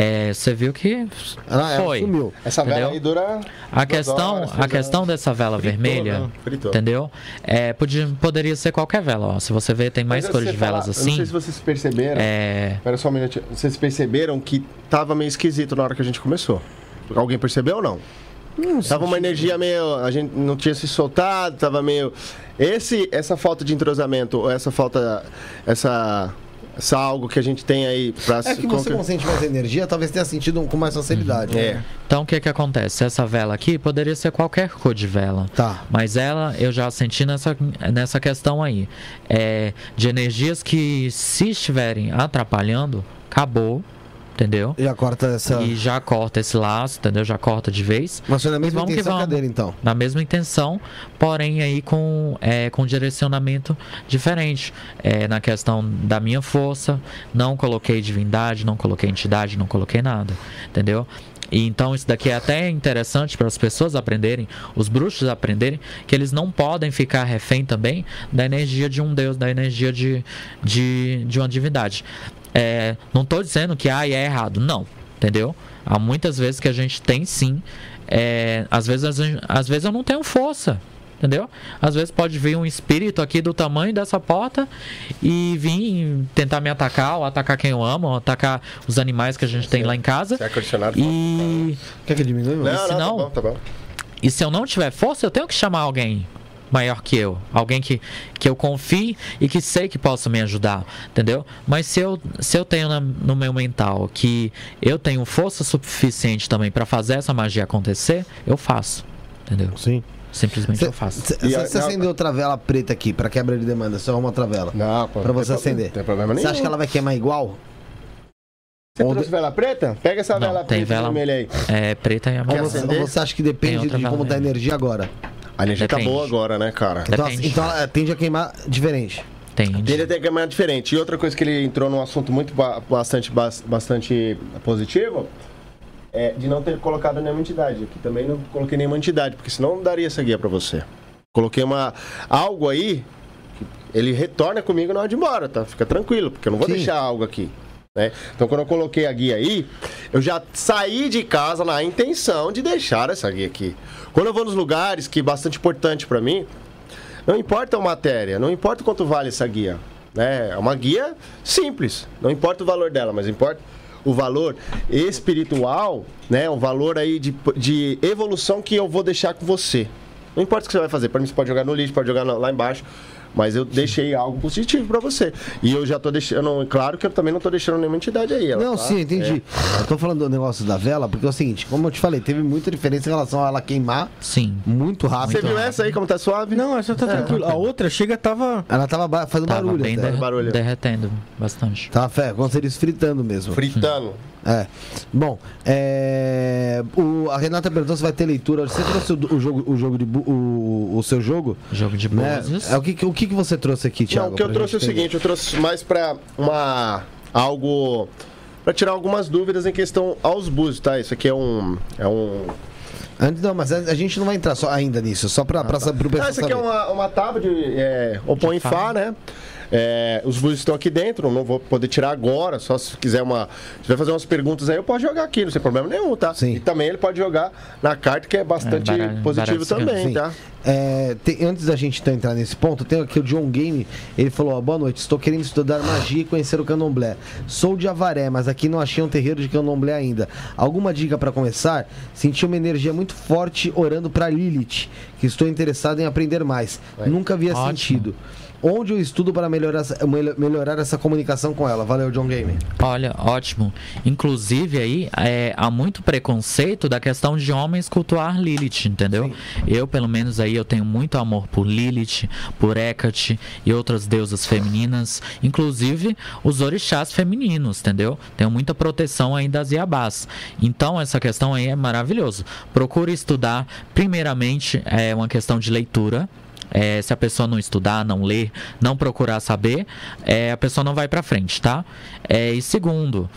É, você viu que Ah, foi. sumiu. Essa vela Entendeu? aí dura. A questão, horas, a questão dessa vela Fritou, vermelha, né? Entendeu? É, podia, poderia ser qualquer vela. Ó. Se você ver, tem mais Mas cores de velas assim. não sei se vocês perceberam. É, Espera só um minutinho. Vocês perceberam que tava meio esquisito na hora que a gente começou? Alguém percebeu ou não? tava uma energia meio. A gente não tinha se soltado, tava meio. Esse, essa falta de entrosamento, ou essa falta. Essa. Essa algo que a gente tem aí pra É se que você concre- não sente mais energia, talvez tenha sentido com mais facilidade. É. né? então o que que acontece? Essa vela aqui poderia ser qualquer cor de vela. Tá. Mas ela, eu já senti nessa, nessa questão aí. É, de energias que, se estiverem atrapalhando, acabou, entendeu? Já corta essa. E já corta esse laço, entendeu? Já corta de vez. Mas foi na mesma Vamos que intenção vamos. cadeira, então. Na mesma intenção, porém aí com, é, com direcionamento diferente. É, na questão da minha força, não coloquei divindade, não coloquei entidade, não coloquei nada, entendeu? E então isso daqui é até interessante para as pessoas aprenderem, os bruxos aprenderem, que eles não podem ficar refém também da energia de um deus, da energia de, de, de uma divindade. É, não estou dizendo que ah, é errado, não, entendeu? Há muitas vezes que a gente tem sim, é, às, vezes, gente- às vezes eu não tenho força, entendeu? Às vezes pode vir um espírito aqui do tamanho dessa porta e vir tentar me atacar, ou atacar quem eu amo, ou atacar os animais que a gente tem lá em casa. Se ar-condicionado. E, Quer que diminua? Não, não, se tá não- bom, tá bom. e se eu não tiver força, eu tenho que chamar alguém maior que eu, alguém que, que eu confie e que sei que possa me ajudar, entendeu? Mas se eu, se eu tenho na- no meu mental que eu tenho força suficiente também para fazer essa magia acontecer, eu faço, entendeu? Sim. Simplesmente eu faço. Você acendeu outra vela preta aqui pra quebra de demanda, você arruma outra vela. Não, não você acender. Não tem problema nenhum. Você acha que ela vai queimar igual? Você Onde- trouxe vela preta? Pega essa Não, vela tem preta vela- vermelha aí. É preta e amarela. você, acender? ou você acha que depende de como tá a energia agora? A energia tá Depende. boa agora, né, cara? Então, Depende. então ela tende a queimar diferente. Tem. Ele tem que caminhar diferente. E outra coisa que ele entrou num assunto muito ba- bastante, bas- bastante positivo é de não ter colocado nenhuma entidade. Aqui também não coloquei nenhuma entidade, porque senão não daria essa guia pra você. Coloquei uma algo aí que ele retorna comigo na hora de ir embora, tá? Fica tranquilo, porque eu não vou Sim. deixar algo aqui. Né? Então, quando eu coloquei a guia aí, eu já saí de casa na intenção de deixar essa guia aqui. Quando eu vou nos lugares, que é bastante importante pra mim, não importa a matéria, não importa quanto vale essa guia. Né? É uma guia simples, não importa o valor dela, mas importa o valor espiritual, né? O valor aí de, de evolução que eu vou deixar com você. Não importa o que você vai fazer, para mim você pode jogar no lixo, pode jogar lá embaixo, mas eu deixei algo positivo para você. E eu já tô deixando, claro que eu também não tô deixando nenhuma entidade aí. ela não, tá- sim, entendi. Eu tô falando do negócio da vela, porque é o seguinte, como eu te falei, teve muita diferença em relação a ela queimar Sim. muito Você rápido. viu essa aí como tá suave? Não, essa tá tranquila. A outra chega, tava. Ela tava fazendo Tava barulho. bem até. derre- barulho. derretendo bastante. Tava fé, como se eles fritando mesmo. Fritando. É. Bom, é, o, a Renata perguntou se vai ter leitura. Você trouxe o, o jogo, o jogo de bu- o, o seu jogo? Jogo de Né? búzios. É, o que, o que, que você trouxe aqui, Thiago? Não, o que eu trouxe é o seguinte, eu trouxe mais pra uma algo Pra tirar algumas dúvidas em questão aos búzios, tá? Isso aqui é um é um Antes, não, mas a, gente não vai entrar só ainda nisso, só pra, pra, saber pro pessoal Ah, isso aqui é saber. uma, uma tábua de é, Opon em Fá, né? É, os búzios estão aqui dentro, não vou poder tirar agora, só se quiser uma. Se vai fazer umas perguntas aí, eu posso jogar aqui, não tem problema nenhum, tá? Sim. E também ele pode jogar na carta, que é bastante É, baralho- positivo baralho também, Sim. tá? É, tem- antes da gente então entrar nesse ponto, tem aqui o John Game. Ele falou: ó, Boa noite, estou querendo estudar magia e conhecer o candomblé. Sou de Avaré, mas aqui não achei um terreiro de candomblé ainda. Alguma dica para começar? Senti uma energia muito forte orando para Lilith, que estou interessado em aprender mais. Nunca havia Ótimo. sentido. Onde eu estudo para melhorar melhorar essa comunicação com ela? Valeu, John Game. Olha, ótimo. Inclusive aí é, há muito preconceito da questão de homens cultuar Lilith, entendeu? Eu, pelo menos aí, eu tenho muito amor por Lilith, por Hecate e outras deusas femininas, inclusive os orixás femininos, entendeu? Tenho muita proteção aí das Iabás. Então essa questão aí é maravilhoso. Procure estudar, primeiramente, é uma questão de leitura, é, se a pessoa não estudar, não ler, não procurar saber, é, a pessoa não vai pra frente, tá? É, e segundo,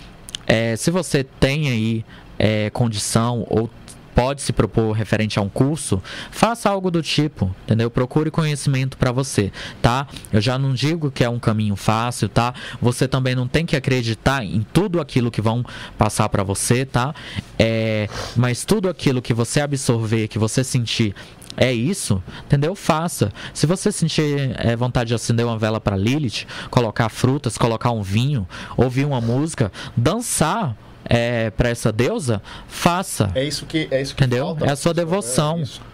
é, se você tem aí é, condição ou pode se propor referente a um curso, faça algo do tipo, entendeu? Procure conhecimento para você, tá? Eu já não digo que é um caminho fácil, tá? Você também não tem que acreditar em tudo aquilo que vão passar para você, tá? É, mas tudo aquilo que você absorver, que você sentir é isso, entendeu? Faça. Se você sentir é, vontade de acender uma vela para Lilith, colocar frutas, colocar um vinho, ouvir uma música, dançar é, para essa deusa, faça. É isso que é isso que Entendeu? falta, É a sua devoção. é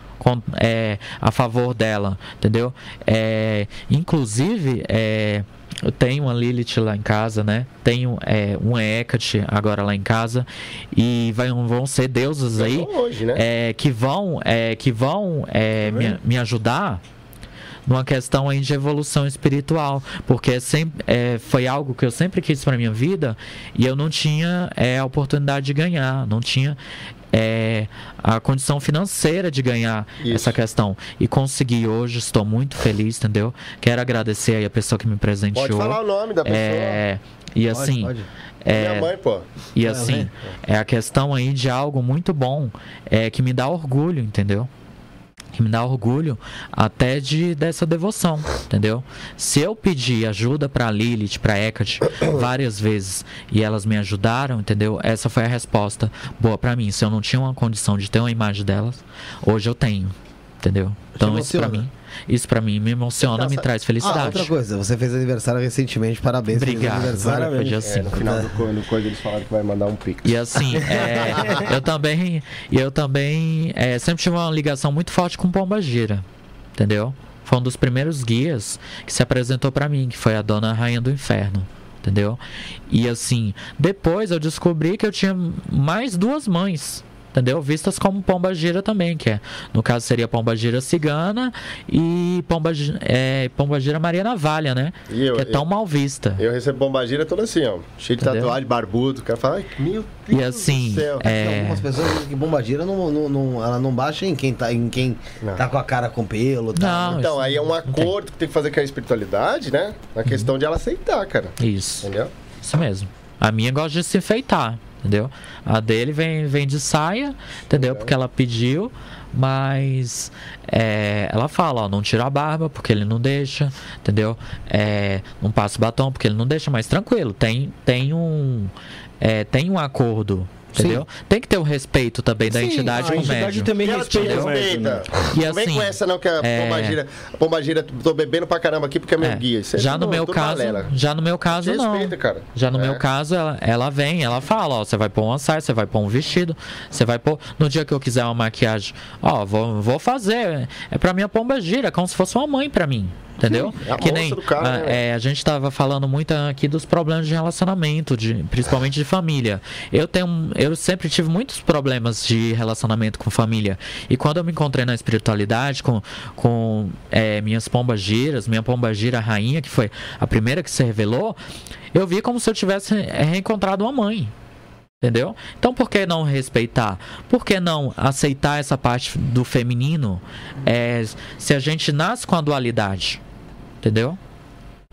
é, a favor dela, entendeu? É, inclusive, é, eu tenho uma Lilith lá em casa, né? Tenho é, uma Hecate agora lá em casa e vai- vão ser deusas aí hoje, né? é, que vão, é, que vão é, me, me ajudar numa questão aí de evolução espiritual, porque sempre, é, foi algo que eu sempre quis para minha vida e eu não tinha é, a oportunidade de ganhar, não tinha é, a condição financeira de ganhar Isso. essa questão e consegui hoje, estou muito feliz, entendeu? Quero agradecer aí a pessoa que me presenteou. Pode falar o nome da pessoa. É, e assim, pode. é, Minha mãe, pô. e assim, é a questão aí de algo muito bom, é que me dá orgulho, entendeu? Que me dá orgulho até de dessa devoção, entendeu? Se eu pedir ajuda pra Lilith, pra Hecate, várias vezes e elas me ajudaram, entendeu? Essa foi a resposta boa pra mim. Se eu não tinha uma condição de ter uma imagem delas, hoje eu tenho, entendeu? Então isso pra emociona. mim, isso para mim me emociona, me traz Ah, felicidade. outra coisa, você fez aniversário recentemente, parabéns. feliz Obrigado. aniversário. Foi dia É, 5. no final do, co- no coisa eles falaram que vai mandar um pix. E assim, é, eu também, eu também é, sempre tive uma ligação muito forte com Pomba Gira, entendeu? Foi um dos primeiros guias que se apresentou pra mim, que foi a Dona Rainha do Inferno, entendeu? E assim, depois eu descobri que eu tinha mais duas mães, entendeu? Vistas como Pomba Gira também, que é, no caso seria Pomba Gira Cigana e Pomba, é, Pomba Gira Maria Navalha, né? E eu- que é tão eu- mal vista. Eu recebo bombagira toda assim, ó. Cheio de Entendeu? tatuagem, barbudo. O cara fala, ai, meu Deus E assim, do céu. É, Algumas pessoas dizem que bombagira não, não, não- ela não baixa em quem tá, em quem Não. tá com a cara com pelo. Tá, Não, Então, aí é um não tem. acordo que tem que fazer com a espiritualidade, né? Na Uhum. questão de ela aceitar, cara. isso. Entendeu? Isso mesmo. A minha gosta de se enfeitar, entendeu? A dele vem, vem de saia, entendeu? Porque ela pediu, mas é, ela fala, ó, não tira a barba porque ele não deixa, entendeu? É, não passa o batom porque ele não deixa, mas tranquilo, tem, tem um. é, tem um acordo. Entendeu? Tem que ter o respeito também da Sim, entidade a com o entidade também respeita né? E não vem assim, com essa não, que a é- pombagira, pombagira, tô bebendo pra caramba aqui porque é meu É, guia. Isso é já no meu caso, já no meu caso não. respeita, cara. Já no É. meu caso, ela, ela vem, ela fala, ó, você vai pôr uma saia, você vai pôr um vestido, você vai pôr. No dia que eu quiser uma maquiagem, ó, vou, vou fazer. É pra minha pomba gira, como se fosse uma mãe pra mim. Entendeu? é a que nem cara, a, né? é, a gente tava falando muito aqui dos problemas de relacionamento, de, principalmente de família. Eu tenho, eu sempre tive muitos problemas de relacionamento com família. E quando eu me encontrei na espiritualidade com, com é, minhas pombas giras, minha pomba gira rainha, que foi a primeira que se revelou, eu vi como se eu tivesse reencontrado uma mãe. Entendeu? Então por que não respeitar? Por que não aceitar essa parte do feminino é, se a gente nasce com a dualidade? Entendeu?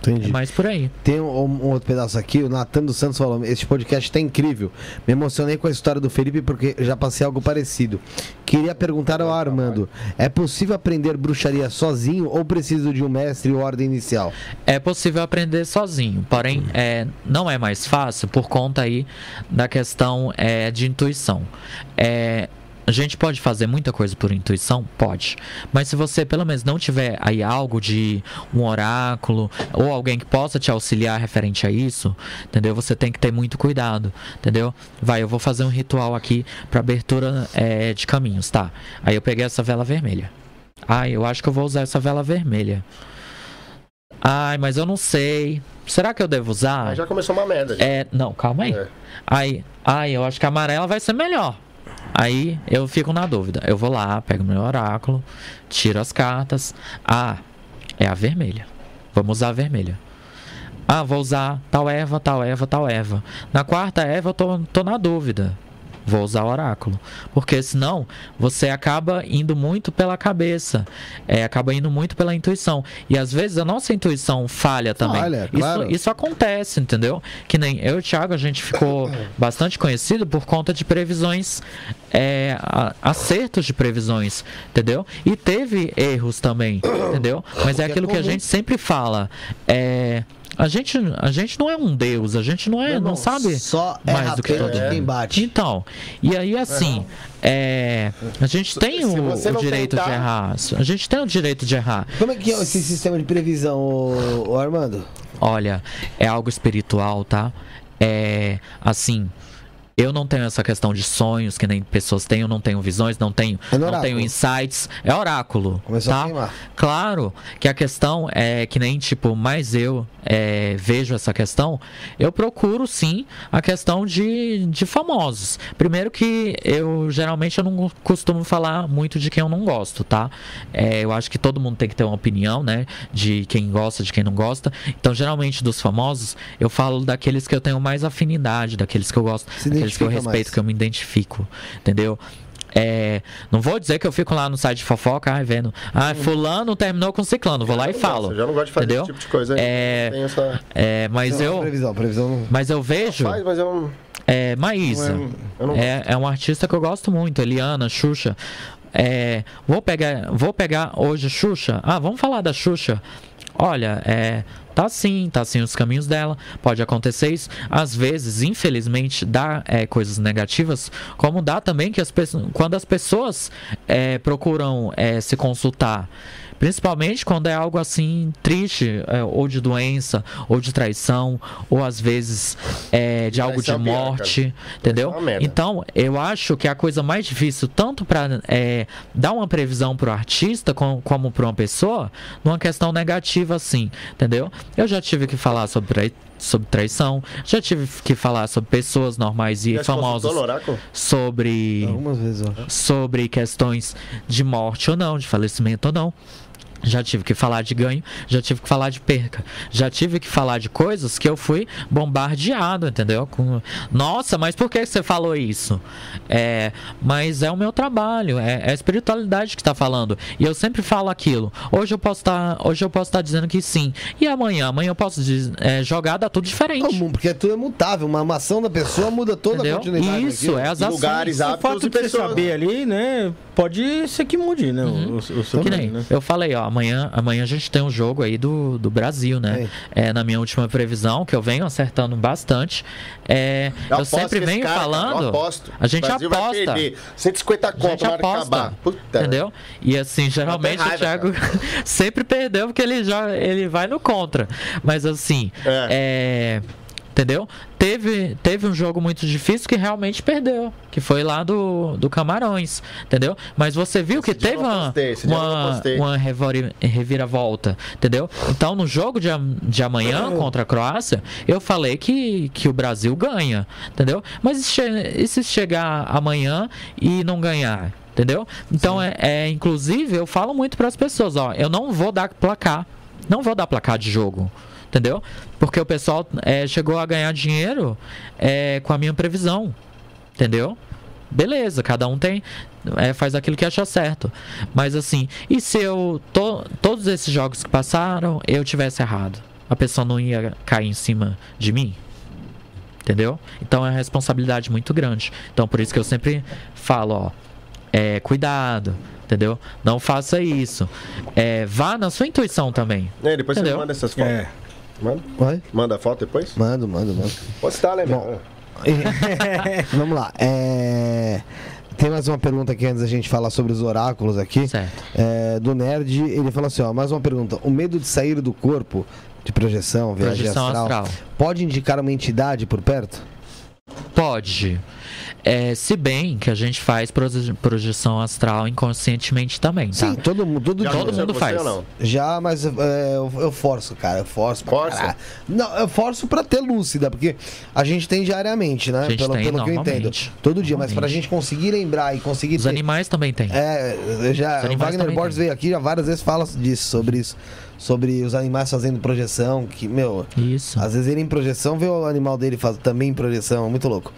Entendi. É mais por aí. Tem um, um outro pedaço aqui, o Natan dos Santos falou: Esse podcast tá incrível. Me emocionei com a história do Felipe porque já passei algo parecido. Queria perguntar ao Armando: é possível aprender bruxaria sozinho ou preciso de um mestre ou ordem inicial? É possível aprender sozinho, porém é, não é mais fácil por conta aí da questão é, de intuição. É, a gente pode fazer muita coisa por intuição? Pode. Mas se você pelo menos não tiver aí algo de um oráculo ou alguém que possa te auxiliar referente a isso, entendeu? Você tem que ter muito cuidado, entendeu? Vai, eu vou fazer um ritual aqui para abertura é, de caminhos, tá? Aí eu peguei essa vela vermelha. Ai, eu acho que eu vou usar essa vela vermelha. Ai, mas eu não sei. Será que eu devo usar? Aí já começou uma merda. já. É, não, calma aí. É. Aí, ai, eu acho que a amarela vai ser melhor. Aí eu fico na dúvida. Eu vou lá, pego meu oráculo, tiro as cartas. Ah, é a vermelha. Vamos usar a vermelha. Ah, vou usar tal erva, tal erva, tal erva. Na quarta erva eu tô, tô na dúvida. Vou usar o oráculo. Porque senão você acaba indo muito pela cabeça. É, acaba indo muito pela intuição. E às vezes a nossa intuição falha também. Falha, isso, claro. isso acontece, entendeu? Que nem eu e o Thiago, a gente ficou bastante conhecido por conta de previsões, é, acertos de previsões, entendeu? E teve erros também, entendeu? Mas é é aquilo que a gente sempre fala. É, a, gente, a gente não é um deus, a gente não é, não irmão, sabe Só mais é do que todo de mundo. quem bate. Então, e aí assim, é, a gente tem o, o não direito de tentar- errar. A gente tem o direito de errar. Como é que é esse sistema de previsão, ô, ô Armando? Olha, é algo espiritual, tá? É assim. Eu não tenho essa questão de sonhos que nem pessoas têm, eu não tenho visões, não tenho, É não tenho insights. É oráculo. Começou a tá? queimar. Claro que a questão é que nem, tipo, mais eu é, vejo essa questão, eu procuro sim a questão de, de famosos. Primeiro que eu geralmente eu não costumo falar muito de quem eu não gosto, tá? É, eu acho que todo mundo tem que ter uma opinião, né? De quem gosta, de quem não gosta. Então, geralmente dos famosos, eu falo daqueles que eu tenho mais afinidade, daqueles que eu gosto, Se daqueles que eu respeito, mais. que eu me identifico, entendeu? É, não vou dizer que eu fico lá no site de fofoca, ai, vendo. Ah, fulano terminou com ciclano. Vou lá e falo. Eu já não gosto de fazer entendeu? esse tipo de coisa. É, essa... é, mas Não, eu, Previsão, previsão. mas eu vejo. Faz, mas eu. É, Maísa. É- não É, é um artista que eu gosto muito. Eliana, Xuxa. É, vou pegar, vou pegar hoje Xuxa. Ah, vamos falar da Xuxa. Olha, é, tá assim, tá assim os caminhos dela. Pode acontecer isso. Às vezes, infelizmente, dá é, coisas negativas, como dá também que as pessoas, quando as pessoas é, procuram é, se consultar. Principalmente quando é algo assim triste, é, ou de doença, ou de traição, ou às vezes é, de algo de é morte, entendeu? é merda. Então, eu acho que a coisa mais difícil, tanto para dar uma previsão pro artista, com- como para uma pessoa, numa questão negativa assim, entendeu? Eu já tive que falar sobre, sobre traição, já tive que falar sobre pessoas normais e Já famosas, sobre Algumas vezes, ó. sobre questões de morte ou não, de falecimento ou não. Já tive que falar de ganho, já tive que falar de perca, já tive que falar de coisas que eu fui bombardeado, entendeu? Com, Nossa, mas por que você falou isso? É, mas é o meu trabalho, é, é a espiritualidade que está falando. E eu sempre falo aquilo. Hoje eu posso estar, hoje eu posso estar dizendo que sim. E amanhã, amanhã eu posso diz- é, jogar dá tudo diferente. Comum, porque tudo é mutável. Uma, ação da pessoa muda toda a Entendeu? continuidade. Isso, daquilo. é as ações. lugares, O fato de você pessoas. saber ali, né? Pode ser que mude, né? O, o seu Uhum. Que nem, né? eu falei, ó, amanhã, amanhã a gente tem um jogo aí do, do Brasil, né? É, na minha última previsão, que eu venho acertando bastante. É, eu, aposto sempre venho cara, falando. eu aposto. A gente vai aposta. perder 150 A conto gente na acabar. Puta. Entendeu? E assim, geralmente raiva, o Thiago sempre perdeu porque ele já ele vai no contra. Mas assim, é. Entendeu? Teve, teve um jogo muito difícil que realmente perdeu. Que foi lá do, do Camarões. Entendeu? Mas você viu que Esse eu teve uma, postei, uma, uma reviravolta. Entendeu? Então no jogo de, de amanhã contra a Croácia, eu falei que, que o Brasil ganha. Entendeu? Mas e, e se chegar amanhã e não ganhar? Entendeu? Então, é, é, inclusive, eu falo muito para as pessoas: ó, eu não vou dar placar. Não vou dar placar de jogo. Entendeu? Porque o pessoal é, chegou a ganhar dinheiro é, com a minha previsão. Entendeu? Beleza, cada um tem. é, faz aquilo que acha certo. Mas assim, e se eu. To, todos esses jogos que passaram, eu tivesse errado? A pessoa não ia cair em cima de mim? Entendeu? Então é uma responsabilidade muito grande. Então por isso que eu sempre falo, ó. É, cuidado, entendeu? Não faça isso. É, vá na sua intuição também. É, depois Entendeu? você manda essas fotos. É. Manda, Vai? manda a foto depois? Mando, mando, mando. Postar, né, meu? Vamos lá. É, Tem mais uma pergunta aqui antes da gente falar sobre os oráculos aqui. Certo. É, do Nerd, ele falou assim: ó, mais uma pergunta. O medo de sair do corpo, de projeção, viagem Projeção astral, astral. pode indicar uma entidade por perto? Pode. É, se bem que a gente faz proje- projeção astral inconscientemente também, tá? Sim, todo mundo, todo todo mundo faz. Já, mas é, eu, eu forço, cara. Eu forço pra Força? caralho. Não, eu forço pra ter lúcida, porque a gente tem diariamente, né? A gente pelo tem pelo que eu entendo. normalmente. Todo dia, mas pra gente conseguir lembrar e conseguir Os ter. animais também têm. É, eu já, o Wagner Borges veio aqui já várias vezes fala disso, sobre isso. Sobre os animais fazendo projeção, que, meu, Isso. às vezes ele em projeção vê o animal dele faz, também em projeção, muito louco.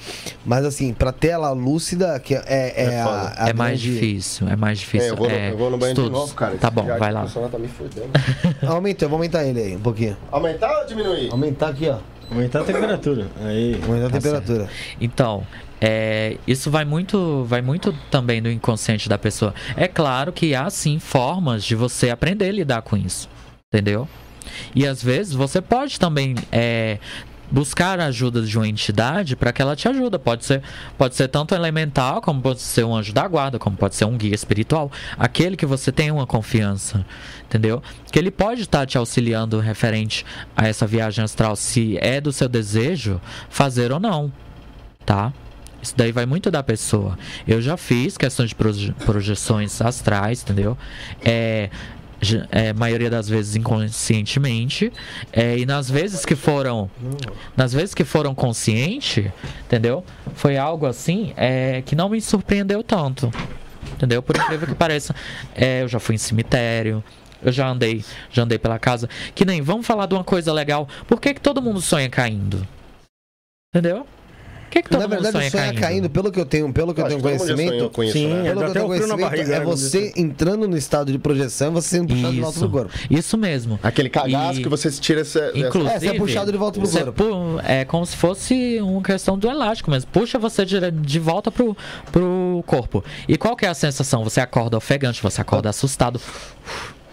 Mas assim, pra tela lúcida, que é, é, É a, foda. a é mais grande- difícil, é mais difícil. É, eu, vou no, é, eu vou no banheiro de estudos. novo, cara. Tá Esse bom, vai lá. Tá me fudendo. Aumenta, eu vou aumentar ele aí um pouquinho. Aumentar ou diminuir? Aumentar aqui, ó. Aumentar a temperatura. Aí. Aumentar a Tá temperatura. Então, é, isso vai muito, vai muito também do inconsciente da pessoa. É claro que há sim formas de você aprender a lidar com isso, entendeu? E às vezes você pode também é, buscar a ajuda de uma entidade para que ela te ajude. Pode ser, pode ser tanto elemental, como pode ser um anjo da guarda, como pode ser um guia espiritual, aquele que você tem uma confiança, entendeu? Que ele pode estar te auxiliando referente a essa viagem astral, se é do seu desejo fazer ou não, tá? Isso daí vai muito da pessoa. Eu já fiz questões de proje- projeções astrais, entendeu? É, é, maioria das vezes inconscientemente é, e nas vezes que foram nas vezes que foram consciente entendeu? Foi algo assim é, que não me surpreendeu tanto entendeu? Por incrível que pareça é, eu já fui em cemitério eu já andei já andei pela casa. Que nem vamos falar de uma coisa legal. Por que, que todo mundo sonha caindo? Entendeu que, que todo Na mundo verdade, sonha o sonho é caindo, caindo, pelo que eu tenho, pelo que eu, acho tenho conhecimento. com isso, Sim, né? é. Pelo que eu tenho conhecimento, barriga, é você entrando no estado de projeção e você sendo puxado de volta pro corpo. isso mesmo Aquele cagaço E- que você tira essa. essa- Inclusive, É, você é puxado de volta pro corpo. pu- É como se fosse uma questão do elástico mesmo. Puxa você de, de volta pro, pro corpo. E qual que é a sensação? Você acorda ofegante, você acorda assustado.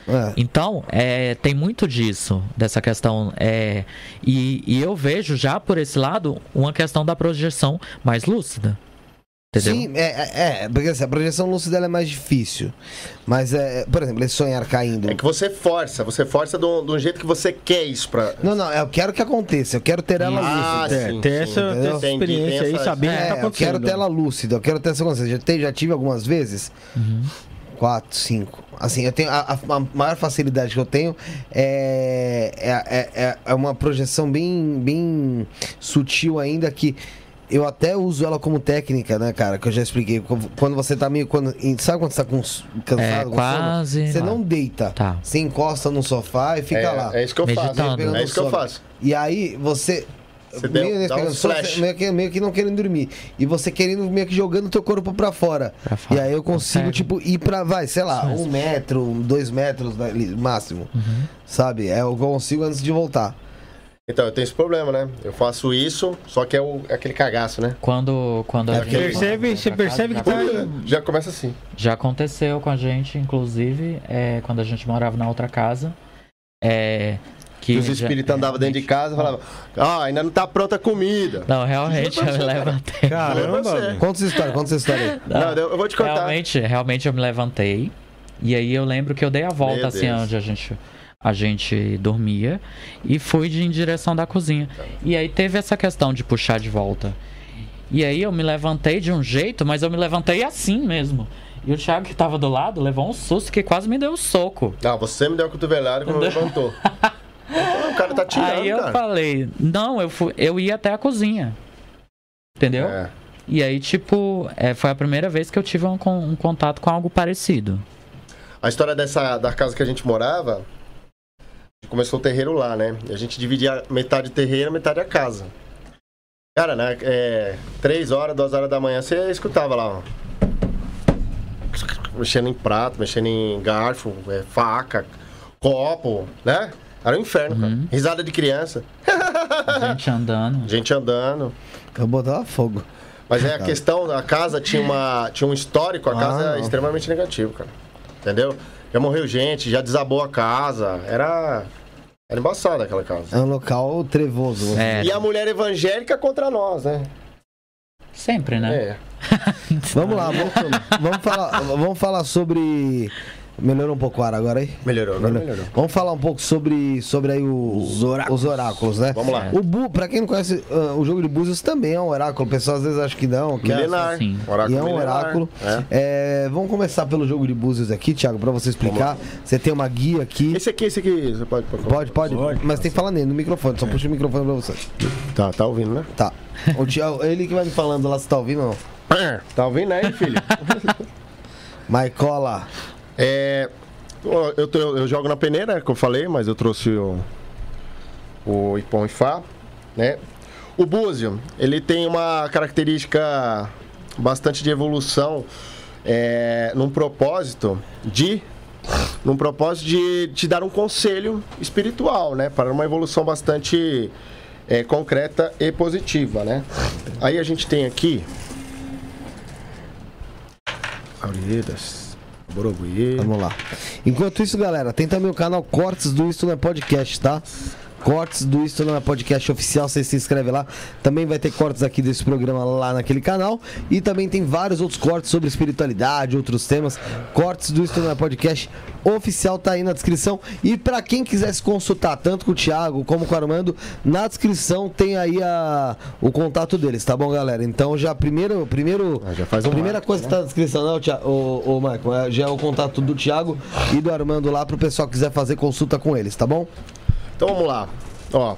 É. Então, é, tem muito disso, dessa questão. É, e, e eu vejo já por esse lado uma questão da projeção mais lúcida. Entendeu? Sim, é, é, é, porque assim, a projeção lúcida ela é mais difícil. Mas, é, por exemplo, esse sonhar caindo. É que você força, você força de um, de um jeito que você quer isso pra. Não, não, eu quero que aconteça, eu quero ter ela Ah, lúcida. É, sim, ter sim, essa, ter essa experiência aí, saber o que tá É, eu acontecendo. quero ter ela lúcida, eu quero ter essa consciência. Já, te- já tive algumas vezes. Quatro, cinco. Assim, eu tenho. A, a- maior facilidade que eu tenho é, é, é, é- é uma projeção bem, bem sutil ainda que. Eu até uso ela como técnica, né, cara? Que eu já expliquei. Quando você tá meio. Quando, sabe quando você tá com, cansado? É, com quase sono? Você não deita. Tá. Você encosta no sofá e fica é, lá. é isso que eu faço. É isso que eu faço. E aí você. Você deu- meio, dá um pegando sono, flash. meio, que, meio que não querendo dormir. E você querendo meio que jogando teu corpo pra fora. Pra fora. E aí eu consigo, Consegue. tipo, ir pra, vai, sei lá, um metro, dois metros ali, máximo. Uhum. Sabe? É o que eu consigo antes de voltar. Então, eu tenho esse problema, né? Eu faço isso, só que é, o- é aquele cagaço, né? Quando, quando a É, gente Percebe, você percebe casa, que já tá. Já começa assim. Já aconteceu com a gente, inclusive, é, quando a gente morava na outra casa. É, que os espíritos andavam dentro de casa e falavam: Ah, ainda não tá pronta a comida. Não, realmente eu me levantei. Caramba. Conta essa história, conta essa história aí. Não, eu eu vou te contar. Realmente, realmente eu me levantei. E aí eu lembro que eu dei a volta Meu assim Deus. onde a gente, a gente dormia e fui de, em direção da cozinha. E aí teve essa questão de puxar de volta. E aí eu me levantei de um jeito, mas eu me levantei assim mesmo. E o Thiago que tava do lado levou um susto que quase me deu um soco. Não, você me deu a cotovelada quando levantou. O cara tá tirando, aí eu cara. falei, não, eu, fui, eu ia até a cozinha. Entendeu? É. E aí, tipo, é, foi a primeira vez que eu tive um, um contato com algo parecido. A história dessa da casa que a gente morava, começou o terreiro lá, né? A gente dividia metade terreiro, metade a casa. Cara, né? É, três horas, duas horas da manhã, você escutava lá, ó. Mexendo em prato, mexendo em garfo, é, faca, copo, né? Era um inferno, cara. Uhum. Risada de criança, Gente andando. gente andando. Eu botava fogo. Mas é a questão, a casa tinha, uma, tinha um histórico, a Ah, casa é não. extremamente negativo, cara. Entendeu? Já morreu gente, já desabou a casa. Era. Era embaçada aquela casa. É um local trevoso. É, E a mulher evangélica contra nós, né? sempre, né? É. Vamos lá, vamos, vamos falar, vamos falar sobre Melhorou um pouco o ar agora aí? Melhorou, agora melhorou. Vamos falar um pouco sobre, sobre aí o- os, oráculos. né? Vamos lá. O Bu, pra quem não conhece, ah, o jogo de búzios também é um oráculo. O pessoal às vezes acha que não, que é Milenar. Sim. Oráculo e é um milenar. oráculo. É. É, vamos começar pelo jogo de búzios aqui, Thiago, pra você explicar. Você tem uma guia aqui. Esse aqui, esse aqui, você pode... Pode, pode, mas tem que falar nele, no microfone. Só puxa o microfone pra você. Tá, tá ouvindo, né? Tá. O Thiago, ele que vai me falando lá se tá ouvindo ou não. Tá ouvindo aí, filho? Maicola. É, eu, tô- eu jogo na peneira, que eu falei, mas eu trouxe o, o Ipom Ifá, né? O búzio, ele tem uma característica bastante de evolução é, num propósito de num propósito de te dar um conselho espiritual, né? Para uma evolução bastante é, concreta e positiva, né? Aí a gente tem aqui Auridas, Borobuí. Vamos lá. Enquanto isso, galera, tem também o canal Cortes do Isto Não é Podcast, tá? Cortes do Isto Não é Podcast oficial, você se inscreve lá. Também vai ter cortes aqui desse programa lá naquele canal. E também tem vários outros cortes sobre espiritualidade, outros temas. Cortes do Isto Não é Podcast oficial tá aí na descrição. E pra quem quiser se consultar, tanto com o Thiago como com o Armando, na descrição tem aí a, o contato deles, tá bom, galera? Então já primeiro. primeiro Ah, já faz um primeira marco, coisa que tá na descrição, não, Thiago, ô, ô Michael, é- já é o contato do Thiago e do Armando lá pro pessoal que quiser fazer consulta com eles, tá bom? Então vamos lá. Ó,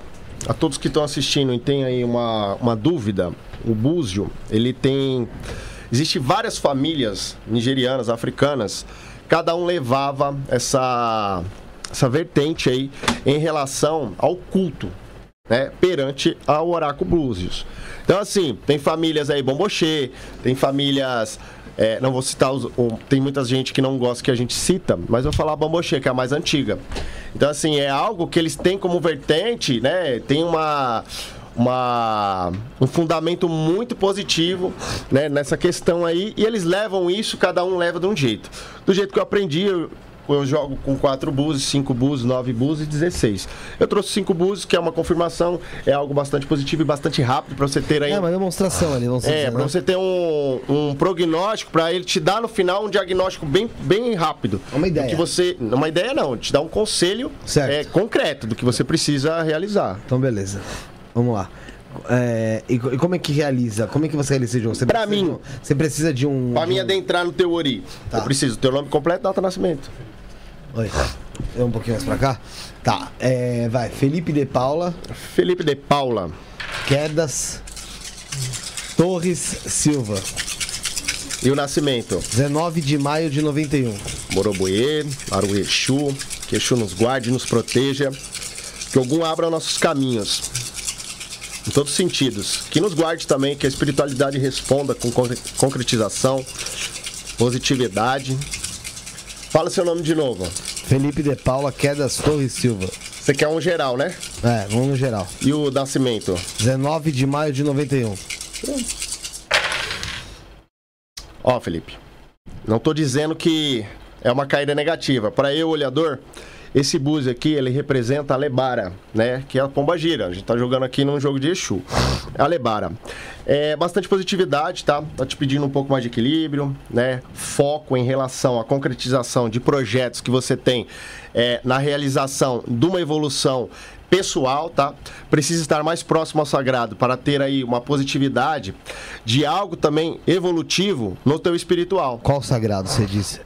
a todos que estão assistindo e tem aí uma, uma dúvida, o búzio, ele tem. Existe várias famílias nigerianas, africanas, cada um levava essa, essa vertente aí em relação ao culto, né? Perante ao oráculo búzios. Então, assim, tem famílias aí bombochê, tem famílias. É, não vou citar os. o- tem muita gente que não gosta que a gente cita, mas vou falar bombochê, que é a mais antiga. Então, assim, é algo que eles têm como vertente, né? Tem uma. Uma, um fundamento muito positivo né, nessa questão aí, e eles levam isso, cada um leva de um jeito. Do jeito que eu aprendi, eu, eu jogo com quatro buses, cinco buses, nove buses e 16. Eu trouxe cinco buses, que é uma confirmação, é algo bastante positivo e bastante rápido para você ter aí. É uma demonstração ali, não sei É, dizer, pra né? você ter um, um prognóstico, pra ele te dar no final um diagnóstico bem, bem rápido. Uma ideia. Que você, uma ideia não, te dá um conselho Certo. é, concreto do que você precisa realizar. Então, beleza. Vamos lá. É, e, e como é que realiza? Como é que você realiza esse jogo? Você Pra precisa mim. você precisa de um. Pra de mim um- adentrar no teu ori, Tá. eu preciso teu nome completo data de nascimento. Oi. É um pouquinho mais pra cá? Tá. É, vai. Felipe de Paula, Felipe de Paula, Quedas, Torres Silva. e o nascimento? 19 de maio de 91. Moroboê, Aruexu, que Exu nos guarde nos proteja, que algum abra nossos caminhos, em todos os sentidos. Que nos guarde também, que a espiritualidade responda com concre- concretização, positividade. Fala seu nome de novo. Felipe de Paula, Quedas, Torres Silva. Você quer um geral, né? É, vamos no geral. E o nascimento? 19 de maio de 91. Ó, Felipe, não tô dizendo que é uma caída negativa. Para eu, olhador, esse búzio aqui, ele representa a Lebara, né? Que é a pomba gira. A gente tá jogando aqui num jogo de Exu. É a Lebara. É bastante positividade, tá? Tá te pedindo um pouco mais de equilíbrio, né? Foco em relação à concretização de projetos que você tem é, na realização de uma evolução pessoal, tá? Precisa estar mais próximo ao sagrado para ter aí uma positividade de algo também evolutivo no teu espiritual. Qual sagrado você disse?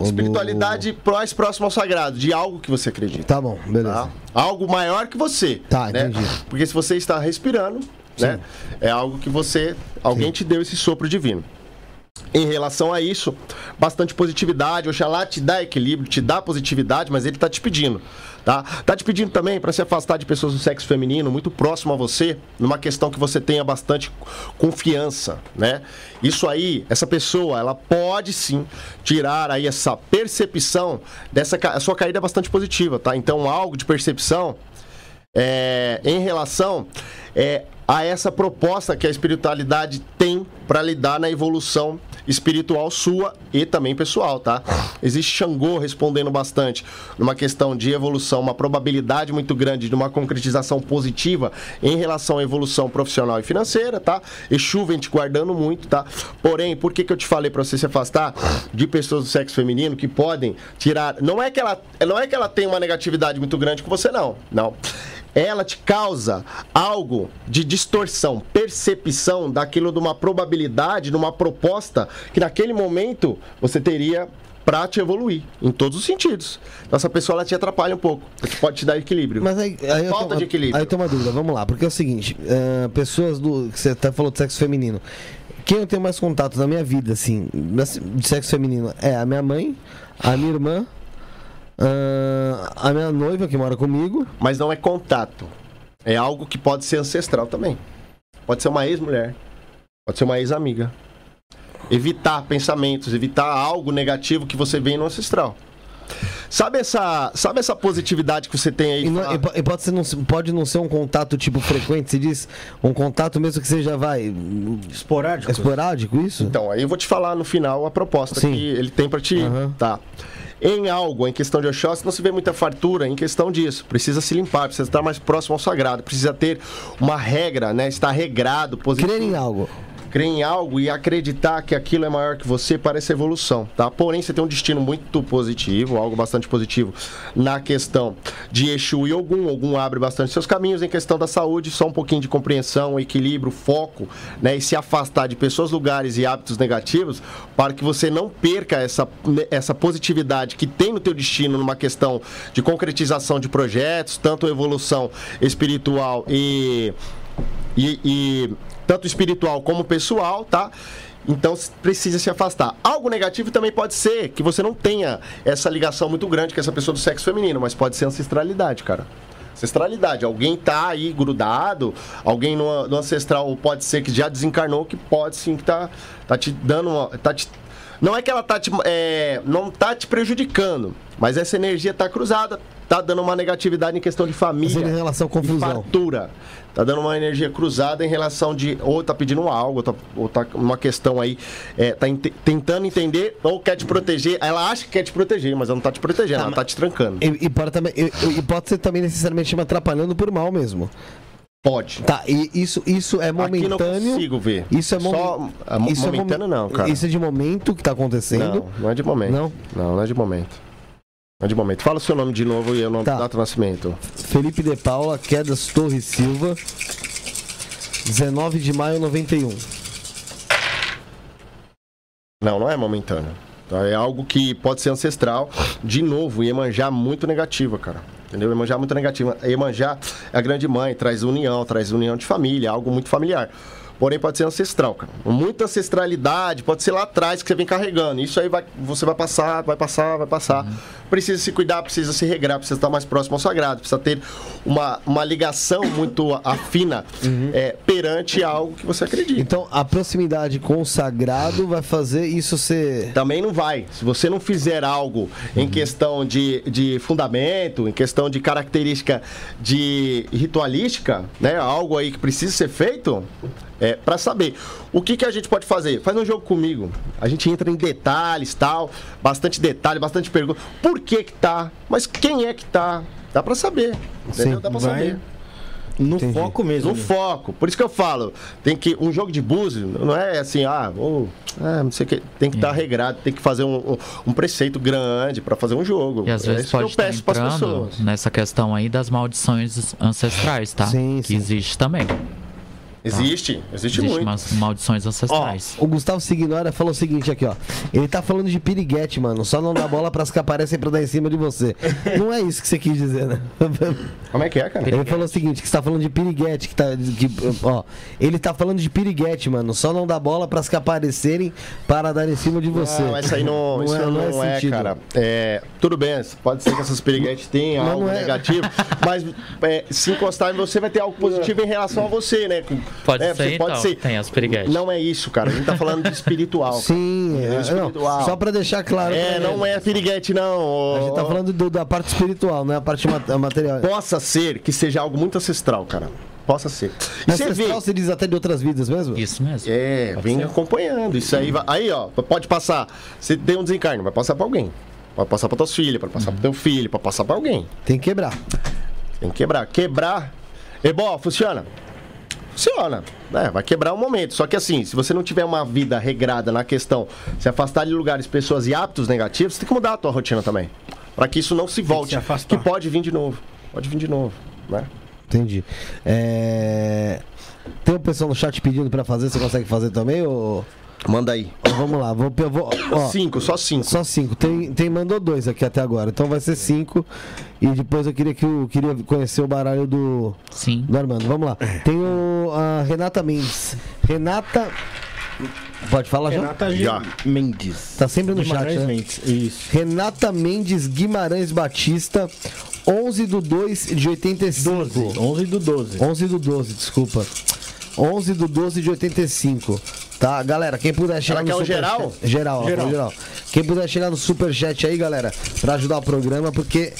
Espiritualidade mais próximo ao sagrado, de algo que você acredita. Tá bom, beleza. Tá? Algo maior que você. Tá, né? entendi. Porque se você está respirando, né? É algo que você. Alguém te deu esse sopro divino. Em relação a isso, bastante positividade. Oxalá te dá equilíbrio, te dá positividade, mas ele tá te pedindo. Tá? Tá te pedindo também para se afastar de pessoas do sexo feminino, muito próximo a você, numa questão que você tenha bastante confiança, né? Isso aí, essa pessoa, ela pode sim tirar aí essa percepção dessa a sua caída é bastante positiva, tá? Então, algo de percepção é, em relação é, a essa proposta que a espiritualidade tem para lidar na evolução espiritual sua e também pessoal, tá? Existe Xangô respondendo bastante numa questão de evolução, uma probabilidade muito grande de uma concretização positiva em relação à evolução profissional e financeira, tá? Exu vem te guardando muito, tá? Porém, por que, que eu te falei para você se afastar de pessoas do sexo feminino que podem tirar. Não é que ela, não é que ela tem uma negatividade muito grande com você, não. Não ela te causa algo de distorção, percepção daquilo de uma probabilidade, de uma proposta que naquele momento você teria para te evoluir em todos os sentidos. Então, essa pessoa ela te atrapalha um pouco, porque pode te dar equilíbrio. Mas aí, aí Falta tenho- de equilíbrio. Aí eu tenho uma dúvida, vamos lá, porque é o seguinte, eh, pessoas do. que Você até falou de sexo feminino. Quem eu tenho mais contato na minha vida, assim, de sexo feminino, é a minha mãe, a minha irmã, ah, a minha noiva que mora comigo. Mas não é contato. É algo que pode ser ancestral também. Pode ser uma ex-mulher. Pode ser uma ex-amiga. Evitar pensamentos, evitar algo negativo que você vem no ancestral. Sabe essa, sabe essa positividade que você tem aí? E, não- e po- e pode, ser, não, pode não ser um contato tipo frequente, se diz um contato mesmo que seja, vai, Esporádico. esporádico, isso? Então, aí eu vou te falar no final a proposta Sim. que ele tem pra ti. Aham. Tá. Em algo, em questão de Oxóssi, não se vê muita fartura em questão disso. Precisa se limpar, precisa estar mais próximo ao sagrado, precisa ter uma regra, né? Estar regrado, positivo. Crer em algo. Crer em algo e acreditar que aquilo é maior que você parece evolução, tá? Porém, você tem um destino muito positivo, algo bastante positivo na questão de Exu e Ogum. Ogum abre bastante seus caminhos em questão da saúde, só um pouquinho de compreensão, equilíbrio, foco, né? E se afastar de pessoas, lugares e hábitos negativos para que você não perca essa, essa positividade que tem no teu destino numa questão de concretização de projetos, tanto evolução espiritual e e, e tanto espiritual como pessoal, tá? Então precisa se afastar. Algo negativo também pode ser que você não tenha essa ligação muito grande com essa pessoa do sexo feminino, mas pode ser ancestralidade, cara. Ancestralidade. Alguém tá aí grudado, alguém no, no ancestral pode ser que já desencarnou, que pode sim que tá, tá te dando uma. Tá te- não é que ela tá te, é, não tá te prejudicando, mas essa energia tá cruzada, tá dando uma negatividade em questão de família. Em relação confusão. E fartura. Tá dando uma energia cruzada em relação de ou tá pedindo algo, ou tá, ou tá uma questão aí, é, tá ente- tentando entender ou quer te proteger. Ela acha que quer te proteger, mas ela não tá te protegendo, ela tá te trancando. E, e pode também, e, e pode ser também necessariamente me atrapalhando por mal mesmo. Pode. Tá, e isso, isso é Aqui não momentâneo. consigo ver. Isso é, momen- Só, é isso é momentâneo momen- não, cara. Isso é de momento que tá acontecendo. Não, não é de momento. Não? Não, não é de momento. De momento. Fala o seu nome de novo e o nome Tá. data de nascimento. Felipe de Paula, Quedas Torres Silva. 19 de maio 91. Não, não é momentâneo. Tá? É algo que pode ser ancestral. De novo, Iemanjá muito negativa, cara. Entendeu? Iemanjá muito negativa. Iemanjá é a grande mãe, traz união, traz união de família, algo muito familiar. Porém, pode ser ancestral, cara. Muita ancestralidade, pode ser lá atrás que você vem carregando. Isso aí vai, você vai passar, vai passar, vai passar. Precisa se cuidar, precisa se regrar, precisa estar mais próximo ao sagrado, precisa ter uma, uma ligação muito afina é, perante algo que você acredita. Então, a proximidade com o sagrado vai fazer isso ser. Também não vai. Se você não fizer algo em questão de, de fundamento, em questão de característica de ritualística, né? Algo aí que precisa ser feito, é para saber. O que, que a gente pode fazer? Faz um jogo comigo. A gente entra em detalhes, tal, bastante detalhe, bastante pergunta. Por que que tá? Mas quem é que tá? Dá para saber. Entendeu? Sim, Dá para saber. No Entendi. foco mesmo. No foco. Por isso que eu falo, tem que um jogo de búzio não é assim, ah, ou, ah, não sei o que, tem que estar regrado, tem que fazer um, um, um preceito grande para fazer um jogo. E às é vezes isso que pode eu peço para pessoas. nessa questão aí das maldições ancestrais, tá? Sim, que sim. existe também. Existe, existe Existe muito. umas maldições ancestrais. O Gustavo Signora falou o seguinte aqui, ó. Ele tá falando de piriguete, mano. Só não dá bola pras que aparecem pra dar em cima de você. Não é isso que você quis dizer, né? Como é que é, cara? Ele falou o seguinte, que você tá falando de piriguete, que tá. Que, ó, ele tá falando de piriguete, mano. Só não dá bola pras que aparecerem para dar em cima de você. Não, essa aí não, Não isso é- não, não é é, sentido. cara. É, tudo bem, pode ser que essas piriguetes tenham algo não é- negativo, mas é, se encostar em você vai ter algo positivo em relação a você, né? Pode É, ser, você então. Tem as piriguetes. Não é isso, cara. A gente tá falando de espiritual. Sim, É é, não, espiritual. só pra deixar claro. É, não ele. é piriguete, não. A gente tá falando do- da parte espiritual, não é a parte ma- material. Possa ser que seja algo muito ancestral, cara. possa ser. E você vê. Ancestral se diz até de outras vidas mesmo? Isso mesmo. É, vem acompanhando. Isso aí vai. Aí, ó, pode passar. Você tem um desencarne, vai passar pra alguém. Pode passar pra tuas filhas, pode passar pro teu filho, pode passar pra alguém. Tem que quebrar. Tem que quebrar. Quebrar. E bom, funciona? Funciona. É, vai quebrar um momento. Só que assim, se você não tiver uma vida regrada na questão, se afastar de lugares, pessoas e hábitos negativos, você tem que mudar a tua rotina também. Pra que isso não se volte. se afastar. que pode vir de novo. Pode vir de novo, né? Entendi. É... Tem um pessoal no chat pedindo pra fazer, você consegue fazer também? Ou... Manda aí. ou Vamos lá, vou, eu vou ó, cinco, só cinco. Só cinco. Tem, tem mandou dois aqui até agora, então vai ser cinco. E depois eu queria que eu queria conhecer o baralho do, Sim. do Armando. Vamos lá. Tem o, a Renata Mendes. Renata. Pode falar já? Renata G. Já. Mendes. Tá sempre no chat, Guimarães né? Mendes. Isso. Renata Mendes Guimarães Batista, 11 do 2 de 85. 12. 11 do 12. 11 do 12, desculpa. 11 do 12 de 85. Tá, galera, quem puder chegar Ela no super geral? Chat, geral, falou geral. Quem puder chegar no super chat aí, galera, pra ajudar o programa, porque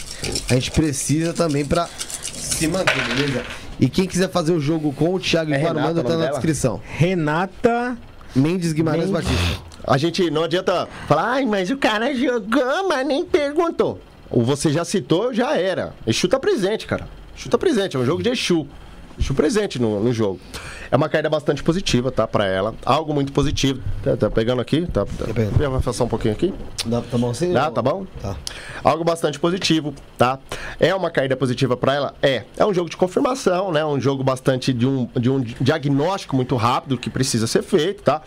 a gente precisa também pra se manter, beleza? E quem quiser fazer o jogo com o Thiago e É com o Armando, tá na dela? descrição. Renata. Mendes Guimarães Mendes. Batista. A gente não adianta falar, ai, mas o cara jogou, mas nem perguntou. O você já citou, já era. Exu tá presente, cara. Exu tá presente, é um jogo de Exu. Exu presente no, no jogo. É uma caída bastante positiva, tá? Pra ela. Algo muito positivo. Tá, tá pegando aqui? Tá, tá. vai afastar um pouquinho aqui? Dá, tá bom assim? Dá, tá bom? Tá. Algo bastante positivo, tá? É uma caída positiva pra ela? É. É um jogo de confirmação, né? Um jogo bastante de um, de um diagnóstico muito rápido que precisa ser feito, tá?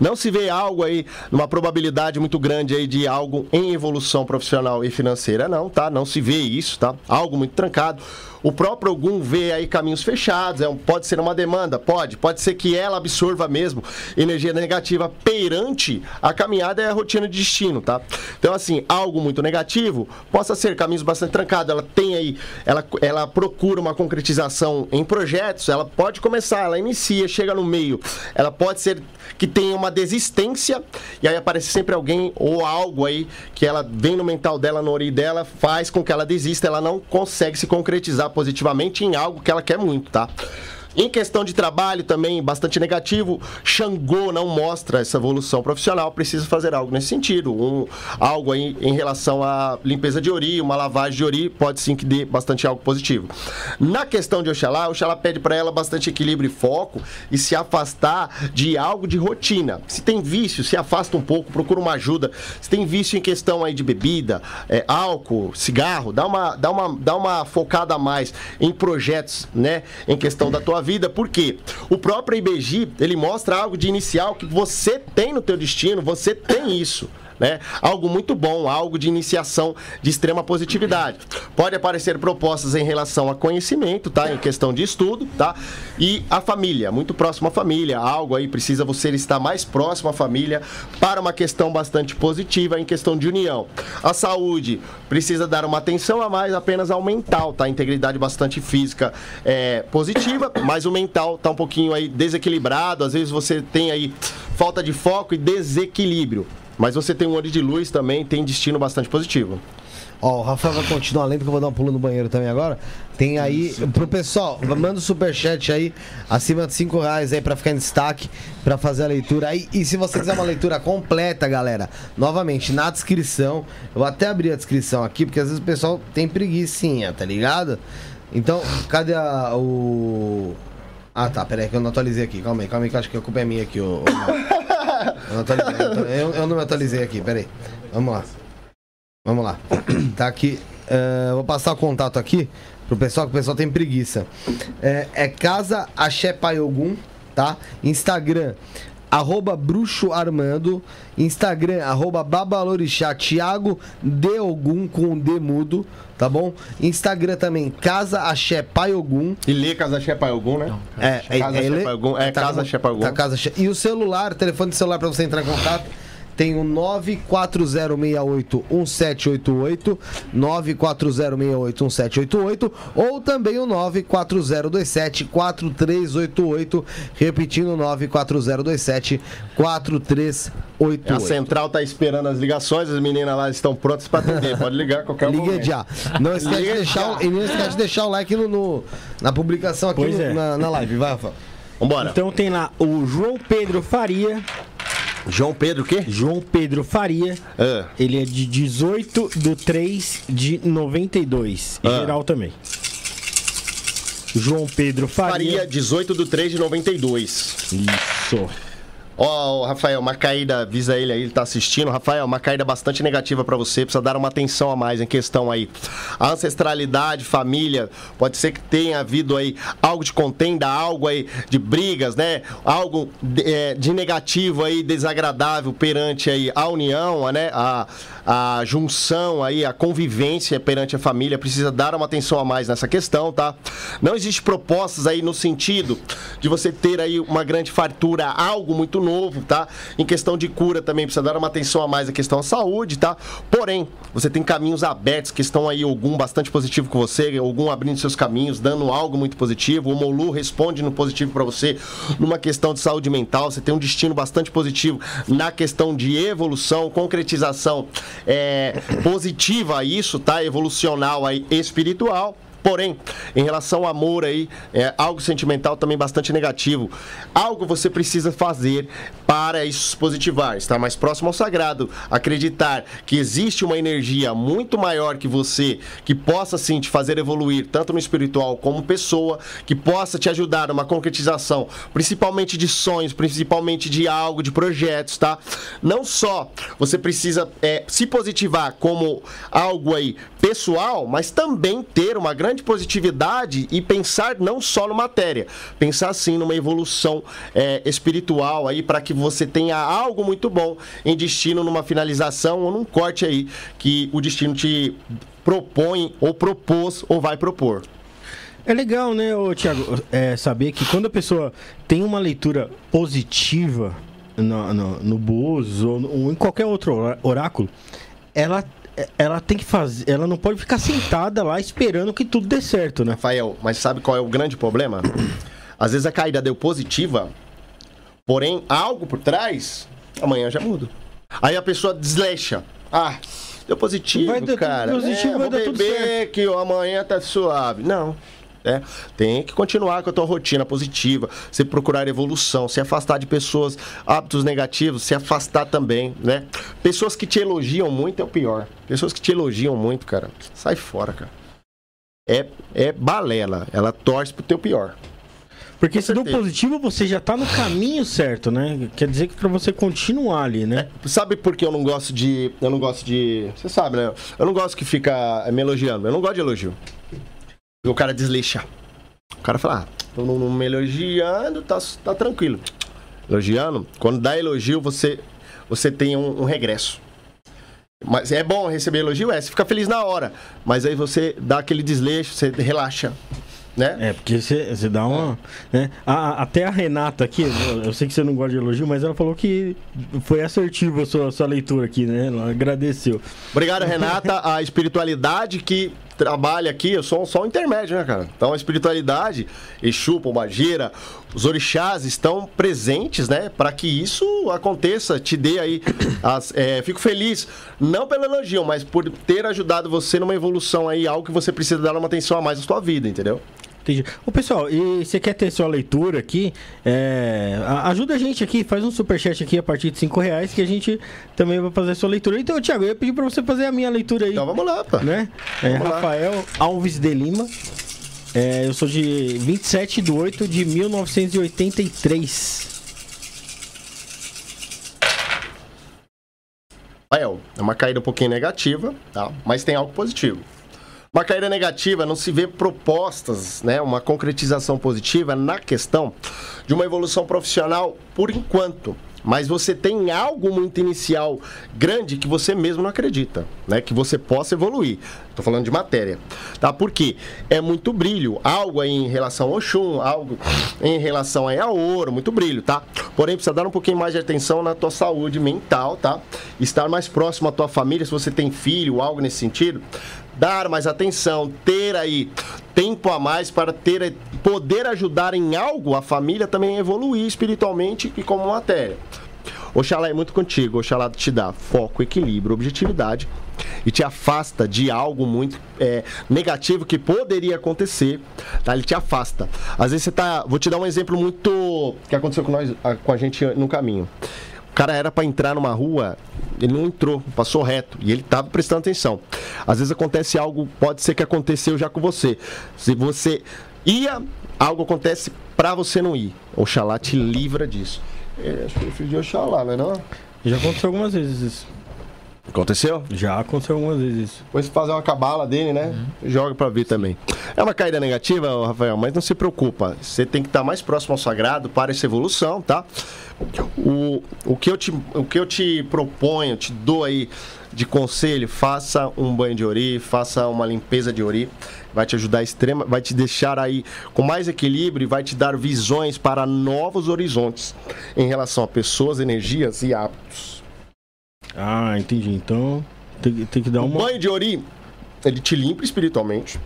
Não se vê algo aí, numa probabilidade muito grande aí de algo em evolução profissional e financeira, não, tá? Não se vê isso, tá? Algo muito trancado. O próprio Ogum vê aí caminhos fechados, é um- pode ser uma demanda, pode, pode ser que ela absorva mesmo energia negativa perante a caminhada e a rotina de destino, tá? Então, assim, algo muito negativo possa ser caminhos bastante trancados. Ela tem aí, ela, ela procura uma concretização em projetos, ela pode começar, ela inicia, chega no meio, ela pode ser que tenha uma desistência e aí aparece sempre alguém ou algo aí que ela vem no mental dela, no ori dela, faz com que ela desista, ela não consegue se concretizar positivamente em algo que ela quer muito, tá? Em questão de trabalho também, bastante negativo. Xangô não mostra essa evolução profissional, precisa fazer algo nesse sentido. Um, algo aí em relação à limpeza de ori, uma lavagem de ori, pode sim que dê bastante algo positivo. Na questão de Oxalá, Oxalá pede para ela bastante equilíbrio e foco e se afastar de algo de rotina. Se tem vício, se afasta um pouco, procura uma ajuda. Se tem vício em questão aí de bebida, é, álcool, cigarro, dá uma, dá, uma, dá uma focada a mais em projetos, né? Em questão da tua vida, porque o próprio IBG, ele mostra algo de inicial que você tem no teu destino, você tem isso. Né? Algo muito bom, algo de iniciação de extrema positividade. Pode aparecer propostas em relação a conhecimento, tá? Em questão de estudo, tá? E a família, muito próximo à família, algo aí precisa você estar mais próximo à família para uma questão bastante positiva em questão de união. A saúde precisa dar uma atenção a mais apenas ao mental, tá? Integridade bastante física é positiva, mas o mental tá um pouquinho aí desequilibrado, às vezes você tem aí falta de foco e desequilíbrio. Mas você tem um olho de luz também, tem destino bastante positivo. Ó, o Rafael vai continuar lendo que eu vou dar um pulo no banheiro também agora. Tem aí, pro pessoal, manda o superchat aí, acima de 5 reais aí pra ficar em destaque, pra fazer a leitura aí. E se você quiser uma leitura completa, galera, novamente, na descrição, eu vou até abrir a descrição aqui, porque às vezes o pessoal tem preguiçinha, tá ligado? Então, cadê a, o... Ah, tá, peraí que eu não atualizei aqui, calma aí, calma aí que eu acho que a culpa é minha aqui, ô... eu, não atualizei, eu, eu- não me atualizei aqui, peraí. Vamos lá. Vamos lá. Tá aqui. é, vou passar o contato aqui pro pessoal, que o pessoal tem preguiça. É, é Casa Axé Paiogum, tá? Instagram, arroba Bruxo Armando. Instagram, arroba Babalorixá Thiago Deogum com o D mudo, tá bom? Instagram também, Casa Axé Paiogum. E lê Casa Shepa Ogum, né? É, Casa ele- Shepa Ogum. É, tá Casa com- Shepa Ogum. tá Casa E o celular, telefone de celular pra você entrar em contato tem o 940681788, 940681788 ou também o 940274388, repetindo 940274388. A central tá esperando as ligações, as meninas lá estão prontas para atender. Pode ligar qualquer Liga momento. já. Não esquece, de deixar, e não esquece de deixar o like no, no- na publicação aqui no- é. na, na live. Vai, Rafa. Vambora. Então tem lá o João Pedro Faria. João Pedro, o quê? João Pedro Faria. Ah, Ele é de 18 do 3 de 92. Em Ah. geral também. João Pedro Faria, Faria. 18 de 3 de 92. Isso. Ó, o Rafael, uma caída, avisa ele aí, ele tá assistindo. Rafael, uma caída bastante negativa pra você, precisa dar uma atenção a mais em questão aí. A ancestralidade, família, pode ser que tenha havido aí algo de contenda, algo aí de brigas, né? Algo de, é, de negativo aí, desagradável perante aí a união, né? A, a junção aí, a convivência perante a família, precisa dar uma atenção a mais nessa questão, tá? Não existe propostas aí no sentido de você ter aí uma grande fartura, algo muito novo, tá? Em questão de cura também precisa dar uma atenção a mais à questão da saúde, tá? Porém, você tem caminhos abertos que estão aí algum bastante positivo com você, algum abrindo seus caminhos, dando algo muito positivo. O Molu responde no positivo para você numa questão de saúde mental, você tem um destino bastante positivo na questão de evolução, concretização é, positiva a isso, tá? Evolucional aí espiritual. Porém, em relação ao amor aí, é algo sentimental também bastante negativo. Algo você precisa fazer para isso positivar, estar mais próximo ao sagrado, acreditar que existe uma energia muito maior que você, que possa sim te fazer evoluir, tanto no espiritual como pessoa, que possa te ajudar numa concretização, principalmente de sonhos, principalmente de algo, de projetos, tá? Não só você precisa é, se positivar como algo aí pessoal, mas também ter uma grande positividade e pensar não só no matéria, pensar sim numa evolução é, espiritual aí para que você tenha algo muito bom em destino numa finalização ou num corte aí que o destino te propõe ou propôs ou vai propor. É legal, né, ô, Thiago, é, saber que quando a pessoa tem uma leitura positiva no, no, no Búzios ou, ou em qualquer outro orá- oráculo, ela, ela tem que fazer. Ela não pode ficar sentada lá esperando que tudo dê certo, né? Rafael, mas sabe qual é o grande problema? Às vezes a caída deu positiva, porém algo por trás, amanhã já muda. Aí a pessoa desleixa. Ah, deu positivo, Vai cara. positivo, é, vai vou beber que amanhã tá suave. Não. É, tem que continuar com a tua rotina positiva, você procurar evolução, se afastar de pessoas, hábitos negativos, se afastar também, né? Pessoas que te elogiam muito é o pior. Pessoas que te elogiam muito, cara, sai fora, cara é, é balela. Ela torce pro teu pior. Porque se certeza. positivo, você já tá no caminho certo, né? Quer dizer que pra você continuar ali, né? Sabe por que eu não gosto de. Eu não gosto de. Você sabe, né? Eu não gosto que fica me elogiando. Eu não gosto de elogio. O cara deslixa. O cara fala, ah, tô não, me elogiando, tá, tá tranquilo. Elogiando, quando dá elogio, você, você tem um, um regresso. Mas é bom receber elogio, é, você fica feliz na hora. Mas aí você dá aquele desleixo, você relaxa. Né? É, porque você, você dá uma. Né? A- a- até a Renata aqui, eu- eu sei que você não gosta de elogio, mas ela falou que foi assertiva a sua, sua leitura aqui, né? Ela agradeceu. Obrigado, Renata. A espiritualidade que trabalha aqui, eu sou só um intermédio, né, cara? Então a espiritualidade, Exu, Pombagira, os orixás estão presentes, né? Para que isso aconteça, te dê aí. As, é, fico feliz, não pelo elogio, mas por ter ajudado você numa evolução aí, algo que você precisa dar uma atenção a mais na sua vida, entendeu? Entendi. Ô, pessoal, e você quer ter sua leitura aqui? É, ajuda a gente aqui, faz um superchat aqui a partir de 5 reais que a gente também vai fazer a sua leitura. Então, Thiago, eu ia pedir pra você fazer a minha leitura aí. Então vamos lá, pá. né? É, Vamos lá. Rafael Alves de Lima. É, eu sou de 27 de 8 de 1983. Rafael, é uma caída um pouquinho negativa, tá? Mas tem algo positivo. Uma caída negativa não se vê propostas, né? Uma concretização positiva na questão de uma evolução profissional por enquanto. mas você tem algo muito inicial grande que você mesmo não acredita, né? Que você possa evoluir. Tô falando de matéria, tá? Porque é muito brilho, algo aí em relação ao Oxum, algo em relação aí ao ouro, muito brilho, tá? Porém, precisa dar um pouquinho mais de atenção na tua saúde mental, tá? Estar mais próximo à tua família, se você tem filho, algo nesse sentido, dar mais atenção, ter aí tempo a mais para ter poder ajudar em algo a família também evoluir espiritualmente e como matéria. Oxalá é muito contigo, Oxalá te dá foco, equilíbrio, objetividade e te afasta de algo muito é, negativo que poderia acontecer, tá? Ele te afasta. Às vezes você tá. Vou te dar um exemplo muito. que aconteceu com nós, com a gente no caminho. O cara era para entrar numa rua, ele não entrou, passou reto e ele estava prestando atenção. Às vezes acontece algo, pode ser que aconteceu já com você. Se você ia, algo acontece para você não ir. Oxalá te livra disso. É, acho que eu fiz de Oxalá, não é não? Já aconteceu algumas vezes isso. Aconteceu? Já aconteceu algumas vezes isso. Depois fazer uma cabala dele, né? Joga pra ver também. É uma caída negativa, Rafael, mas não se preocupa. Você tem que estar mais próximo ao sagrado para essa evolução, tá? O, o, que, eu te, o que eu te proponho, te dou aí de conselho, faça um banho de ori, faça uma limpeza de ori. Vai te ajudar extrema, vai te deixar aí com mais equilíbrio e vai te dar visões para novos horizontes em relação a pessoas, energias e hábitos. Ah, entendi. Então tem, tem que dar O uma. banho de ori, ele te limpa espiritualmente.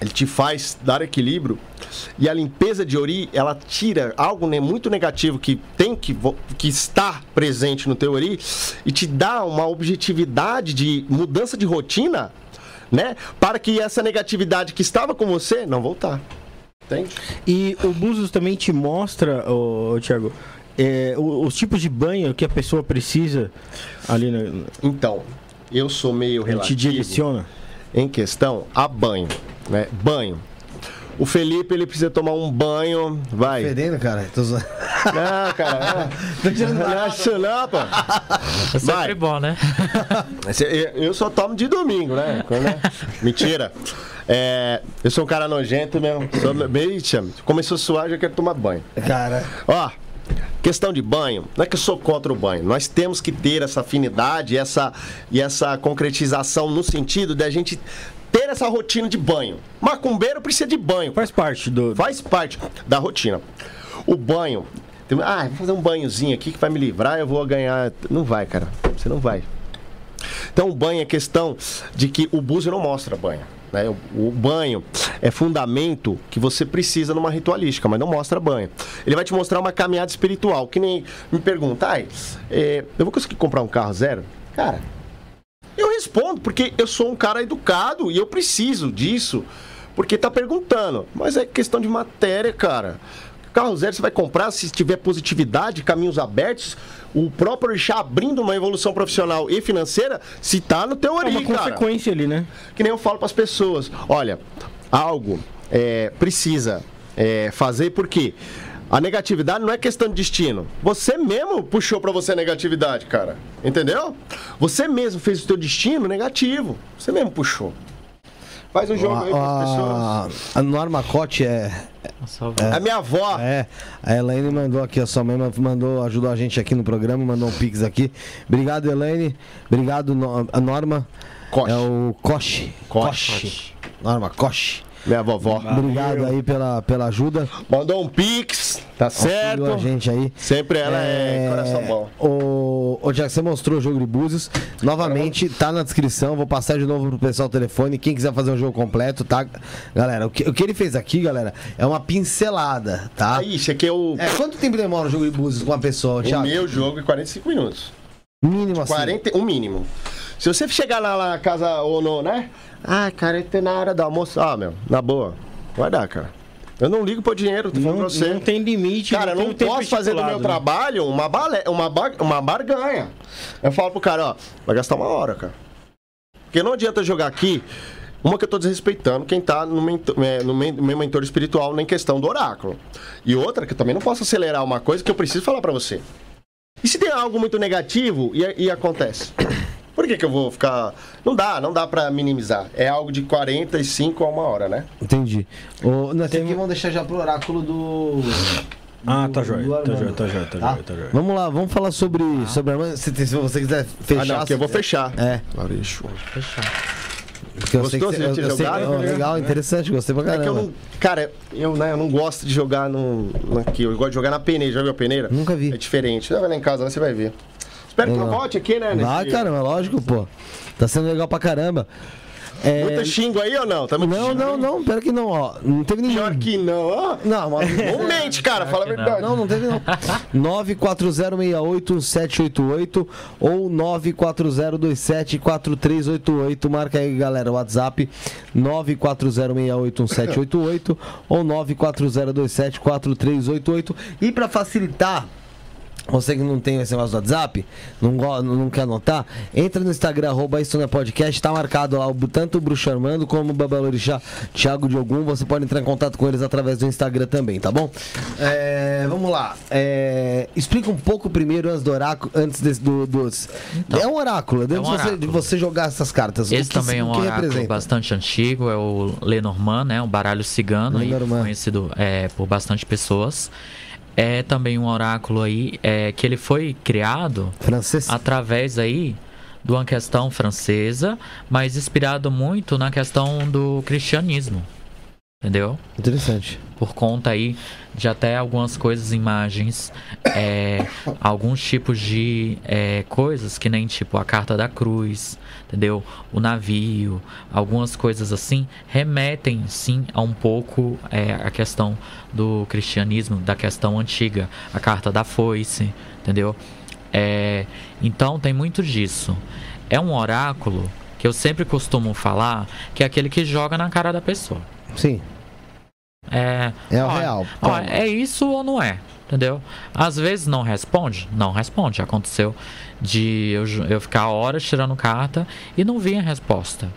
Ele te faz dar equilíbrio. E a limpeza de ori, ela tira algo né, muito negativo que tem que, que está presente no teu ori e te dá uma objetividade de mudança de rotina, né? Para que essa negatividade que estava com você não voltar. Entende? E o Búzios também te mostra, é, o- os tipos de banho que a pessoa precisa ali na. Então, eu sou meio Ele te relativo. direciona. em questão a banho, né? Banho. O Felipe, ele precisa tomar um banho, vai. Fedendo, cara. Tô zoando. Não, cara, Tô tirando não, não é isso não, pô. É sempre Vai. bom, né? Esse- Eu só tomo de domingo, né? Quando, né? Mentira. É, eu sou um cara nojento mesmo. Sou, bicha, começou a suar, já quero tomar banho. Cara. Ó, questão de banho, não é que eu sou contra o banho. Nós temos que ter essa afinidade essa, e essa concretização no sentido de a gente ter essa rotina de banho. Macumbeiro precisa de banho. Faz parte do. Faz parte da rotina. O banho. tem- Ah, vou fazer um banhozinho aqui que vai me livrar, eu vou ganhar. Não vai, cara. Você não vai. Então, o banho é questão de que o búzio não mostra banho. Né? O, o banho é fundamento que você precisa numa ritualística, mas não mostra banho. Ele vai te mostrar uma caminhada espiritual. Que nem me pergunta, ai, é, eu vou conseguir comprar um carro zero? Cara, eu respondo, porque eu sou um cara educado e eu preciso disso. Porque tá perguntando. Mas é questão de matéria, cara. Carro zero você vai comprar se tiver positividade, caminhos abertos, o próprio Orixá abrindo uma evolução profissional e financeira, se tá no teu É ori, uma cara. consequência ali, né? Que nem eu falo pras pessoas. Olha, algo é, precisa é, fazer porque a negatividade não é questão de destino. Você mesmo puxou pra você a negatividade, cara. Entendeu? Você mesmo fez o teu destino negativo. Você mesmo puxou. Faz um jogo aí pras pessoas. A, a Norma Cote é, Só A minha avó. é. A Elaine mandou aqui, a sua mãe mandou, ajudou a gente aqui no programa, mandou um pix aqui. Obrigado, Elaine. Obrigado, No- a Norma. Coche. É o Coche. Coche. Norma Coche. Minha vovó. Obrigado aí pela, pela ajuda. Mandou um pix, tá certo? Auxiliou a gente aí. Sempre ela é, coração bom. O, o Jack, você mostrou o jogo de Búzios. Novamente, tá na descrição. Vou passar de novo pro pessoal o telefone. Quem quiser fazer um jogo completo, tá? Galera, o que, o que ele fez aqui, galera, é uma pincelada, tá? Aí, isso aqui é o, É, quanto tempo demora o jogo de Búzios com uma pessoa, o Thiago? meu jogo em 45 minutos. Mínimo assim. 40, o mínimo. Se você chegar lá na casa ou no, né? Ah, cara, eu tô na hora do almoço. Ah, meu, na boa. Vai dar, cara. Eu não ligo pro dinheiro, tô falando Não, pra você. não tem limite. Cara, eu tem não um tempo posso fazer do meu né? trabalho uma, balé, uma, ba- uma barganha. Eu falo pro cara, ó, vai gastar uma hora, cara. Porque não adianta eu jogar aqui. Uma que eu tô desrespeitando quem tá no, é, no meu mentor espiritual nem questão do oráculo. E outra que eu também não posso acelerar uma coisa que eu preciso falar pra você. E se tem algo muito negativo e, e acontece? Por que, que eu vou ficar. Não dá, não dá pra minimizar. É algo de 45 a uma hora, né? Entendi. O, nós temos que vamos deixar já pro oráculo do. Ah, tá do tá Armando. jóia, tá jóia, tá Tá? jóia, tá jóia. Vamos lá, vamos falar sobre, sobre Armando. Se, se você quiser fechar. Ah, não, aqui eu vou fechar. É, Lareixo. Fechar. Porque eu sei que Gostou? você, Você eu, já tinha jogado? oh, legal, interessante, gostei pra É que eu caramba. não. Cara, eu, né, eu não gosto de jogar no, aqui. Eu gosto de jogar na peneira. Já viu a peneira? Nunca vi. É diferente. Vai lá em casa, você vai ver. Espero que Não. não volte aqui, né? Nesse- caramba, lógico, pô. Tá sendo legal pra caramba. É, Muito xingo aí ou não? Tá muito Não, xingo? não, não, pera que não, ó. Não teve nenhum. Pior que não. ó. Não, mas... Não mente, cara. Fala a verdade. Não, não teve não. 940681788 ou 940274388. Marca aí, galera, o WhatsApp 940681788 ou 940274388. E pra facilitar você que não tem esse negócio do WhatsApp, não, não quer anotar, entra no Instagram, arroba isso é podcast, tá marcado lá o- tanto o Bruxo Armando como o Babalorixá Thiago Diogum, você pode entrar em contato com eles através do Instagram também, tá bom? É, vamos lá, é, explica um pouco primeiro antes do oráculo, antes desse, do, dos... é um oráculo, antes um de você, de você jogar essas cartas, Esse que, também é um oráculo representa? bastante antigo, é o Lenormand, né? Um baralho cigano, conhecido é, por bastante pessoas. É também um oráculo aí é, que ele foi criado Francês? através aí de uma questão francesa, mas inspirado muito na questão do cristianismo. Entendeu? Interessante. por conta aí de até algumas coisas, imagens, é, alguns tipos de é, coisas que nem tipo a carta da cruz, entendeu? O navio, algumas coisas assim remetem sim a um pouco é, a questão do cristianismo, da questão antiga, a carta da foice, entendeu? É, então tem muito disso. É um oráculo que eu sempre costumo falar que é aquele que joga na cara da pessoa. Sim, É, é o ó, real. ó, é isso ou não é? Entendeu? Às vezes não responde, não responde. Aconteceu de eu, eu ficar horas tirando carta e não vir a resposta.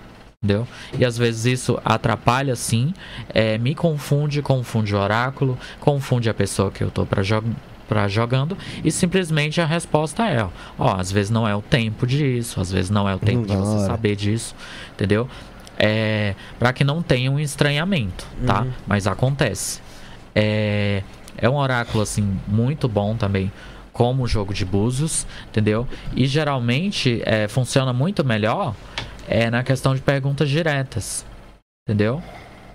Entendeu? E às vezes isso atrapalha sim, é, me confunde, confunde o oráculo, confunde a pessoa que eu tô pra, jo pra jogando e simplesmente a resposta é: ó, às vezes não é o tempo disso, às vezes não é o tempo de você hora. saber disso, entendeu? É, para que não tenha um estranhamento, tá? Uhum. Mas acontece. É, é um oráculo assim muito bom também, como o jogo de búzios, entendeu? E geralmente é, funciona muito melhor é na questão de perguntas diretas, entendeu?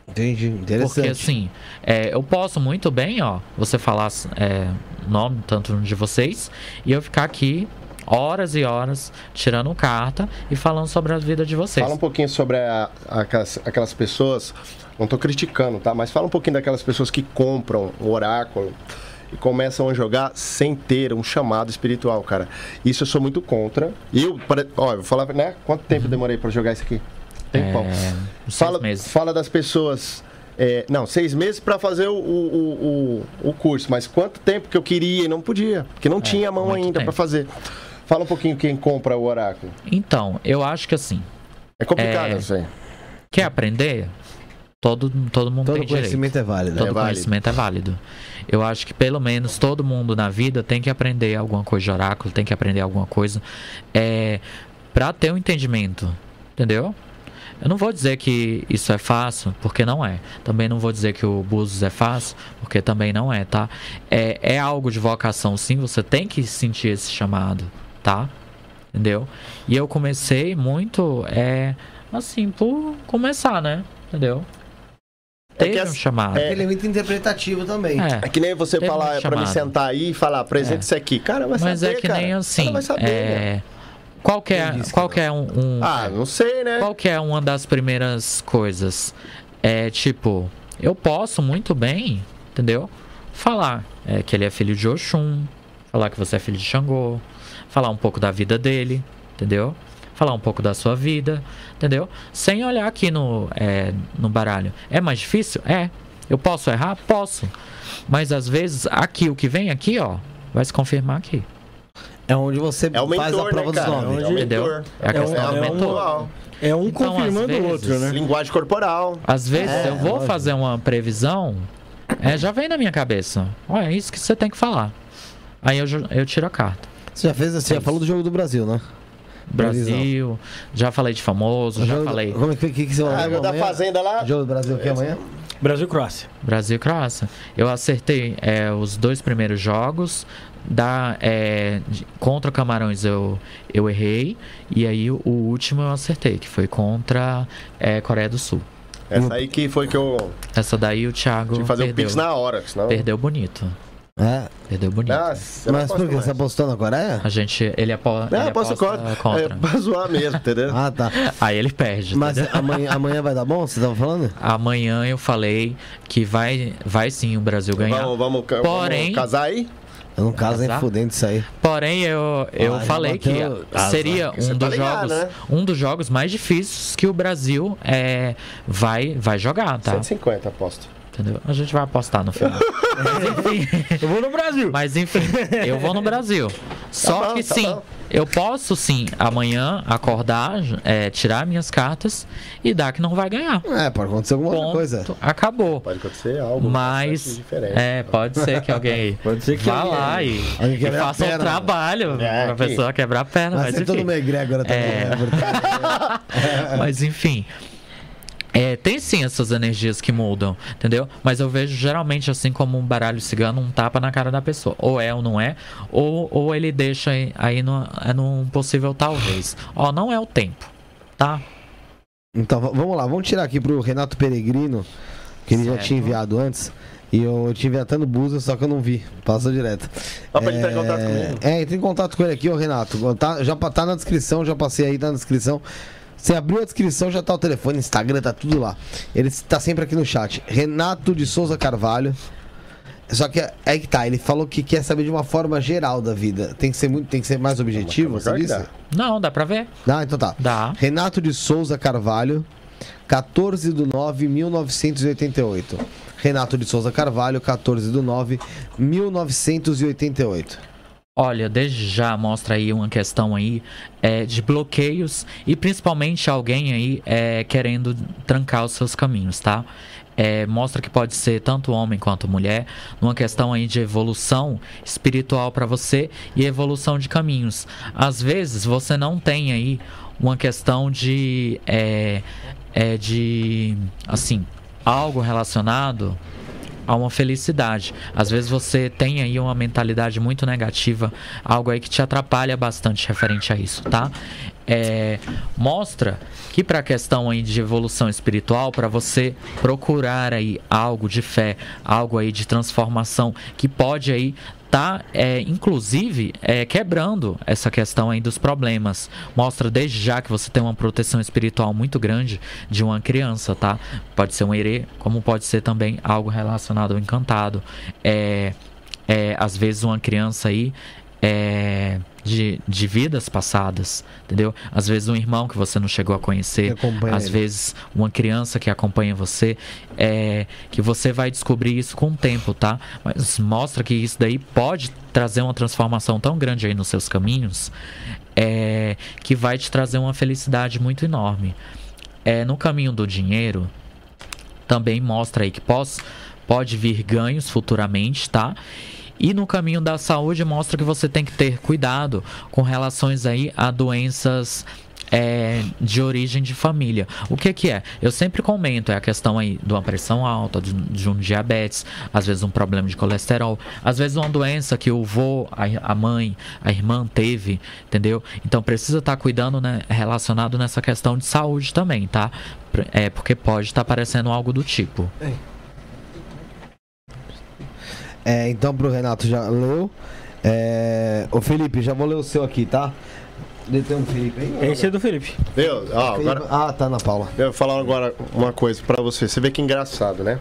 Entendi, interessante. Porque assim, é, eu posso muito bem, ó, você falar é, o nome tanto de vocês e eu ficar aqui horas e horas tirando carta e falando sobre a vida de vocês. Fala um pouquinho sobre a- aquelas, aquelas pessoas, não tô criticando, tá? Mas fala um pouquinho daquelas pessoas que compram o oráculo e começam a jogar sem ter um chamado espiritual, cara. Isso eu sou muito contra. Eu, pare- ó, eu vou falar, né? Quanto tempo eu demorei pra jogar isso aqui? Tempão. É, fala, meses. fala das pessoas. é, não, seis meses pra fazer o, o, o, o curso, mas quanto tempo que eu queria e não podia, porque não tinha mão É, muito ainda pra fazer. Fala um pouquinho quem compra o oráculo. Então, eu acho que assim, É complicado, É, aí. quer aprender? Todo, todo mundo Todo tem direito. conhecimento é válido. Todo É válido. conhecimento é válido. Eu acho que pelo menos todo mundo na vida tem que aprender alguma coisa de oráculo, tem que aprender alguma coisa é, para ter um entendimento, entendeu? Eu não vou dizer que isso é fácil, porque não é. Também não vou dizer que o Búzios é fácil, porque também não é, tá? É, é algo de vocação, sim. Você tem que sentir esse chamado, tá? Entendeu? E eu comecei muito, é, assim, por começar, né? Entendeu? É que Teve as- um chamado. é- Ele é muito interpretativo também. É. É que nem você falar um é pra chamado. sentar aí e falar, apresenta É. isso aqui. Cara, vai Mas saber, é que cara. nem assim. vai saber, né? é... Qual que é, que qual que é um, um- Ah, não sei, né? qual que é uma das primeiras coisas? É tipo, eu posso muito bem, entendeu? Falar é, que ele é filho de Oxum, falar que você é filho de Xangô, falar um pouco da vida dele, entendeu? Falar um pouco da sua vida, entendeu? Sem olhar aqui no, é, no baralho. É mais difícil? É. Eu posso errar? Posso. Mas às vezes aqui, o que vem aqui, ó, vai se confirmar aqui. É onde você É o faz a mentor, prova né, dos cara? nomes. É o Entendeu? mentor. É a questão um- do é um- mentor. É um Então, confirmando às o outro, vezes, né? Linguagem corporal. Às vezes É, eu vou lógico. fazer uma previsão, é, já vem na minha cabeça. Olha, é isso que você tem que falar. Aí eu, eu tiro a carta. Você já fez, você já falou do jogo do Brasil, né? Brasil, já falei de famoso, O já jogo- falei. Como é que, que, que você vai Ah, fazer o da? Fazenda lá. Jogo do Brasil aqui amanhã? Brasil e Croácia. Brasil e Croácia. Eu acertei é, os dois primeiros jogos. Da, é, de- contra Camarões eu, eu errei. E aí o último eu acertei, que foi contra é, Coreia do Sul. Essa aí que foi que eu Essa daí o Thiago tive que fazer o perdeu. Pix na hora, senão... Perdeu bonito. É. Perdeu bonito. Nossa, eu não Mas por que? Você apostou na Coreia? A gente, ele, apo, Não, ele aposta contra. contra. É, pra zoar mesmo, entendeu? Ah, tá. Aí ele perde. Mas entendeu? amanhã, amanhã vai dar bom? Você tava falando? Amanhã eu falei que vai, vai sim o Brasil ganhar. Vamos, vamos, Porém- vamos casar aí? Eu não caso nem fudendo isso aí. Porém, eu, eu Ah, falei que seria Você um tá dos ligado, jogos, né? um dos jogos mais difíceis que o Brasil é, vai, vai jogar, tá? 150, aposto. Entendeu? A gente vai apostar no final. Mas enfim, Eu vou no Brasil. mas enfim, eu vou no Brasil. Só bom, que tá sim, bom. eu posso sim amanhã acordar, é, tirar minhas cartas e dar que não vai ganhar. É, pode acontecer alguma outra Ponto. coisa. Acabou. Pode acontecer algo Mas é, pode ser que alguém Pode ser que vá alguém- lá e, Alguém e a faça um perna. trabalho É, pra pessoa quebrar a perna. Mas Mas, você todo enfim, no McGregor também. É. né? mas enfim. É, tem sim essas energias que mudam, entendeu? Mas eu vejo geralmente assim como um baralho cigano, um tapa na cara da pessoa. Ou é ou não é, ou, ou ele deixa aí, aí no, é num possível talvez. Ó, não é o tempo, tá? Então, vamos lá. Vamos tirar aqui pro Renato Peregrino, que ele já Certo. tinha enviado antes. E eu, tinha no Busa, só que eu não vi. Passou direto. Dá pra entrar em contato comigo? É, entre em contato com ele aqui, ô Renato. Tá, já tá na descrição, já passei aí, tá na descrição. Você abriu a descrição, já tá o telefone, Instagram, tá tudo lá. Ele tá sempre aqui no chat. Renato de Souza Carvalho. Só que é aí que tá, ele falou que quer saber de uma forma geral da vida. Tem que ser muito, tem que ser mais objetivo, você disse? dá. Não, dá pra ver. Dá, então tá. Dá. Renato de Souza Carvalho, 14 de 9 1988. Renato de Souza Carvalho, 14 de 9 1988. Olha, desde já mostra aí uma questão aí é, de bloqueios e principalmente alguém aí é, querendo trancar os seus caminhos, tá? É, mostra que pode ser tanto homem quanto mulher, numa questão aí de evolução espiritual para você e evolução de caminhos. Às vezes você não tem aí uma questão de é, é de assim algo relacionado a uma felicidade. Às vezes você tem aí uma mentalidade muito negativa, algo aí que te atrapalha bastante referente a isso, tá? É, mostra que para a questão aí de evolução espiritual, para você procurar aí algo de fé, algo aí de transformação que pode aí tá é, inclusive é, quebrando essa questão aí dos problemas. Mostra desde já que você tem uma proteção espiritual muito grande de uma criança tá? Pode ser um herê como pode ser também algo relacionado ao encantado. É, é às vezes uma criança aí é, de, de vidas passadas, entendeu? Às vezes um irmão que você não chegou a conhecer, às ele. vezes uma criança que acompanha você, é, que você vai descobrir isso com o tempo, tá? Mas mostra que isso daí pode trazer uma transformação tão grande aí nos seus caminhos, é, que vai te trazer uma felicidade muito enorme. É, no caminho do dinheiro, também mostra aí que pós, pode vir ganhos futuramente, tá? E no caminho da saúde mostra que você tem que ter cuidado com relações aí a doenças é, de origem de família. O que que é? Eu sempre comento, é a questão aí de uma pressão alta, de, de um diabetes, às vezes um problema de colesterol, às vezes uma doença que o vô, a, a mãe, a irmã teve, entendeu? Então precisa estar cuidando, né, relacionado nessa questão de saúde também, tá? É, porque pode estar aparecendo algo do tipo. É, então pro Renato já leu. É, ô Felipe, já vou ler o seu aqui, tá? Tem um Felipe aí? Esse é do Felipe. Viu? Ó, agora, Ah, tá na Paula. eu vou falar agora uma coisa pra você. Você vê que engraçado, né?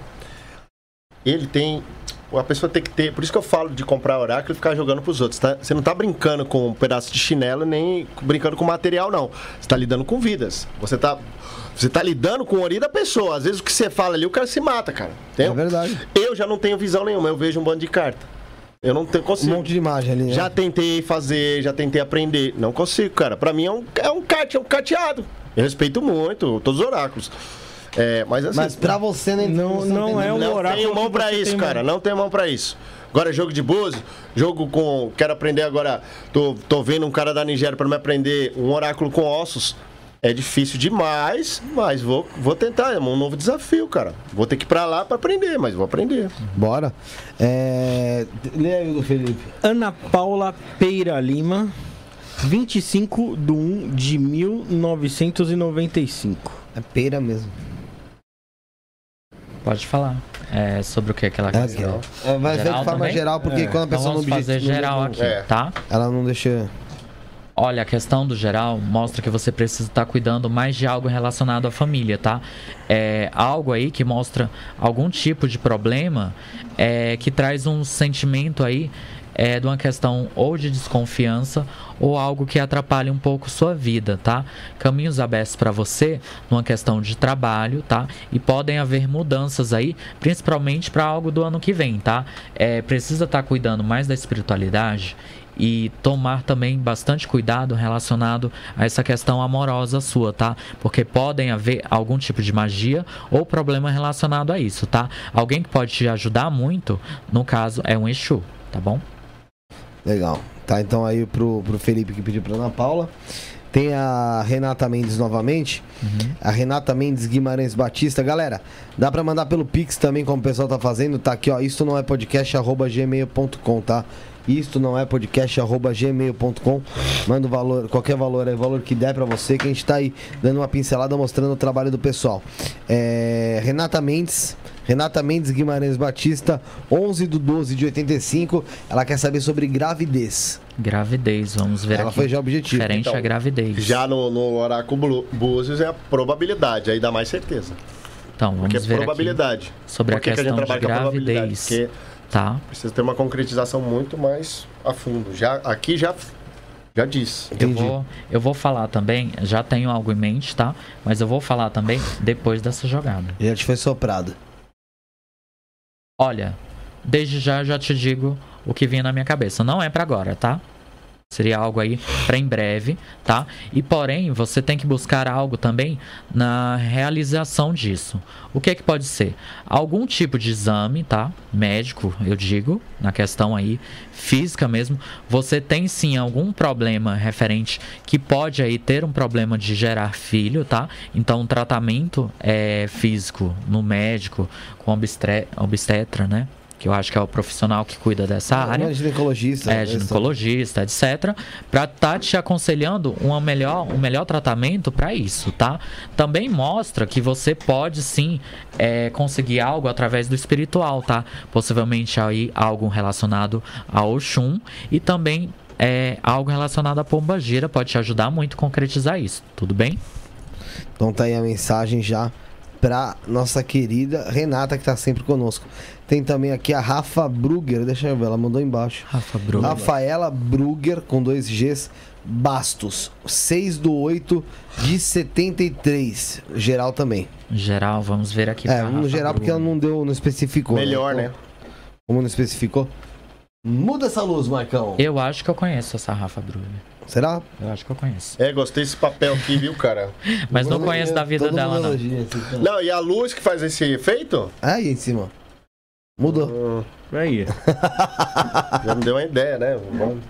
Ele tem. A pessoa tem que ter. Por isso que eu falo de comprar oráculo e ficar jogando pros outros, tá? Você não tá brincando com um pedaço de chinelo nem brincando com material, não. Você tá lidando com vidas. Você tá. Você tá lidando com o ori da pessoa. Às vezes o que você fala ali, o cara se mata, cara. É Entendeu? verdade. Eu já não tenho visão nenhuma, eu vejo um bando de carta. Eu não tenho, Um consigo. monte de imagem ali, né? Já tentei fazer, já tentei aprender. Não consigo, cara. Pra mim é um, é um kart, é um carteado. Eu respeito muito todos os oráculos. É, mas assim. Mas pra você nem Não- você não é um nem- não oráculo tenho mão pra isso, cara. mão. Não tenho mão pra isso. Agora, jogo de búzio, jogo com. Quero aprender agora. Tô, tô vendo um cara da Nigéria pra me aprender um oráculo com ossos. É difícil demais, mas vou, vou tentar. É um novo desafio, cara. Vou ter que ir pra lá pra aprender, mas vou aprender. Bora. É... Lê aí o do Felipe. Ana Paula Peira Lima, 25 de 1 de 1995. É pera mesmo. Pode falar. É, sobre o que que ela É, quer. É, Vai ver Geral de forma também? geral, porque É. quando a Então pessoa vamos não fazer geral aqui, É. tá? Ela não deixa. Olha, a questão do geral mostra que você precisa estar cuidando mais de algo relacionado à família, tá? É algo aí que mostra algum tipo de problema é, que traz um sentimento aí é, de uma questão ou de desconfiança ou algo que atrapalha um pouco sua vida, tá? Caminhos abertos para você numa questão de trabalho, tá? E podem haver mudanças aí, principalmente para algo do ano que vem, tá? É, precisa estar cuidando mais da espiritualidade e tomar também bastante cuidado relacionado a essa questão amorosa sua, tá? Porque podem haver algum tipo de magia ou problema relacionado a isso, tá? Alguém que pode te ajudar muito, no caso, é um Exu, tá bom? Legal. Tá, então aí pro, pro Felipe que pediu pra Ana Paula. Tem a Renata Mendes novamente. A Renata Mendes Guimarães Batista. Galera, dá pra mandar pelo Pix também, como o pessoal tá fazendo. Tá aqui, ó. Isto não é podcast, arroba gmail.com, tá? Isto não é podcast, arroba gmail.com. Manda o valor, qualquer valor aí, o valor que der pra você, que a gente tá aí dando uma pincelada mostrando o trabalho do pessoal. É, Renata Mendes. Renata Mendes Guimarães Batista, 11 do 12 de 85. Ela quer saber sobre gravidez. Gravidez, vamos ver Ela aqui. foi já objetivo. Referente Então, à gravidez. Já no, no oráculo Búzios é a probabilidade, aí dá mais certeza. Então, vamos Porque é ver aqui probabilidade. sobre a Por que que questão de trabalha com a probabilidade? gravidez, Porque tá? precisa ter uma concretização muito mais a fundo. Já, aqui já, já diz. Eu Entendi. vou, eu vou falar também, já tenho algo em mente, tá? Mas eu vou falar também depois dessa jogada. Já te foi soprado. Olha, desde já eu já te digo o que vinha na minha cabeça. Não é pra agora, tá? Seria algo aí pra em breve, tá? E porém, você tem que buscar algo também na realização disso. O que é que pode ser? Algum tipo de exame, tá? Médico, eu digo, na questão aí física mesmo. Você tem sim algum problema referente que pode aí ter um problema de gerar filho, tá? Então, um tratamento é físico no médico com obstetra, né? Que eu acho que é o profissional que cuida dessa área Não é ginecologista. é, né? ginecologista, etc, para estar te aconselhando uma melhor, um melhor tratamento para isso, tá? Também mostra que você pode sim é, conseguir algo através do espiritual, tá? Possivelmente aí algo relacionado ao Oxum e também é, algo relacionado à pomba gira pode te ajudar muito a concretizar isso, tudo bem? Então tá aí a mensagem já pra nossa querida Renata, que tá sempre conosco. Tem também aqui a Rafa Brugger, deixa eu ver, ela mandou embaixo. Rafa Bruno. Rafaela Brugger, com dois Gs, Bastos, 6 do 8 de 73. Geral também. Geral, vamos ver aqui. É, no geral, porque ela não deu, não especificou. Melhor, Então, né? Como não especificou. Muda essa luz, Marcão. Eu acho que eu conheço essa Rafa Bruno. Será? Eu acho que eu conheço. É, gostei desse papel aqui, viu, cara? Mas não conheço da vida dela, não. cara. Não, e a luz que faz esse efeito? Aí em cima. Mudou. Hum, Aí. já me deu uma ideia, né? Vamos-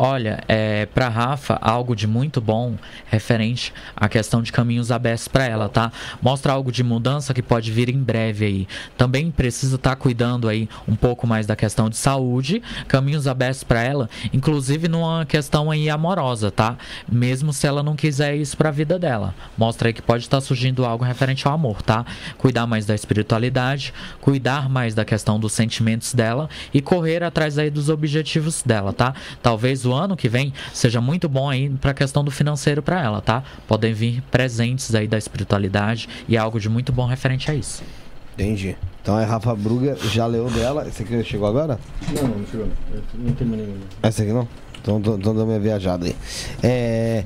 Olha, é, pra Rafa, algo de muito bom referente à questão de caminhos abertos para ela, tá? Mostra algo de mudança que pode vir em breve aí. Também precisa estar cuidando aí um pouco mais da questão de saúde, caminhos abertos para ela, inclusive numa questão aí amorosa, tá? Mesmo se ela não quiser isso pra vida dela. Mostra aí que pode estar surgindo algo referente ao amor, tá? Cuidar mais da espiritualidade, cuidar mais da questão dos sentimentos dela e correr atrás aí dos objetivos dela, tá? Talvez o ano que vem seja muito bom aí pra questão do financeiro pra ela, tá? Podem vir presentes aí da espiritualidade e algo de muito bom referente a isso. Entendi. Então é Rafa Brugger, já leu dela. Esse aqui chegou agora? Não, não chegou. Não terminei ainda. Essa aqui não? Então dando minha viajada aí. É.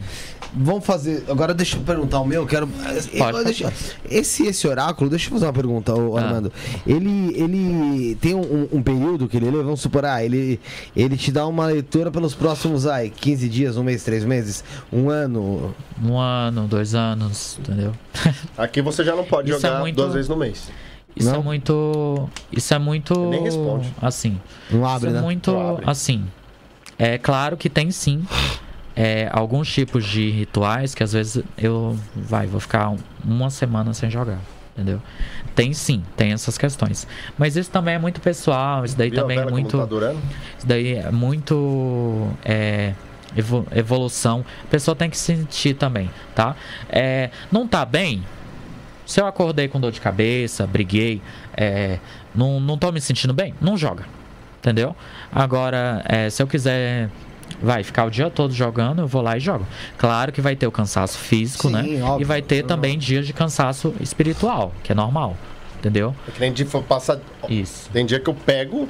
Vamos fazer. Agora deixa eu perguntar o meu. eu Quero. Pode deixa- esse, esse oráculo, deixa eu fazer uma pergunta, ô, Ah. Armando. Ele, ele tem um, um período que ele lê, vamos supor, ah, ele, ele te dá uma leitura pelos próximos ai, 15 dias, um mês, três meses, um ano. Um ano, dois anos, entendeu? Aqui você já não pode Isso é jogar muito- duas vezes no mês. Isso Não? é muito. Isso é muito. Nem responde. Assim. Não abre, Isso é né? muito Não abre. assim. É claro que tem sim é, alguns tipos de rituais que às vezes eu vai, vou ficar um- uma semana sem jogar. Entendeu? Tem sim, tem essas questões. Mas isso também é muito pessoal, isso daí Viu também é muito. Tá? Isso daí é muito é, evo- evolução. A pessoa tem que sentir também, tá? É, não tá bem? Se eu acordei com dor de cabeça, briguei, é, não, não tô me sentindo bem, não joga. Entendeu? Agora, é, se eu quiser. Vai ficar o dia todo jogando, eu vou lá e jogo. Claro que vai ter o cansaço físico, Sim, né? óbvio, e vai ter também dias de cansaço espiritual, que é normal. Entendeu? É que nem de passar. Isso. Tem dia que eu pego.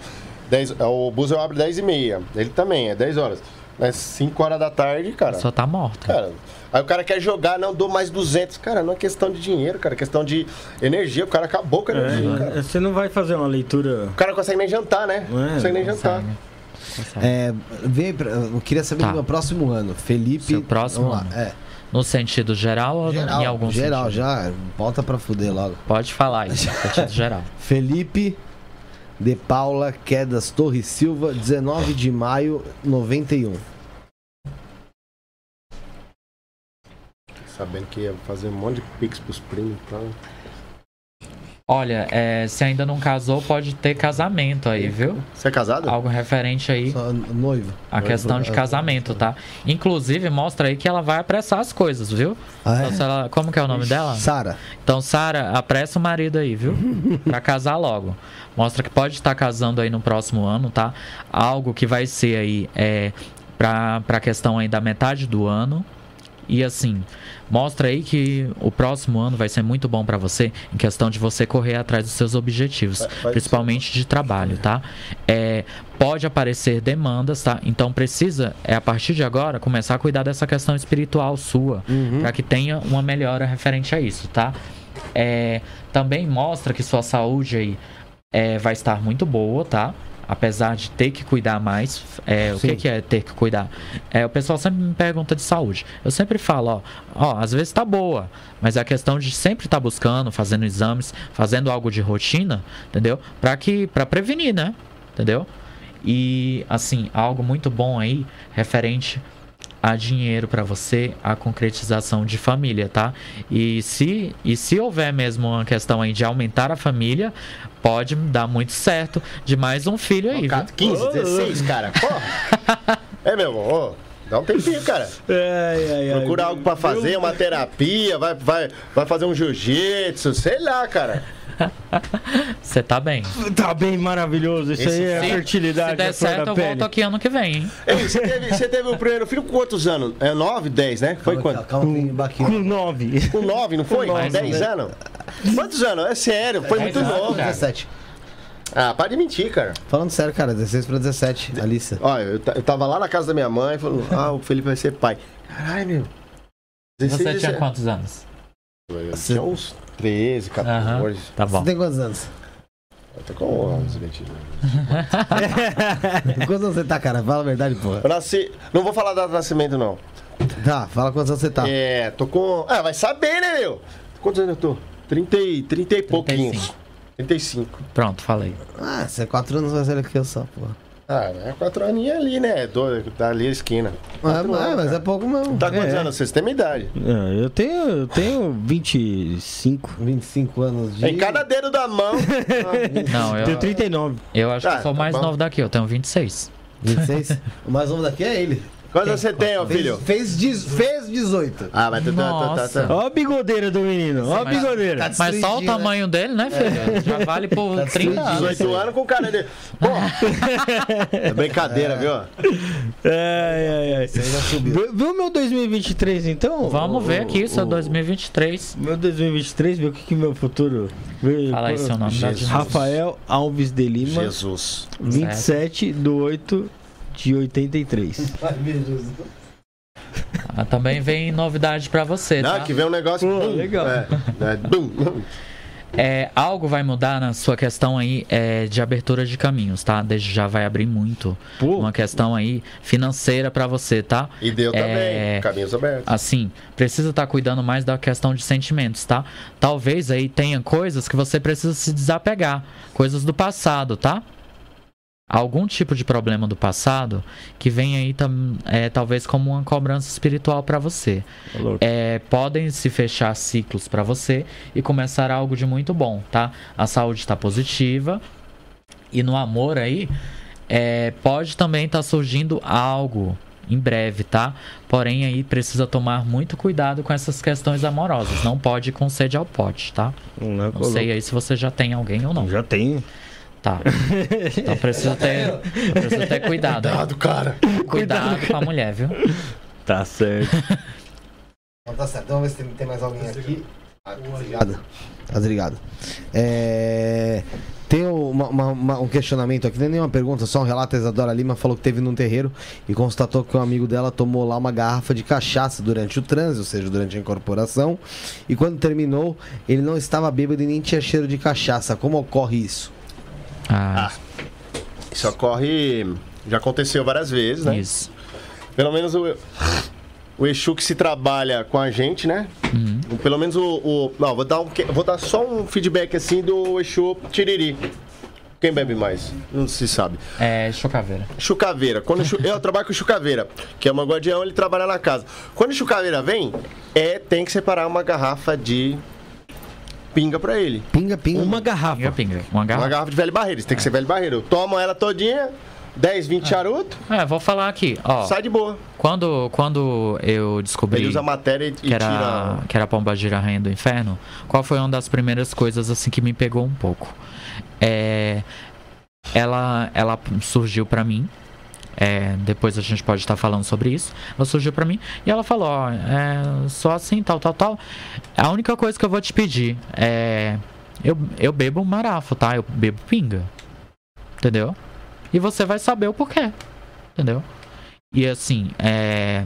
10, o bus eu abro 10 e meia. Ele também, é 10 horas. Mas 5 horas da tarde, A cara. pessoa tá morta. Cara, aí o cara quer jogar, não, dou mais 200. Cara, não é questão de dinheiro, cara, é questão de energia. O cara acabou com a energia, cara. É, você não vai fazer uma leitura. O cara não consegue nem jantar, né? Não É, consegue nem jantar. Consegue. É, vem pra- eu queria saber Tá. do meu próximo ano. Felipe. Seu próximo vamos lá, ano. É, No sentido geral ou geral, em algum geral sentido? já. Bota pra fuder logo. Pode falar aí, no sentido geral. Felipe de Paula Quedas Torres Silva, 19 de maio, 91. Sabendo que ia fazer um monte de pix pros primos e tal. Olha, é, se ainda não casou, pode ter casamento aí, viu? Você é casado? Algo referente aí Só noivo. à questão de casamento, tá? Inclusive, mostra aí que ela vai apressar as coisas, viu? Ah, Então, é? se ela- como que é o nome dela? Sara. Então, Sara, apressa o marido aí, viu? Pra casar logo. Mostra que pode estar casando aí no próximo ano, tá? Algo que vai ser aí é, pra, pra questão aí da metade do ano. E assim, mostra aí que o próximo ano vai ser muito bom pra você em questão de você correr atrás dos seus objetivos, Vai- vai principalmente de trabalho, tá? É, pode aparecer demandas, tá? Então precisa, é a partir de agora, começar a cuidar dessa questão espiritual sua, pra que tenha uma melhora referente a isso, tá? É, também mostra que sua saúde aí é, vai estar muito boa, tá? Apesar de ter que cuidar mais. É, o que, que é ter que cuidar? É, o pessoal sempre me pergunta de saúde. Eu sempre falo, ó, ó, às vezes tá boa, mas é a questão de sempre estar buscando, fazendo exames, fazendo algo de rotina, entendeu? Pra que para prevenir, né? Entendeu? E assim, algo muito bom aí referente a dinheiro pra você, a concretização de família, tá? E se e se houver mesmo uma questão aí de aumentar a família, pode dar muito certo de mais um filho aí, viu? 15, 16, cara. Porra. É, meu ô, dá um tempinho, cara. Ai, ai, ai. Procura algo pra fazer, uma terapia, vai, vai, vai fazer um jiu-jitsu, sei lá, cara. Você tá bem. Tá bem maravilhoso. Isso Esse aí é fertilidade. Se der flor certo, eu pele. volto aqui ano que vem, hein? Ei, você teve, você teve o primeiro filho com quantos anos? É 9, 10, né? Foi Calma, quanto? Calma, tem baquinho. Com nove. Com 9, não foi? Com nove, 10 né? anos? Quantos anos? É sério, foi muito novo. cara. 17. Ah, para de mentir, cara. Falando sério, cara, 16 pra 17, Alissa. Olha, eu, eu tava lá na casa da minha mãe falando, ah, o Felipe vai ser pai. Caralho, meu. Você 16, tinha 17. quantos anos? Eu tinha uns 13, 14. Aham, tá bom. Você tem quantos anos? Eu tô com 11, mentira. quantos anos você tá, cara? Fala a verdade, porra. Eu nasci. Não vou falar data de nascimento, não. Tá, fala quantos anos você tá. É, tô com. Ah, vai saber, né, meu? Quantos anos eu tô? 30 e, 30 e pouquinhos. 35. Pronto, falei. Ah, você é 4 anos mais velho que eu só, porra. Ah, é quatro aninhos ali, né? Do, tá ali a esquina. Ah, Quatro mas, anos, mas cara. é pouco mesmo. Tá quantos É. anos? Vocês têm minha idade. É, eu tenho, eu tenho 25. 25 anos de. Em cada dedo da mão. Não, eu, Tenho 39. eu acho que Ah, eu sou tá mais bom. novo daqui, eu tenho 26. 26? o mais novo daqui é ele. Quantos você tem, ó, Fez, filho? fez, diz- fez 18. Ah, mas tu tá, tá, tá, tá. Ó a bigodeira do menino, ó a bigodeira. Tá Mas só o né? tamanho dele, né, filho? Já vale por Tá 30 anos. 18 anos com o cara dele. Pô! É brincadeira, viu? Ai, ai, ai. Você já subiu. Viu viu meu 2023 então? Vamos ver aqui, isso é O- 2023. Meu 2023, ver o que que meu futuro. vê- Fala aí seu nome. Jesus. Rafael Alves de Lima, Jesus. 27 de 8 de 83. Ai, meu Deus. Ah, também vem novidade pra você, Não, tá? que vem um negócio. Pô, bum, legal. É, é, bum. É, algo vai mudar na sua questão aí é, de abertura de caminhos, tá? Desde já vai abrir muito. Pô. Uma questão aí financeira pra você, tá? E deu também. É, Caminhos abertos. Assim, precisa estar cuidando mais da questão de sentimentos, tá? Talvez aí tenha coisas que você precisa se desapegar, coisas do passado, tá? Algum tipo de problema do passado que vem aí é, talvez como uma cobrança espiritual para você. É, podem se fechar ciclos para você e começar algo de muito bom, tá? A saúde está positiva e no amor aí é, pode também estar surgindo algo em breve, tá? Porém aí precisa tomar muito cuidado com essas questões amorosas. Não pode ir com sede ao pote, tá? Não, Não sei aí se você já tem alguém ou não. Já tem. Tá. Então precisa ter, precisa ter cuidado. aí. Cuidado, cara. Cuidado com a mulher, viu? Tá certo. Então tá certo. Vamos ver se tem, mais alguém aqui. Ah, Obrigado. Tá desligado. É, Tem uma- uma- uma- um questionamento aqui, não é nenhuma pergunta, só um relato. A Isadora Lima falou que teve num terreiro e constatou que um amigo dela tomou lá uma garrafa de cachaça durante o transe, ou seja, durante a incorporação. E quando terminou, ele não estava bêbado e nem tinha cheiro de cachaça. Como ocorre isso? Ah, Isso ocorre. Já aconteceu várias vezes, né? isso. Pelo menos o, o Exu que se trabalha com a gente, né? Uhum. Pelo menos o. o- não, vou dar, um, vou dar só um feedback assim do Exu Tiriri. Quem bebe mais? Não se sabe. É chocaveira. Chucaveira. Quando Chu- eu trabalho com Chucaveira, que é uma guardião, ele trabalha na casa. Quando Chucaveira vem, é, tem que separar uma garrafa de pinga pra ele. Pinga, pinga. Uma Pinga, garrafa. pinga. Uma Uma garrafa. garrafa de velho barreiro. Tem que ser velho barreiro. Eu tomo ela todinha, 10, 20 charuto, É, vou falar aqui, ó. sai de boa. Quando, quando eu descobri Ele usa a matéria e, e que era, tira. que era a Pomba Gira Rainha do Inferno, qual foi uma das primeiras coisas assim que me pegou um pouco? É, ela, ela surgiu pra mim. É, depois a gente pode estar falando sobre isso. Ela surgiu pra mim e ela falou: Ó, é, só assim, tal, tal, tal. A única coisa que eu vou te pedir é. Eu, eu bebo marafo, tá? Eu bebo pinga. Entendeu? E você vai saber o porquê. Entendeu? E assim, é.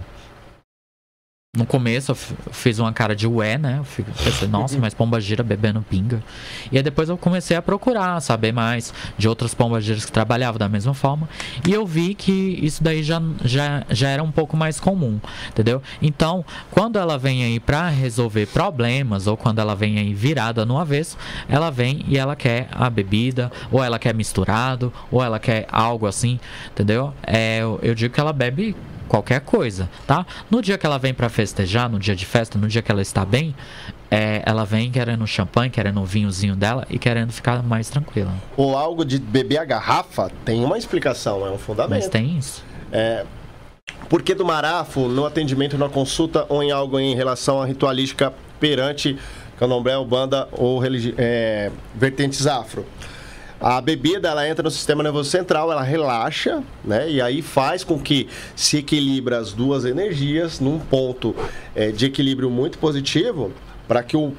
No começo eu fiz uma cara de ué, né? Eu fico- pensei, nossa, mas pomba gira bebendo pinga. E aí depois eu comecei a procurar, saber mais de outras pombas giras que trabalhavam da mesma forma. E eu vi que isso daí já, já, já era um pouco mais comum, entendeu? Então, quando ela vem aí pra resolver problemas, ou quando ela vem aí virada no avesso, ela vem e ela quer a bebida, ou ela quer misturado, ou ela quer algo assim, entendeu? É, eu digo que ela bebe qualquer coisa, tá? No dia que ela vem pra festejar, no dia de festa, no dia que ela está bem, é, ela vem querendo um champanhe, querendo um vinhozinho dela e querendo ficar mais tranquila. Ou algo de beber a garrafa, tem uma explicação, é um Mas fundamento. tem isso. Por que do marafo no atendimento, na consulta ou em algo em relação à ritualística perante candomblé, banda ou religi- é, vertentes afro? A bebida ela entra no sistema nervoso central, ela relaxa, né? E aí faz com que se equilibre as duas energias num ponto é, de equilíbrio muito positivo para que o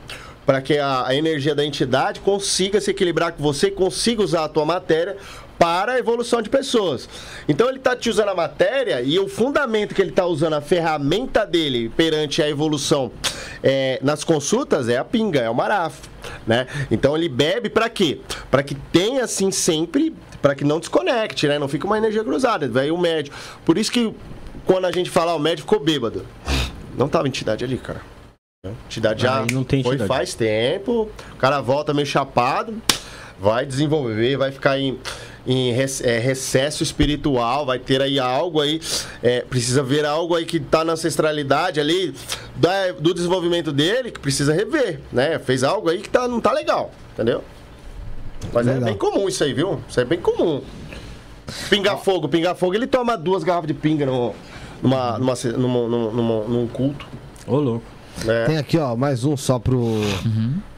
para que a, a energia da entidade consiga se equilibrar com você consiga usar a tua matéria para a evolução de pessoas. Então ele está te usando a matéria e o fundamento que ele está usando, a ferramenta dele perante a evolução é, nas consultas é a pinga, é o marafo, né? Então ele bebe para quê? Para que tenha assim sempre, para que não desconecte, né? Não fique uma energia cruzada, vai o médio. Por isso que quando a gente fala, "Ah, o médico ficou bêbado. Não tava entidade ali, cara. Entidade já não tem foi entidade. faz tempo, o cara volta meio chapado, vai desenvolver, vai ficar em, em é, recesso espiritual, vai ter aí algo aí, é, precisa ver algo aí que tá na ancestralidade ali, da- do desenvolvimento dele, que precisa rever, né? Fez algo aí que tá, não tá legal, entendeu? Mas é Legal. bem comum isso aí, viu? Isso é bem comum. Pingar fogo, pingar fogo, ele toma duas garrafas de pinga no, numa, numa, numa- numa- numa- num culto. Ô, louco. né? Tem aqui, ó, mais um só pro,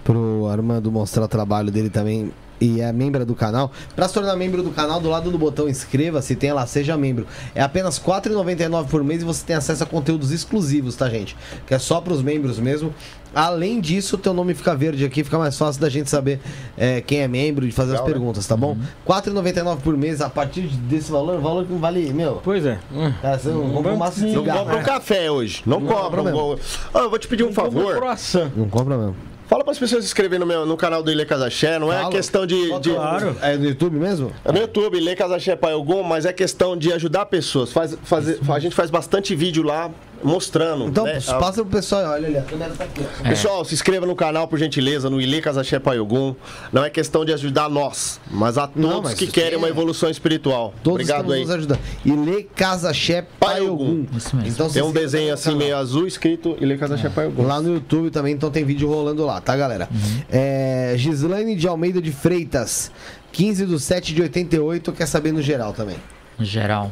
pro Armando mostrar o trabalho dele também. E é membro do canal. Pra se tornar membro do canal, do lado do botão inscreva-se, tem lá, seja membro. É apenas R$ 4,99 por mês e você tem acesso a conteúdos exclusivos, tá, gente? Que é só pros membros mesmo. Além disso, teu nome fica verde aqui, fica mais fácil da gente saber é, quem é membro e fazer Legal, as né? perguntas, tá bom? R$ 4,99 por mês, a partir desse valor, valor que não vale, meu. Pois é. Hum. Cara, você não compra um maço de Não cigarro. compra um café hoje. Não, compra. compra Não compra. Ah, eu vou te pedir um favor. Croissant. Não compra mesmo. Fala para as pessoas se inscreverem no, meu, no canal do Ilê Casaché. Não é Fala. questão de. de Claro. É do YouTube mesmo? é no YouTube, Ilê Casaché Pai Algum, mas é questão de ajudar pessoas. Faz, fazer, a gente faz bastante vídeo lá mostrando. Então, né? passa pro pessoal, olha ali, a câmera tá aqui. ó. Pessoal, se inscreva no canal, por gentileza, no Ile Casaché Paiogum. Não é questão de ajudar nós, mas a todos Não, mas que querem é- uma evolução espiritual. Todos Obrigado aí. nos ajudando. E lê Casa Xé Paiogum. Então, Tem um se desenho assim no meio azul escrito Ile Casaché Paiogum. Lá no YouTube também, então tem vídeo rolando lá, tá, galera? É, Gislaine de Almeida de Freitas, 15 do 7 de 88, quer saber no geral também. em geral.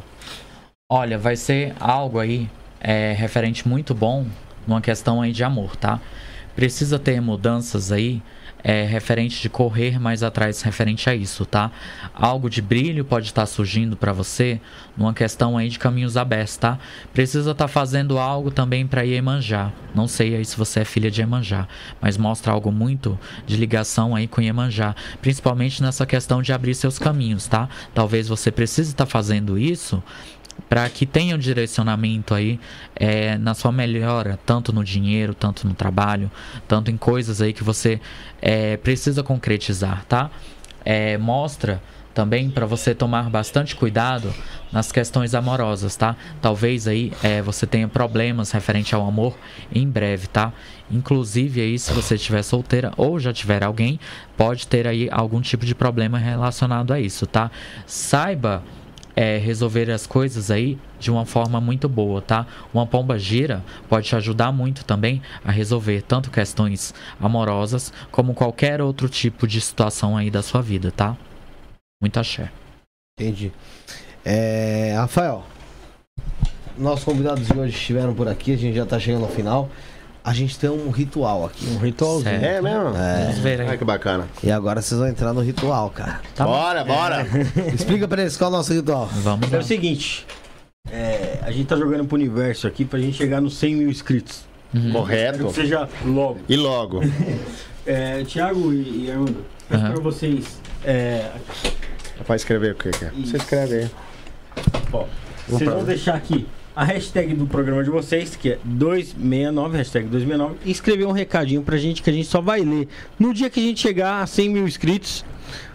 Olha, vai ser algo aí é, referente muito bom numa questão aí de amor, tá? Precisa ter mudanças aí é, referente de correr mais atrás referente a isso, tá? Algo de brilho pode estar surgindo para você numa questão aí de caminhos abertos, tá? Precisa estar fazendo algo também para Iemanjá. Não sei aí se você é filha de Iemanjá, mas mostra algo muito de ligação aí com Iemanjá, principalmente nessa questão de abrir seus caminhos, tá? Talvez você precise estar fazendo isso para que tenha um direcionamento aí é, na sua melhora, tanto no dinheiro, tanto no trabalho, tanto em coisas aí que você é, precisa concretizar, tá? É, mostra também para você tomar bastante cuidado nas questões amorosas, tá? Talvez aí é, você tenha problemas referente ao amor em breve, tá? Inclusive aí se você estiver solteira ou já tiver alguém, pode ter aí algum tipo de problema relacionado a isso, tá? Saiba é, resolver as coisas aí de uma forma muito boa, tá? Uma pomba gira pode te ajudar muito também a resolver tanto questões amorosas como qualquer outro tipo de situação aí da sua vida, tá? Muito axé. Entendi. É, Rafael, nossos convidados de hoje estiveram por aqui, a gente já tá chegando ao final. A gente tem um ritual aqui. Um ritualzinho. Certo. É mesmo? Vamos ver aí. Ai, que bacana. E agora vocês vão entrar no ritual, cara. Tá bom. bora, bora. Explica pra eles qual é o nosso ritual. Vamos É lá. o seguinte, é, a gente tá jogando pro universo aqui pra gente chegar nos 100 mil inscritos. Uhum. Correto. que seja logo. E logo. É, Thiago e, e Armando, peço Aham. pra vocês, é, Vai escrever o que que é? Você escreve aí. ó, vocês vão deixar aqui a hashtag do programa de vocês, que é 269, hashtag 269, e escrever um recadinho pra gente que a gente só vai ler. No dia que a gente chegar a 100 mil inscritos,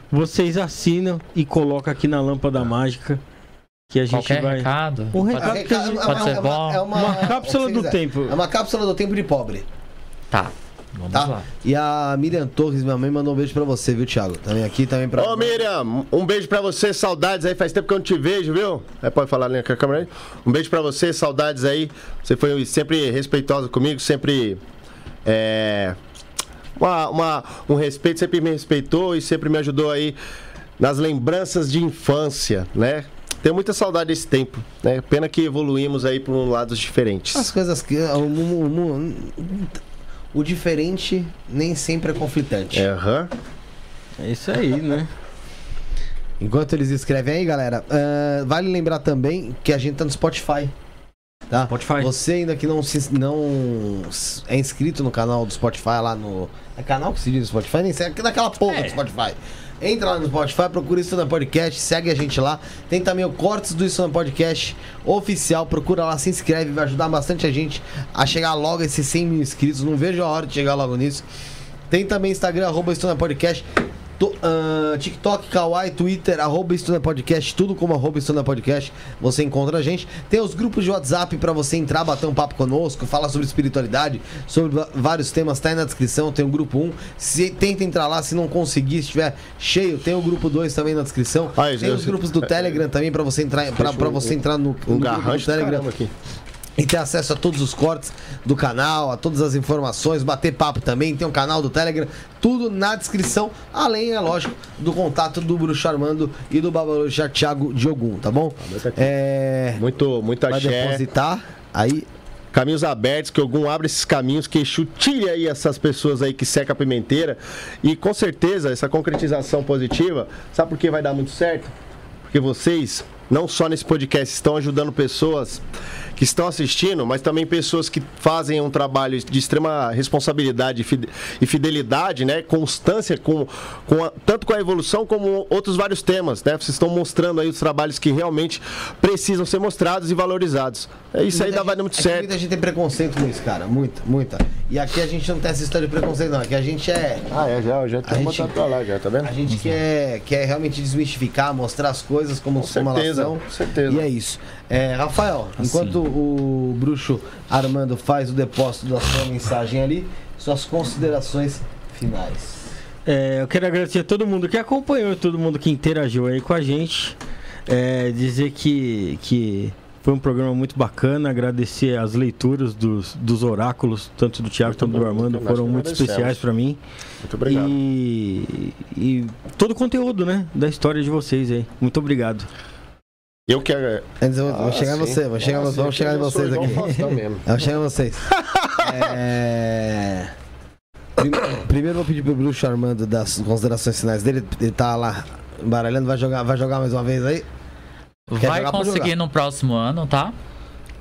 vocês assinam e colocam aqui na lâmpada mágica que a gente Qualquer vai... recado? Um Pode- recado. que a gente- Pode ser bom. Uma cápsula o que do você quiser. tempo. É uma cápsula do tempo de pobre, Tá. Vamos tá? lá. E a Miriam Torres, minha mãe, mandou um beijo pra você, viu, Thiago? Também aqui, também pra... Ô Miriam, um beijo pra você, saudades aí, faz tempo que eu não te vejo, viu? É, pode falar ali com a câmera aí? Um beijo pra você, saudades aí. Você foi sempre respeitosa comigo, sempre. É. Uma, uma- um respeito, sempre me respeitou e sempre me ajudou aí nas lembranças de infância, né? Tenho muita saudade desse tempo, né? Pena que evoluímos aí por um lados diferentes. As coisas que... O, o- o- o diferente nem sempre é conflitante. É, aham. É isso aí, né? Enquanto eles escrevem aí, galera, ah, vale lembrar também que a gente tá no Spotify. Tá? Spotify. Você ainda que não, se, não é inscrito no canal do Spotify lá no. É canal que se diz no Spotify? Nem sei, é daquela porra do Spotify. Entra lá no Spotify, procura Isso na Podcast, segue a gente lá. Tem também o Cortes do Isso na Podcast oficial. Procura lá, se inscreve, vai ajudar bastante a gente a chegar logo a esses 100 mil inscritos. Não vejo a hora de chegar logo nisso. Tem também Instagram, arroba Estuna Podcast. Ah, TikTok, Kawaii, Twitter, arroba Estuna Podcast, tudo como arroba Estuna Podcast, você encontra a gente. Tem os grupos de WhatsApp pra você entrar, bater um papo conosco, falar sobre espiritualidade, sobre vários temas, tá aí na descrição, tem o grupo 1. Se, tenta entrar lá, se não conseguir, se estiver cheio, tem o grupo 2 também na descrição. Isso, tem eu- os grupos do Telegram também pra você entrar, pra, pra você entrar no, Um no garrancho do Telegram aqui. E ter acesso a todos os cortes do canal, a todas as informações, bater papo também, tem um canal do Telegram, tudo na descrição, além, é lógico, do contato do Bruxo Armando e do Babaluxa Thiago Diogum, tá bom? mas aqui. É. Muito, muito Vai axé. depositar, aí. Caminhos abertos, que algum abre esses caminhos, que tire aí essas pessoas aí que seca a pimenteira. E com certeza, essa concretização positiva, sabe por que vai dar muito certo? Porque vocês, não só nesse podcast, estão ajudando pessoas que estão assistindo, mas também pessoas que fazem um trabalho de extrema responsabilidade e fide- fidelidade, né? Constância, com, com a- tanto com a evolução como outros vários temas, né? Vocês estão mostrando aí os trabalhos que realmente precisam ser mostrados e valorizados. É isso aí Muita dá, vai gente- muito é certo. Muita gente tem preconceito com isso, cara. Muita, muita. E aqui a gente não tem essa história de preconceito, não. Aqui a gente é. Ah, é, já, já A gente- botando pra lá, já, tá vendo? A gente quer, quer realmente desmistificar, mostrar as coisas como, Com como elas certeza, são. com certeza. E é isso. É, Rafael, Assim. enquanto o bruxo Armando faz o depósito da sua mensagem ali, suas considerações finais. É, eu quero agradecer a todo mundo que acompanhou, todo mundo que interagiu aí com a gente. É, dizer que, que foi um programa muito bacana. Agradecer as leituras dos, dos oráculos, tanto do Tiago quanto do Armando, foram muito especiais para mim. Muito obrigado. E, e todo o conteúdo, né? Da história de vocês aí. Muito obrigado. Eu quero. Antes eu vou, vou Ah, chegar em sim. você, vou chegar, Nossa, vamos chegar em vocês aqui. Vamos chegar em vocês. É... Prim- Primeiro eu vou pedir pro bruxo Armando das considerações finais dele. Ele tá lá embaralhando, vai jogar, vai jogar mais uma vez aí? Quer Vai conseguir no próximo ano, tá?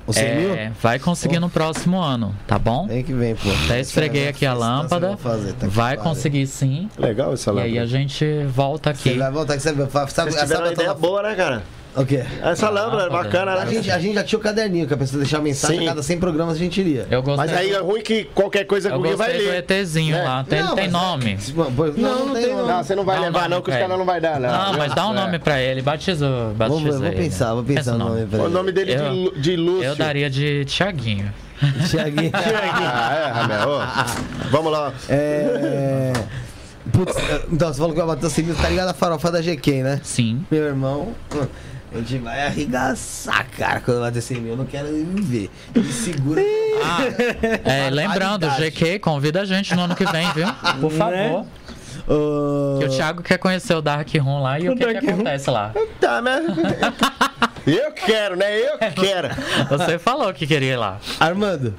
O 100 mil? É, vai conseguir no próximo ano, tá bom? Vem que vem, pô. Até esfreguei aqui a você lâmpada. fazer, tá Vai conseguir sim. Legal essa E lâmpada. aí a gente volta Você aqui. vai voltar que você sabe, sabe, tiveram uma ideia boa, né, cara? O quê? Essa lâmpada é bacana, A né? gente, a gente já tinha o caderninho, que a pessoa deixar mensagem, Sim. a cada 100 programas a gente iria. Eu gostei, Mas aí é ruim que qualquer coisa que eu o vai gostei do ler. ETzinho né? lá. Tem, Não, tem mas é- nome. Pois- Não, não, tem nome. Não, você não vai Dá um levar, nome não, que os pra caras ele. não vai dar, não. Não, mas dá um É. nome pra ele. Batiza ver, vou ele. pensar, vou Pensa pensar no nome pra O ele. nome dele de, Eu- Lu- de Lúcio. Eu daria de Tiaguinho. Tiaguinho. Ah, é, Ramel. Ô, Vamos lá. É. Putz, então você falou que vai bater o 100 mil, tá ligado a farofa da GK, né? Sim. Meu irmão, hum, a gente vai arregaçar, cara, quando bater 100 mil. Eu não quero nem ver. Me segura. Ah, é, lembrando, GQ, convida a gente no ano que vem, viu? Por favor. Ô, Que o Thiago quer conhecer o Dark Room lá e o, O que, que acontece lá. Tá, mas. Eu quero, né? Eu quero. Você falou que queria ir lá. Armando,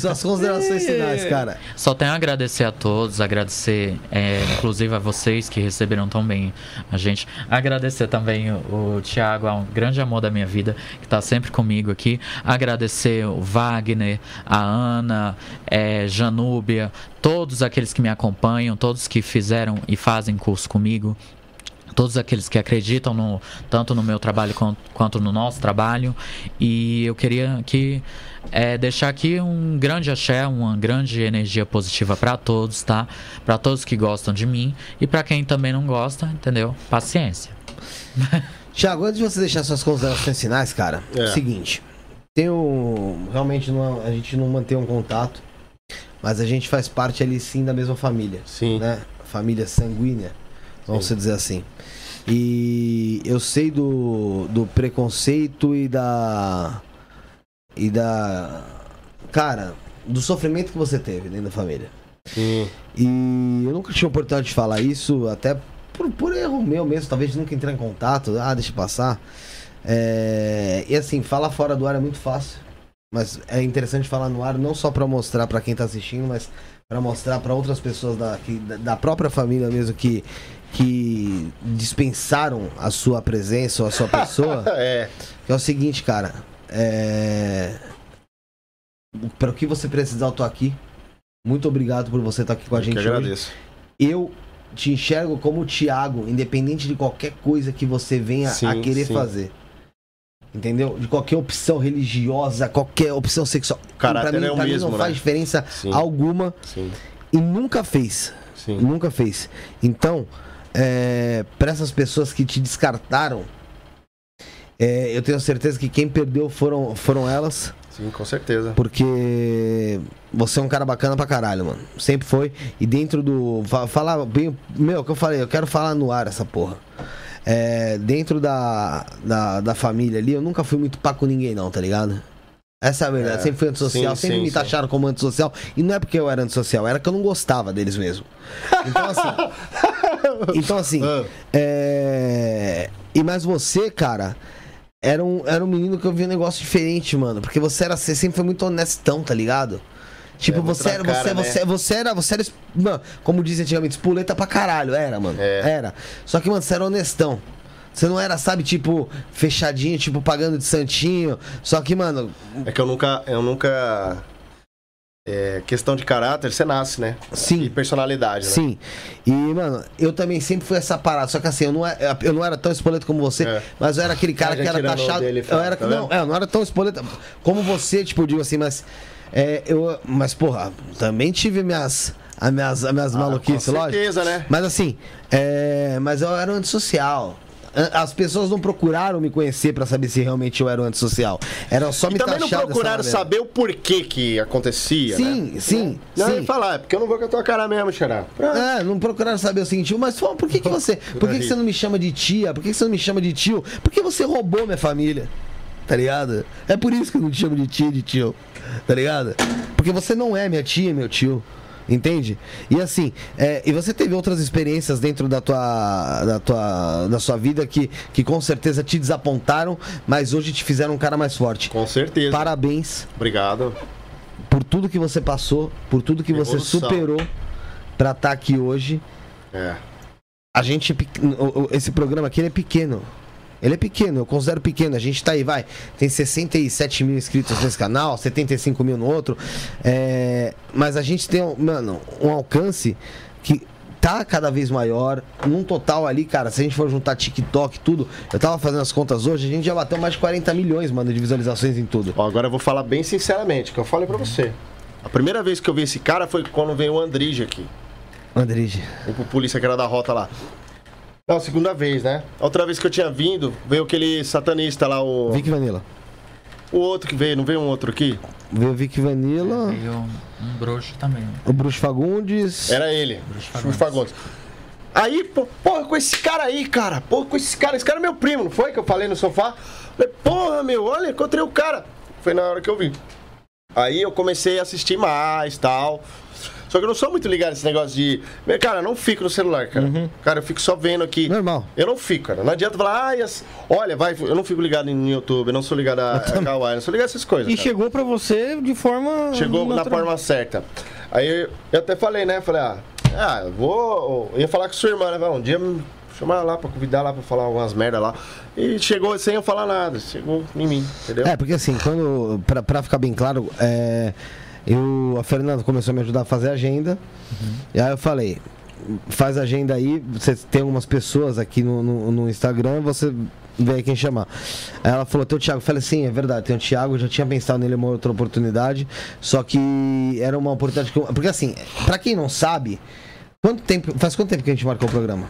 suas considerações finais, cara. Só tenho a agradecer a todos, agradecer, é, inclusive a vocês que receberam tão bem a gente. Agradecer também o, o Thiago, é um grande amor da minha vida, que está sempre comigo aqui. Agradecer o Wagner, a Ana, é, Janúbia, todos aqueles que me acompanham, todos que fizeram e fazem curso comigo. Todos aqueles que acreditam no, tanto no meu trabalho quan- quanto no nosso trabalho. E eu queria aqui é, deixar aqui um grande axé, uma grande energia positiva para todos, tá? Para todos que gostam de mim e para quem também não gosta, entendeu? Paciência. Tiago, antes de você deixar suas considerações finais, cara, É. seguinte. Tem um. Realmente não, a gente não mantém um contato, mas a gente faz parte ali sim da mesma família. Sim. né? Família sanguínea, vamos se dizer assim. E eu sei do, do preconceito e da. E da. Cara, do sofrimento que você teve dentro da família. Sim. E eu nunca tinha oportunidade de falar isso, até por, por erro meu mesmo, talvez nunca entrar em contato, ah, deixa passar. É, e assim, falar fora do ar é muito fácil, mas é interessante falar no ar não só pra mostrar pra quem tá assistindo, mas pra mostrar pra outras pessoas da, que- da própria família mesmo que, que dispensaram a sua presença ou a sua pessoa. É. É o seguinte, cara. É. Para o que você precisar, eu tô aqui. Muito obrigado por você estar aqui com a Eu gente que hoje. agradeço. Eu te enxergo como o Thiago, independente de qualquer coisa que você venha a Sim, querer sim. fazer. Entendeu? De qualquer opção religiosa, qualquer opção sexual. Caráter pra mim, é o pra mim mesmo, não né? faz diferença Sim. alguma e nunca fez. Nunca fez. Então, é, para essas pessoas que te descartaram, é, eu tenho certeza que quem perdeu foram, foram elas. Sim, com certeza. Porque você é um cara bacana pra caralho, mano. Sempre foi. E dentro do. fa- Falar bem. Meu, o que eu falei, eu quero falar no ar essa porra. É, dentro da, da, da família ali, eu nunca fui muito pá com ninguém, não, tá ligado? Essa é a verdade. É, sempre fui antissocial, sim, sempre sim, me sim. taxaram como antissocial. E não é porque eu era antissocial, era que eu não gostava deles mesmo. Então, assim. então, assim. Ah, É... E mais você, cara, era um, era um menino que eu vi um negócio diferente, mano. Porque você era você sempre foi muito honestão, tá ligado? Tipo, É, você, era, outra você, cara, né? você, você era. Você era. Mano, como dizem antigamente, espoleta pra caralho. Era, mano. É. Era. Só que, mano, você era honestão. Você não era, sabe, tipo, fechadinho, tipo, pagando de santinho. Só que, mano, É que eu nunca. Eu nunca. É, questão de caráter, você nasce, né? E sim. personalidade, né? Sim. E, mano, eu também sempre fui essa parada. Só que assim, eu não era, eu não era tão espoleta como você, É. mas eu era aquele cara já que era taxado. dele, eu era, tá não, é, eu não era tão espoleta como você, tipo, eu digo assim, mas. É, eu, mas, porra, também tive minhas, as minhas, as minhas Ah, maluquices, com lógico. certeza, né? Mas assim, é, mas eu era um antissocial. As pessoas não procuraram me conhecer pra saber se realmente eu era um antissocial. Era só E me também não procuraram saber o porquê que acontecia, Sim, né? sim, Não, sim. falar, é porque eu não vou com a tua cara mesmo, Xará. É, não procuraram saber o seguinte, mas pô, por que, que você. Por que, que você não me chama de tia? Por que, que você não me chama de tio? Porque você roubou minha família. Tá ligado? É por isso que eu não te chamo de tia e de tio. Tá ligado? Porque você não é minha tia, meu tio. Entende? E assim, é, e você teve outras experiências dentro da tua, da tua, da sua vida que, que com certeza te desapontaram, mas hoje te fizeram um cara mais forte. Com certeza. Parabéns Obrigado. por tudo que você passou, por tudo que você Evolução. superou pra estar aqui hoje. É. A gente. é Esse programa aqui é pequeno. Ele é pequeno, eu considero pequeno. A gente tá aí, vai. Tem 67 mil inscritos nesse canal, 75 mil no outro. É, mas a gente tem, um- mano, um alcance que tá cada vez maior. Num total ali, cara, se a gente for juntar TikTok tudo, eu tava fazendo as contas hoje, a gente já bateu mais de 40 milhões, mano, de visualizações em tudo. Ó, agora eu vou falar bem sinceramente, que eu falei pra você. A primeira vez que eu vi esse cara foi quando veio o Andrige aqui. Andrige. O polícia que era da rota lá. Não, segunda vez, né? A outra vez que eu tinha vindo, veio aquele satanista lá, o, Vic Vanilla. o outro que veio, não veio um outro aqui? Veio o Vic Vanilla, Veio um, um broxo também. o Bruxo Fagundes. Era ele, Bruxo Bruxo Fagundes. Aí, pô, porra, com esse cara aí, cara, porra, com esse cara, esse cara é meu primo, não foi que eu falei no sofá? Falei, porra, meu, olha, encontrei o cara. Foi na hora que eu vi. Aí eu comecei a assistir mais, tal. Só que eu não sou muito ligado nesse negócio de. Cara, eu não fico no celular, cara. Cara, eu fico só vendo aqui. Normal. Eu não fico, cara. Não adianta falar, ah, yes. olha, vai. Eu não fico ligado no YouTube, eu não sou ligado a, a Kawaii, eu não sou ligado a essas coisas. E cara. chegou pra você de forma. Chegou na forma certa. Aí eu até falei, né? Falei, ah, ah, eu vou. Eu ia falar com sua irmã, né? vai, Um dia me chamar lá pra convidar lá pra falar algumas merda lá. E chegou sem eu falar nada. Chegou em mim, entendeu? É, porque assim, quando. Pra, pra ficar bem claro, é, eu, a Fernanda começou a me ajudar a fazer agenda. E aí eu falei, faz agenda aí, você tem algumas pessoas aqui no, no, no Instagram, você vê quem chamar. Aí ela falou, tem o Thiago. Eu falei, sim, é verdade, tem o Thiago, eu já tinha pensado nele uma outra oportunidade. Só que era uma oportunidade que eu, Porque assim, pra quem não sabe, quanto tempo. Faz quanto tempo que a gente marcou o programa?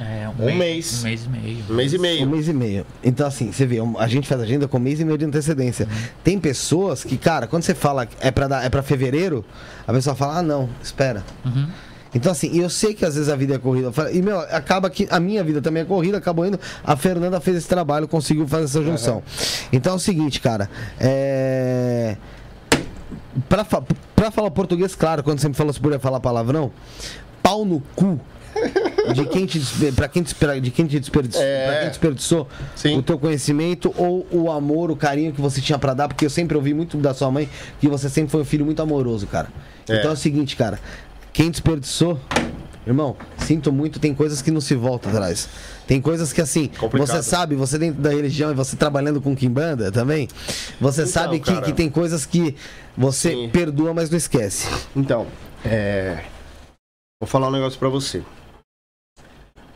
É, um, Um mês, mês. Um mês e meio. Um mês e Um meio. mês e meio. Então, assim, você vê, a gente faz agenda com um mês e meio de antecedência. Tem pessoas que, cara, quando você fala que é pra, dar, é pra fevereiro, a pessoa fala, ah, não, espera. Uhum. Então, assim, eu sei que às vezes a vida é corrida. E, meu, acaba que a minha vida também é corrida, acabou indo. A Fernanda fez esse trabalho, conseguiu fazer essa junção. Então é o seguinte, cara. É. Pra, fa- pra falar português, claro, quando você me falou se podia falar palavrão, pau no cu. De quem te, pra quem te, pra- de quem te desperdiçou, É. pra quem desperdiçou Sim. o teu conhecimento ou o amor, o carinho que você tinha pra dar, porque eu sempre ouvi muito da sua mãe que você sempre foi um filho muito amoroso, cara. É. Então é o seguinte, cara, quem desperdiçou, irmão, sinto muito, tem coisas que não se volta atrás. Tem coisas que assim, Complicado. você sabe, você dentro da religião e você trabalhando com Kimbanda também, você Então, sabe que, que tem coisas que você Sim. perdoa, mas não esquece. Então, é. Vou falar um negócio pra você.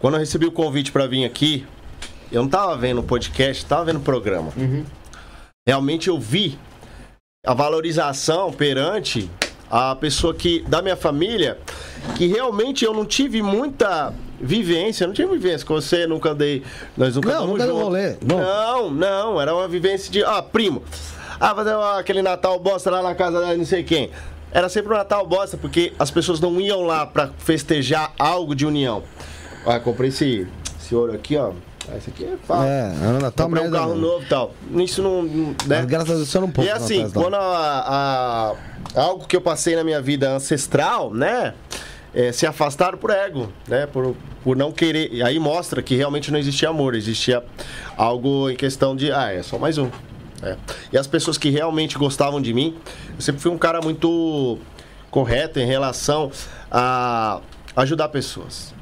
Quando eu recebi o convite pra vir aqui, eu não tava vendo o podcast, tava vendo o programa. Realmente eu vi a valorização perante a pessoa que da minha família que realmente eu não tive muita vivência, eu não tive vivência com você, nunca andei, nós nunca Não, nunca junto. rolê, não. Não, não, era uma vivência de, ah, primo. Ah, fazer aquele Natal bosta lá na casa da não sei quem. Era sempre um Natal bosta, porque as pessoas não iam lá pra festejar algo de união. Ah, comprei esse, esse ouro aqui, ó. Ah, Esse aqui é fácil. É, ano Natal Comprei um merda carro mesmo. novo e tal. Isso não. né? Mas graças a Deus só não pouco. E assim, atrás, não. quando a, a- algo que eu passei na minha vida ancestral, né? é, se afastaram por ego, né? Por, por não querer. E aí mostra que realmente não existia amor, existia algo em questão de. Ah, é só mais um. É. E as pessoas que realmente gostavam de mim, eu sempre fui um cara muito correto em relação a ajudar pessoas.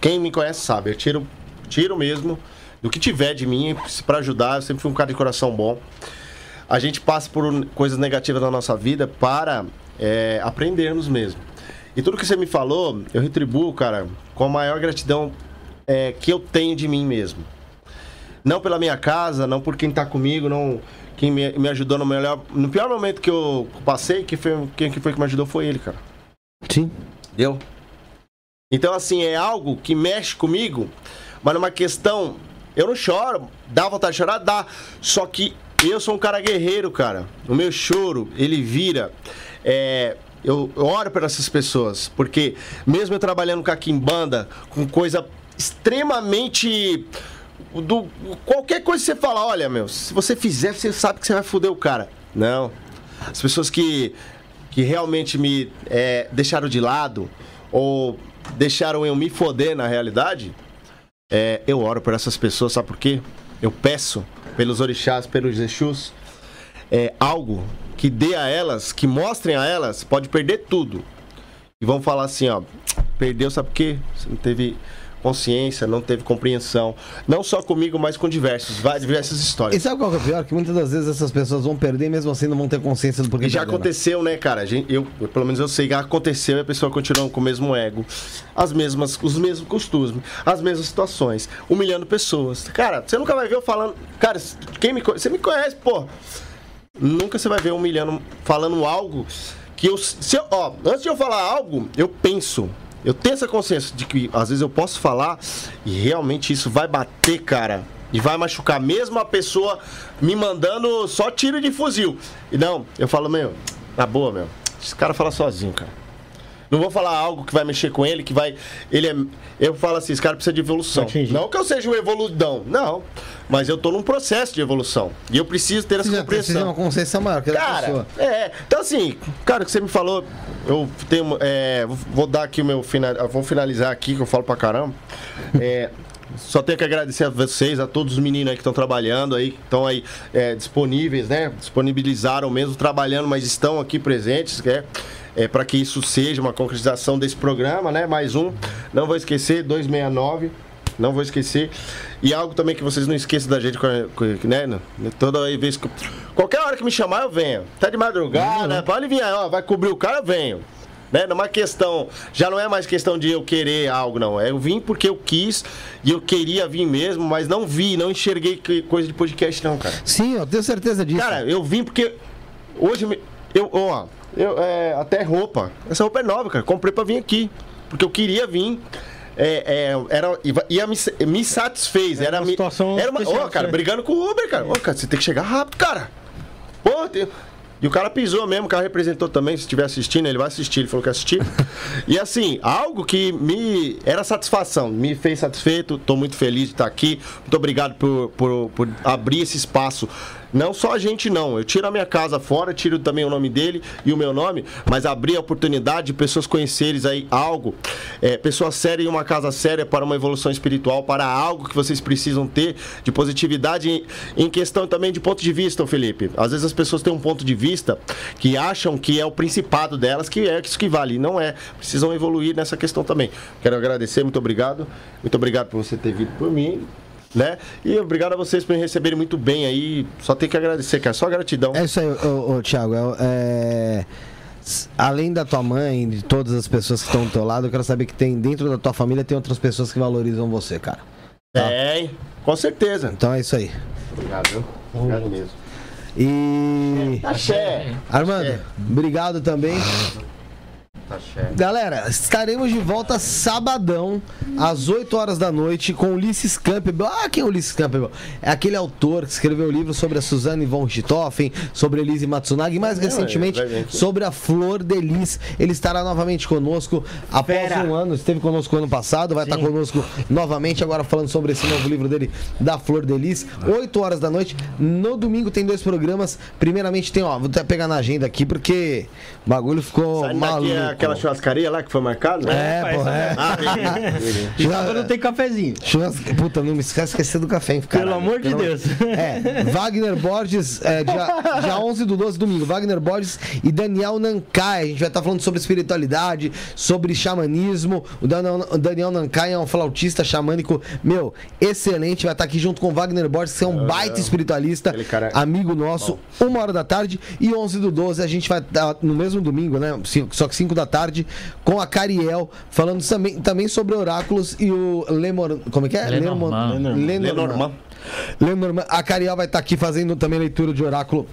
Quem me conhece sabe, eu tiro, tiro mesmo do que tiver de mim pra ajudar. Eu sempre fui um cara de coração bom. A gente passa por coisas negativas na nossa vida para é, aprendermos mesmo. E tudo que você me falou, eu retribuo, cara, com a maior gratidão é, que eu tenho de mim mesmo. Não pela minha casa, não por quem tá comigo, não quem me, me ajudou no melhor, no pior momento que eu passei, que foi quem que foi que me ajudou foi ele, cara. Sim. Entendeu? Então, assim, é algo que mexe comigo, Mas numa questão, eu não choro. Dá vontade de chorar? Dá. Só que eu sou um cara guerreiro, cara. O meu choro, ele vira. É, eu oro por essas pessoas, porque mesmo eu trabalhando com a Kimbanda, com coisa extremamente. Do, qualquer coisa que você fala, olha, meu, se você fizer, você sabe que você vai foder o cara. Não. As pessoas que, que realmente me é, deixaram de lado, ou deixaram eu me foder na realidade, é, eu oro por essas pessoas, sabe por quê? Eu peço pelos orixás, pelos exus, é, algo que dê a elas, que mostrem a elas, pode perder tudo. E vão falar assim, ó, perdeu, sabe por quê? Você não teve consciência, não teve compreensão. Não só comigo, mas com diversos, várias, diversas histórias. E sabe qual é o pior? Que muitas das vezes essas pessoas vão perder e mesmo assim não vão ter consciência do porquê E já aconteceu, né, cara? Eu, eu, pelo menos eu sei que aconteceu e a pessoa continua com o mesmo ego, as mesmas, os mesmos costumes, as mesmas situações, humilhando pessoas. Cara, você nunca vai ver eu falando. Cara, quem me conhece, você me conhece, pô. Nunca você vai ver humilhando, falando algo que eu. Se eu ó, antes de eu falar algo, eu penso. Eu tenho essa consciência de que às vezes eu posso falar e realmente isso vai bater, cara. E vai machucar mesmo a pessoa me mandando só tiro de fuzil. E não, eu falo, meu, na boa, meu. Esse cara fala sozinho, cara. Não vou falar algo que vai mexer com ele, que vai. Ele é. Eu falo assim, esse cara precisa de evolução. Entendi. Não que eu seja um evoludão, não. Mas eu tô num processo de evolução. E eu preciso ter essa Você já precisa de compreensão. uma consciência maior que Cara, pessoa. é. Então assim, cara, o que você me falou, eu tenho. é, vou- dar aqui o meu final. Vou finalizar aqui, que eu falo pra caramba. É. Só tenho que agradecer a vocês, a todos os meninos aí que estão trabalhando aí, que estão aí é, disponíveis, né? Disponibilizaram mesmo trabalhando, mas estão aqui presentes, é, é para que isso seja uma concretização desse programa, né? Mais um. Não vou esquecer, 269. Não vou esquecer. E algo também que vocês não esqueçam da gente, né? né, Toda vez que. Qualquer hora que me chamar, eu venho. Tá de madrugada, pode vir aí, ó, vai cobrir o cara, eu venho. Né? Numa questão. Já não é mais questão de eu querer algo, não. É eu vim porque eu quis e eu queria vir mesmo, mas não vi, não enxerguei que- coisa de podcast, não, cara. Sim, eu tenho certeza disso. Cara, eu vim porque hoje eu, ó, eu é, até roupa. Essa roupa é nova, cara. Comprei pra vir aqui, porque eu queria vir. É, é, era, ia me, me satisfez. Era, uma me- situação Era uma, ó, cara, brigando com o Uber, cara. Ô, cara, você tem que chegar rápido, cara. Pô, tem- E o cara pisou mesmo, o cara representou também, se estiver assistindo, ele vai assistir, ele falou que ia assistir. e assim, algo que me era satisfação, me fez satisfeito, tô muito feliz de estar aqui. Muito obrigado por, por, por abrir esse espaço. Não só a gente não, eu tiro a minha casa fora, tiro também o nome dele e o meu nome, mas abrir a oportunidade de pessoas conhecerem aí algo, é, pessoas sérias em uma casa séria para uma evolução espiritual, para algo que vocês precisam ter de positividade em, questão também de ponto de vista, Felipe. Às vezes as pessoas têm um ponto de vista que acham que é o principado delas, que é isso que vale. Não é. Precisam evoluir nessa questão também. Quero agradecer, muito obrigado. Muito obrigado por você ter vindo por mim. Né? E obrigado a vocês por me receberem muito bem aí. Só tenho que agradecer, cara. Só gratidão. É isso aí, ô, ô, Thiago. é- é, Além da tua mãe, de todas as pessoas que estão do teu lado, eu quero saber que tem dentro da tua família tem outras pessoas que valorizam você, cara. Tem, com certeza. Então é isso aí. Obrigado, viu? Obrigado mesmo. E. Axé. Armando, obrigado também. Galera, estaremos de volta sabadão, às 8 horas da noite, com Ulisses Campbell. Ah, quem é Ulisses Campbell? É aquele autor que escreveu o livro sobre a Suzane von Richthofen, sobre Elise Matsunaga e mais recentemente vai vir aqui. sobre a Flor de Lis. Ele estará novamente conosco após Fera. um ano. Esteve conosco ano passado, vai estar conosco novamente agora falando sobre esse novo livro dele, da Flor de Lis. 8 horas da noite. No domingo tem dois programas. Primeiramente tem, ó, vou até pegar na agenda aqui porque o bagulho ficou Saindo maluco. Aquela churrascaria lá que foi marcado? né? É, pô, é. Ah. Sábado não tem cafezinho. Churrasco- Puta, não me esquece esquecer do café, hein. Pelo amor de Deus. É, Wagner Borges, é, dia, dia 11 do 12, domingo. Wagner Borges e Daniel Nankai. A gente vai estar falando sobre espiritualidade, sobre xamanismo. O Daniel, o Daniel Nankai é um flautista xamânico, meu, excelente. Vai estar aqui junto com o Wagner Borges, que é um baita espiritualista, cara- amigo nosso. Uma hora da tarde. E 11 do 12, a gente vai estar no mesmo domingo, né? Cinco- Só que 5 da tarde, com a Cariel, falando também, também sobre oráculos e o Lemor. Como é que é? Lenormand. Lenormand. Lenormand. Lenormand. A Cariel vai estar aqui fazendo também leitura de oráculo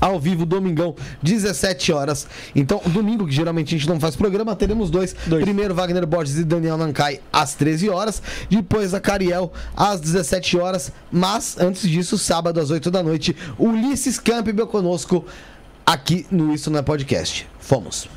ao vivo, domingão, 17 horas. Então, domingo, que geralmente a gente não faz programa, teremos dois. Dois. Primeiro, Wagner Borges e Daniel Nancai, às 13 horas. Depois, a Cariel, às 17 horas. Mas, antes disso, sábado, às 8 da noite, Ulisses Campbell conosco aqui no Isso Não é Podcast. Fomos.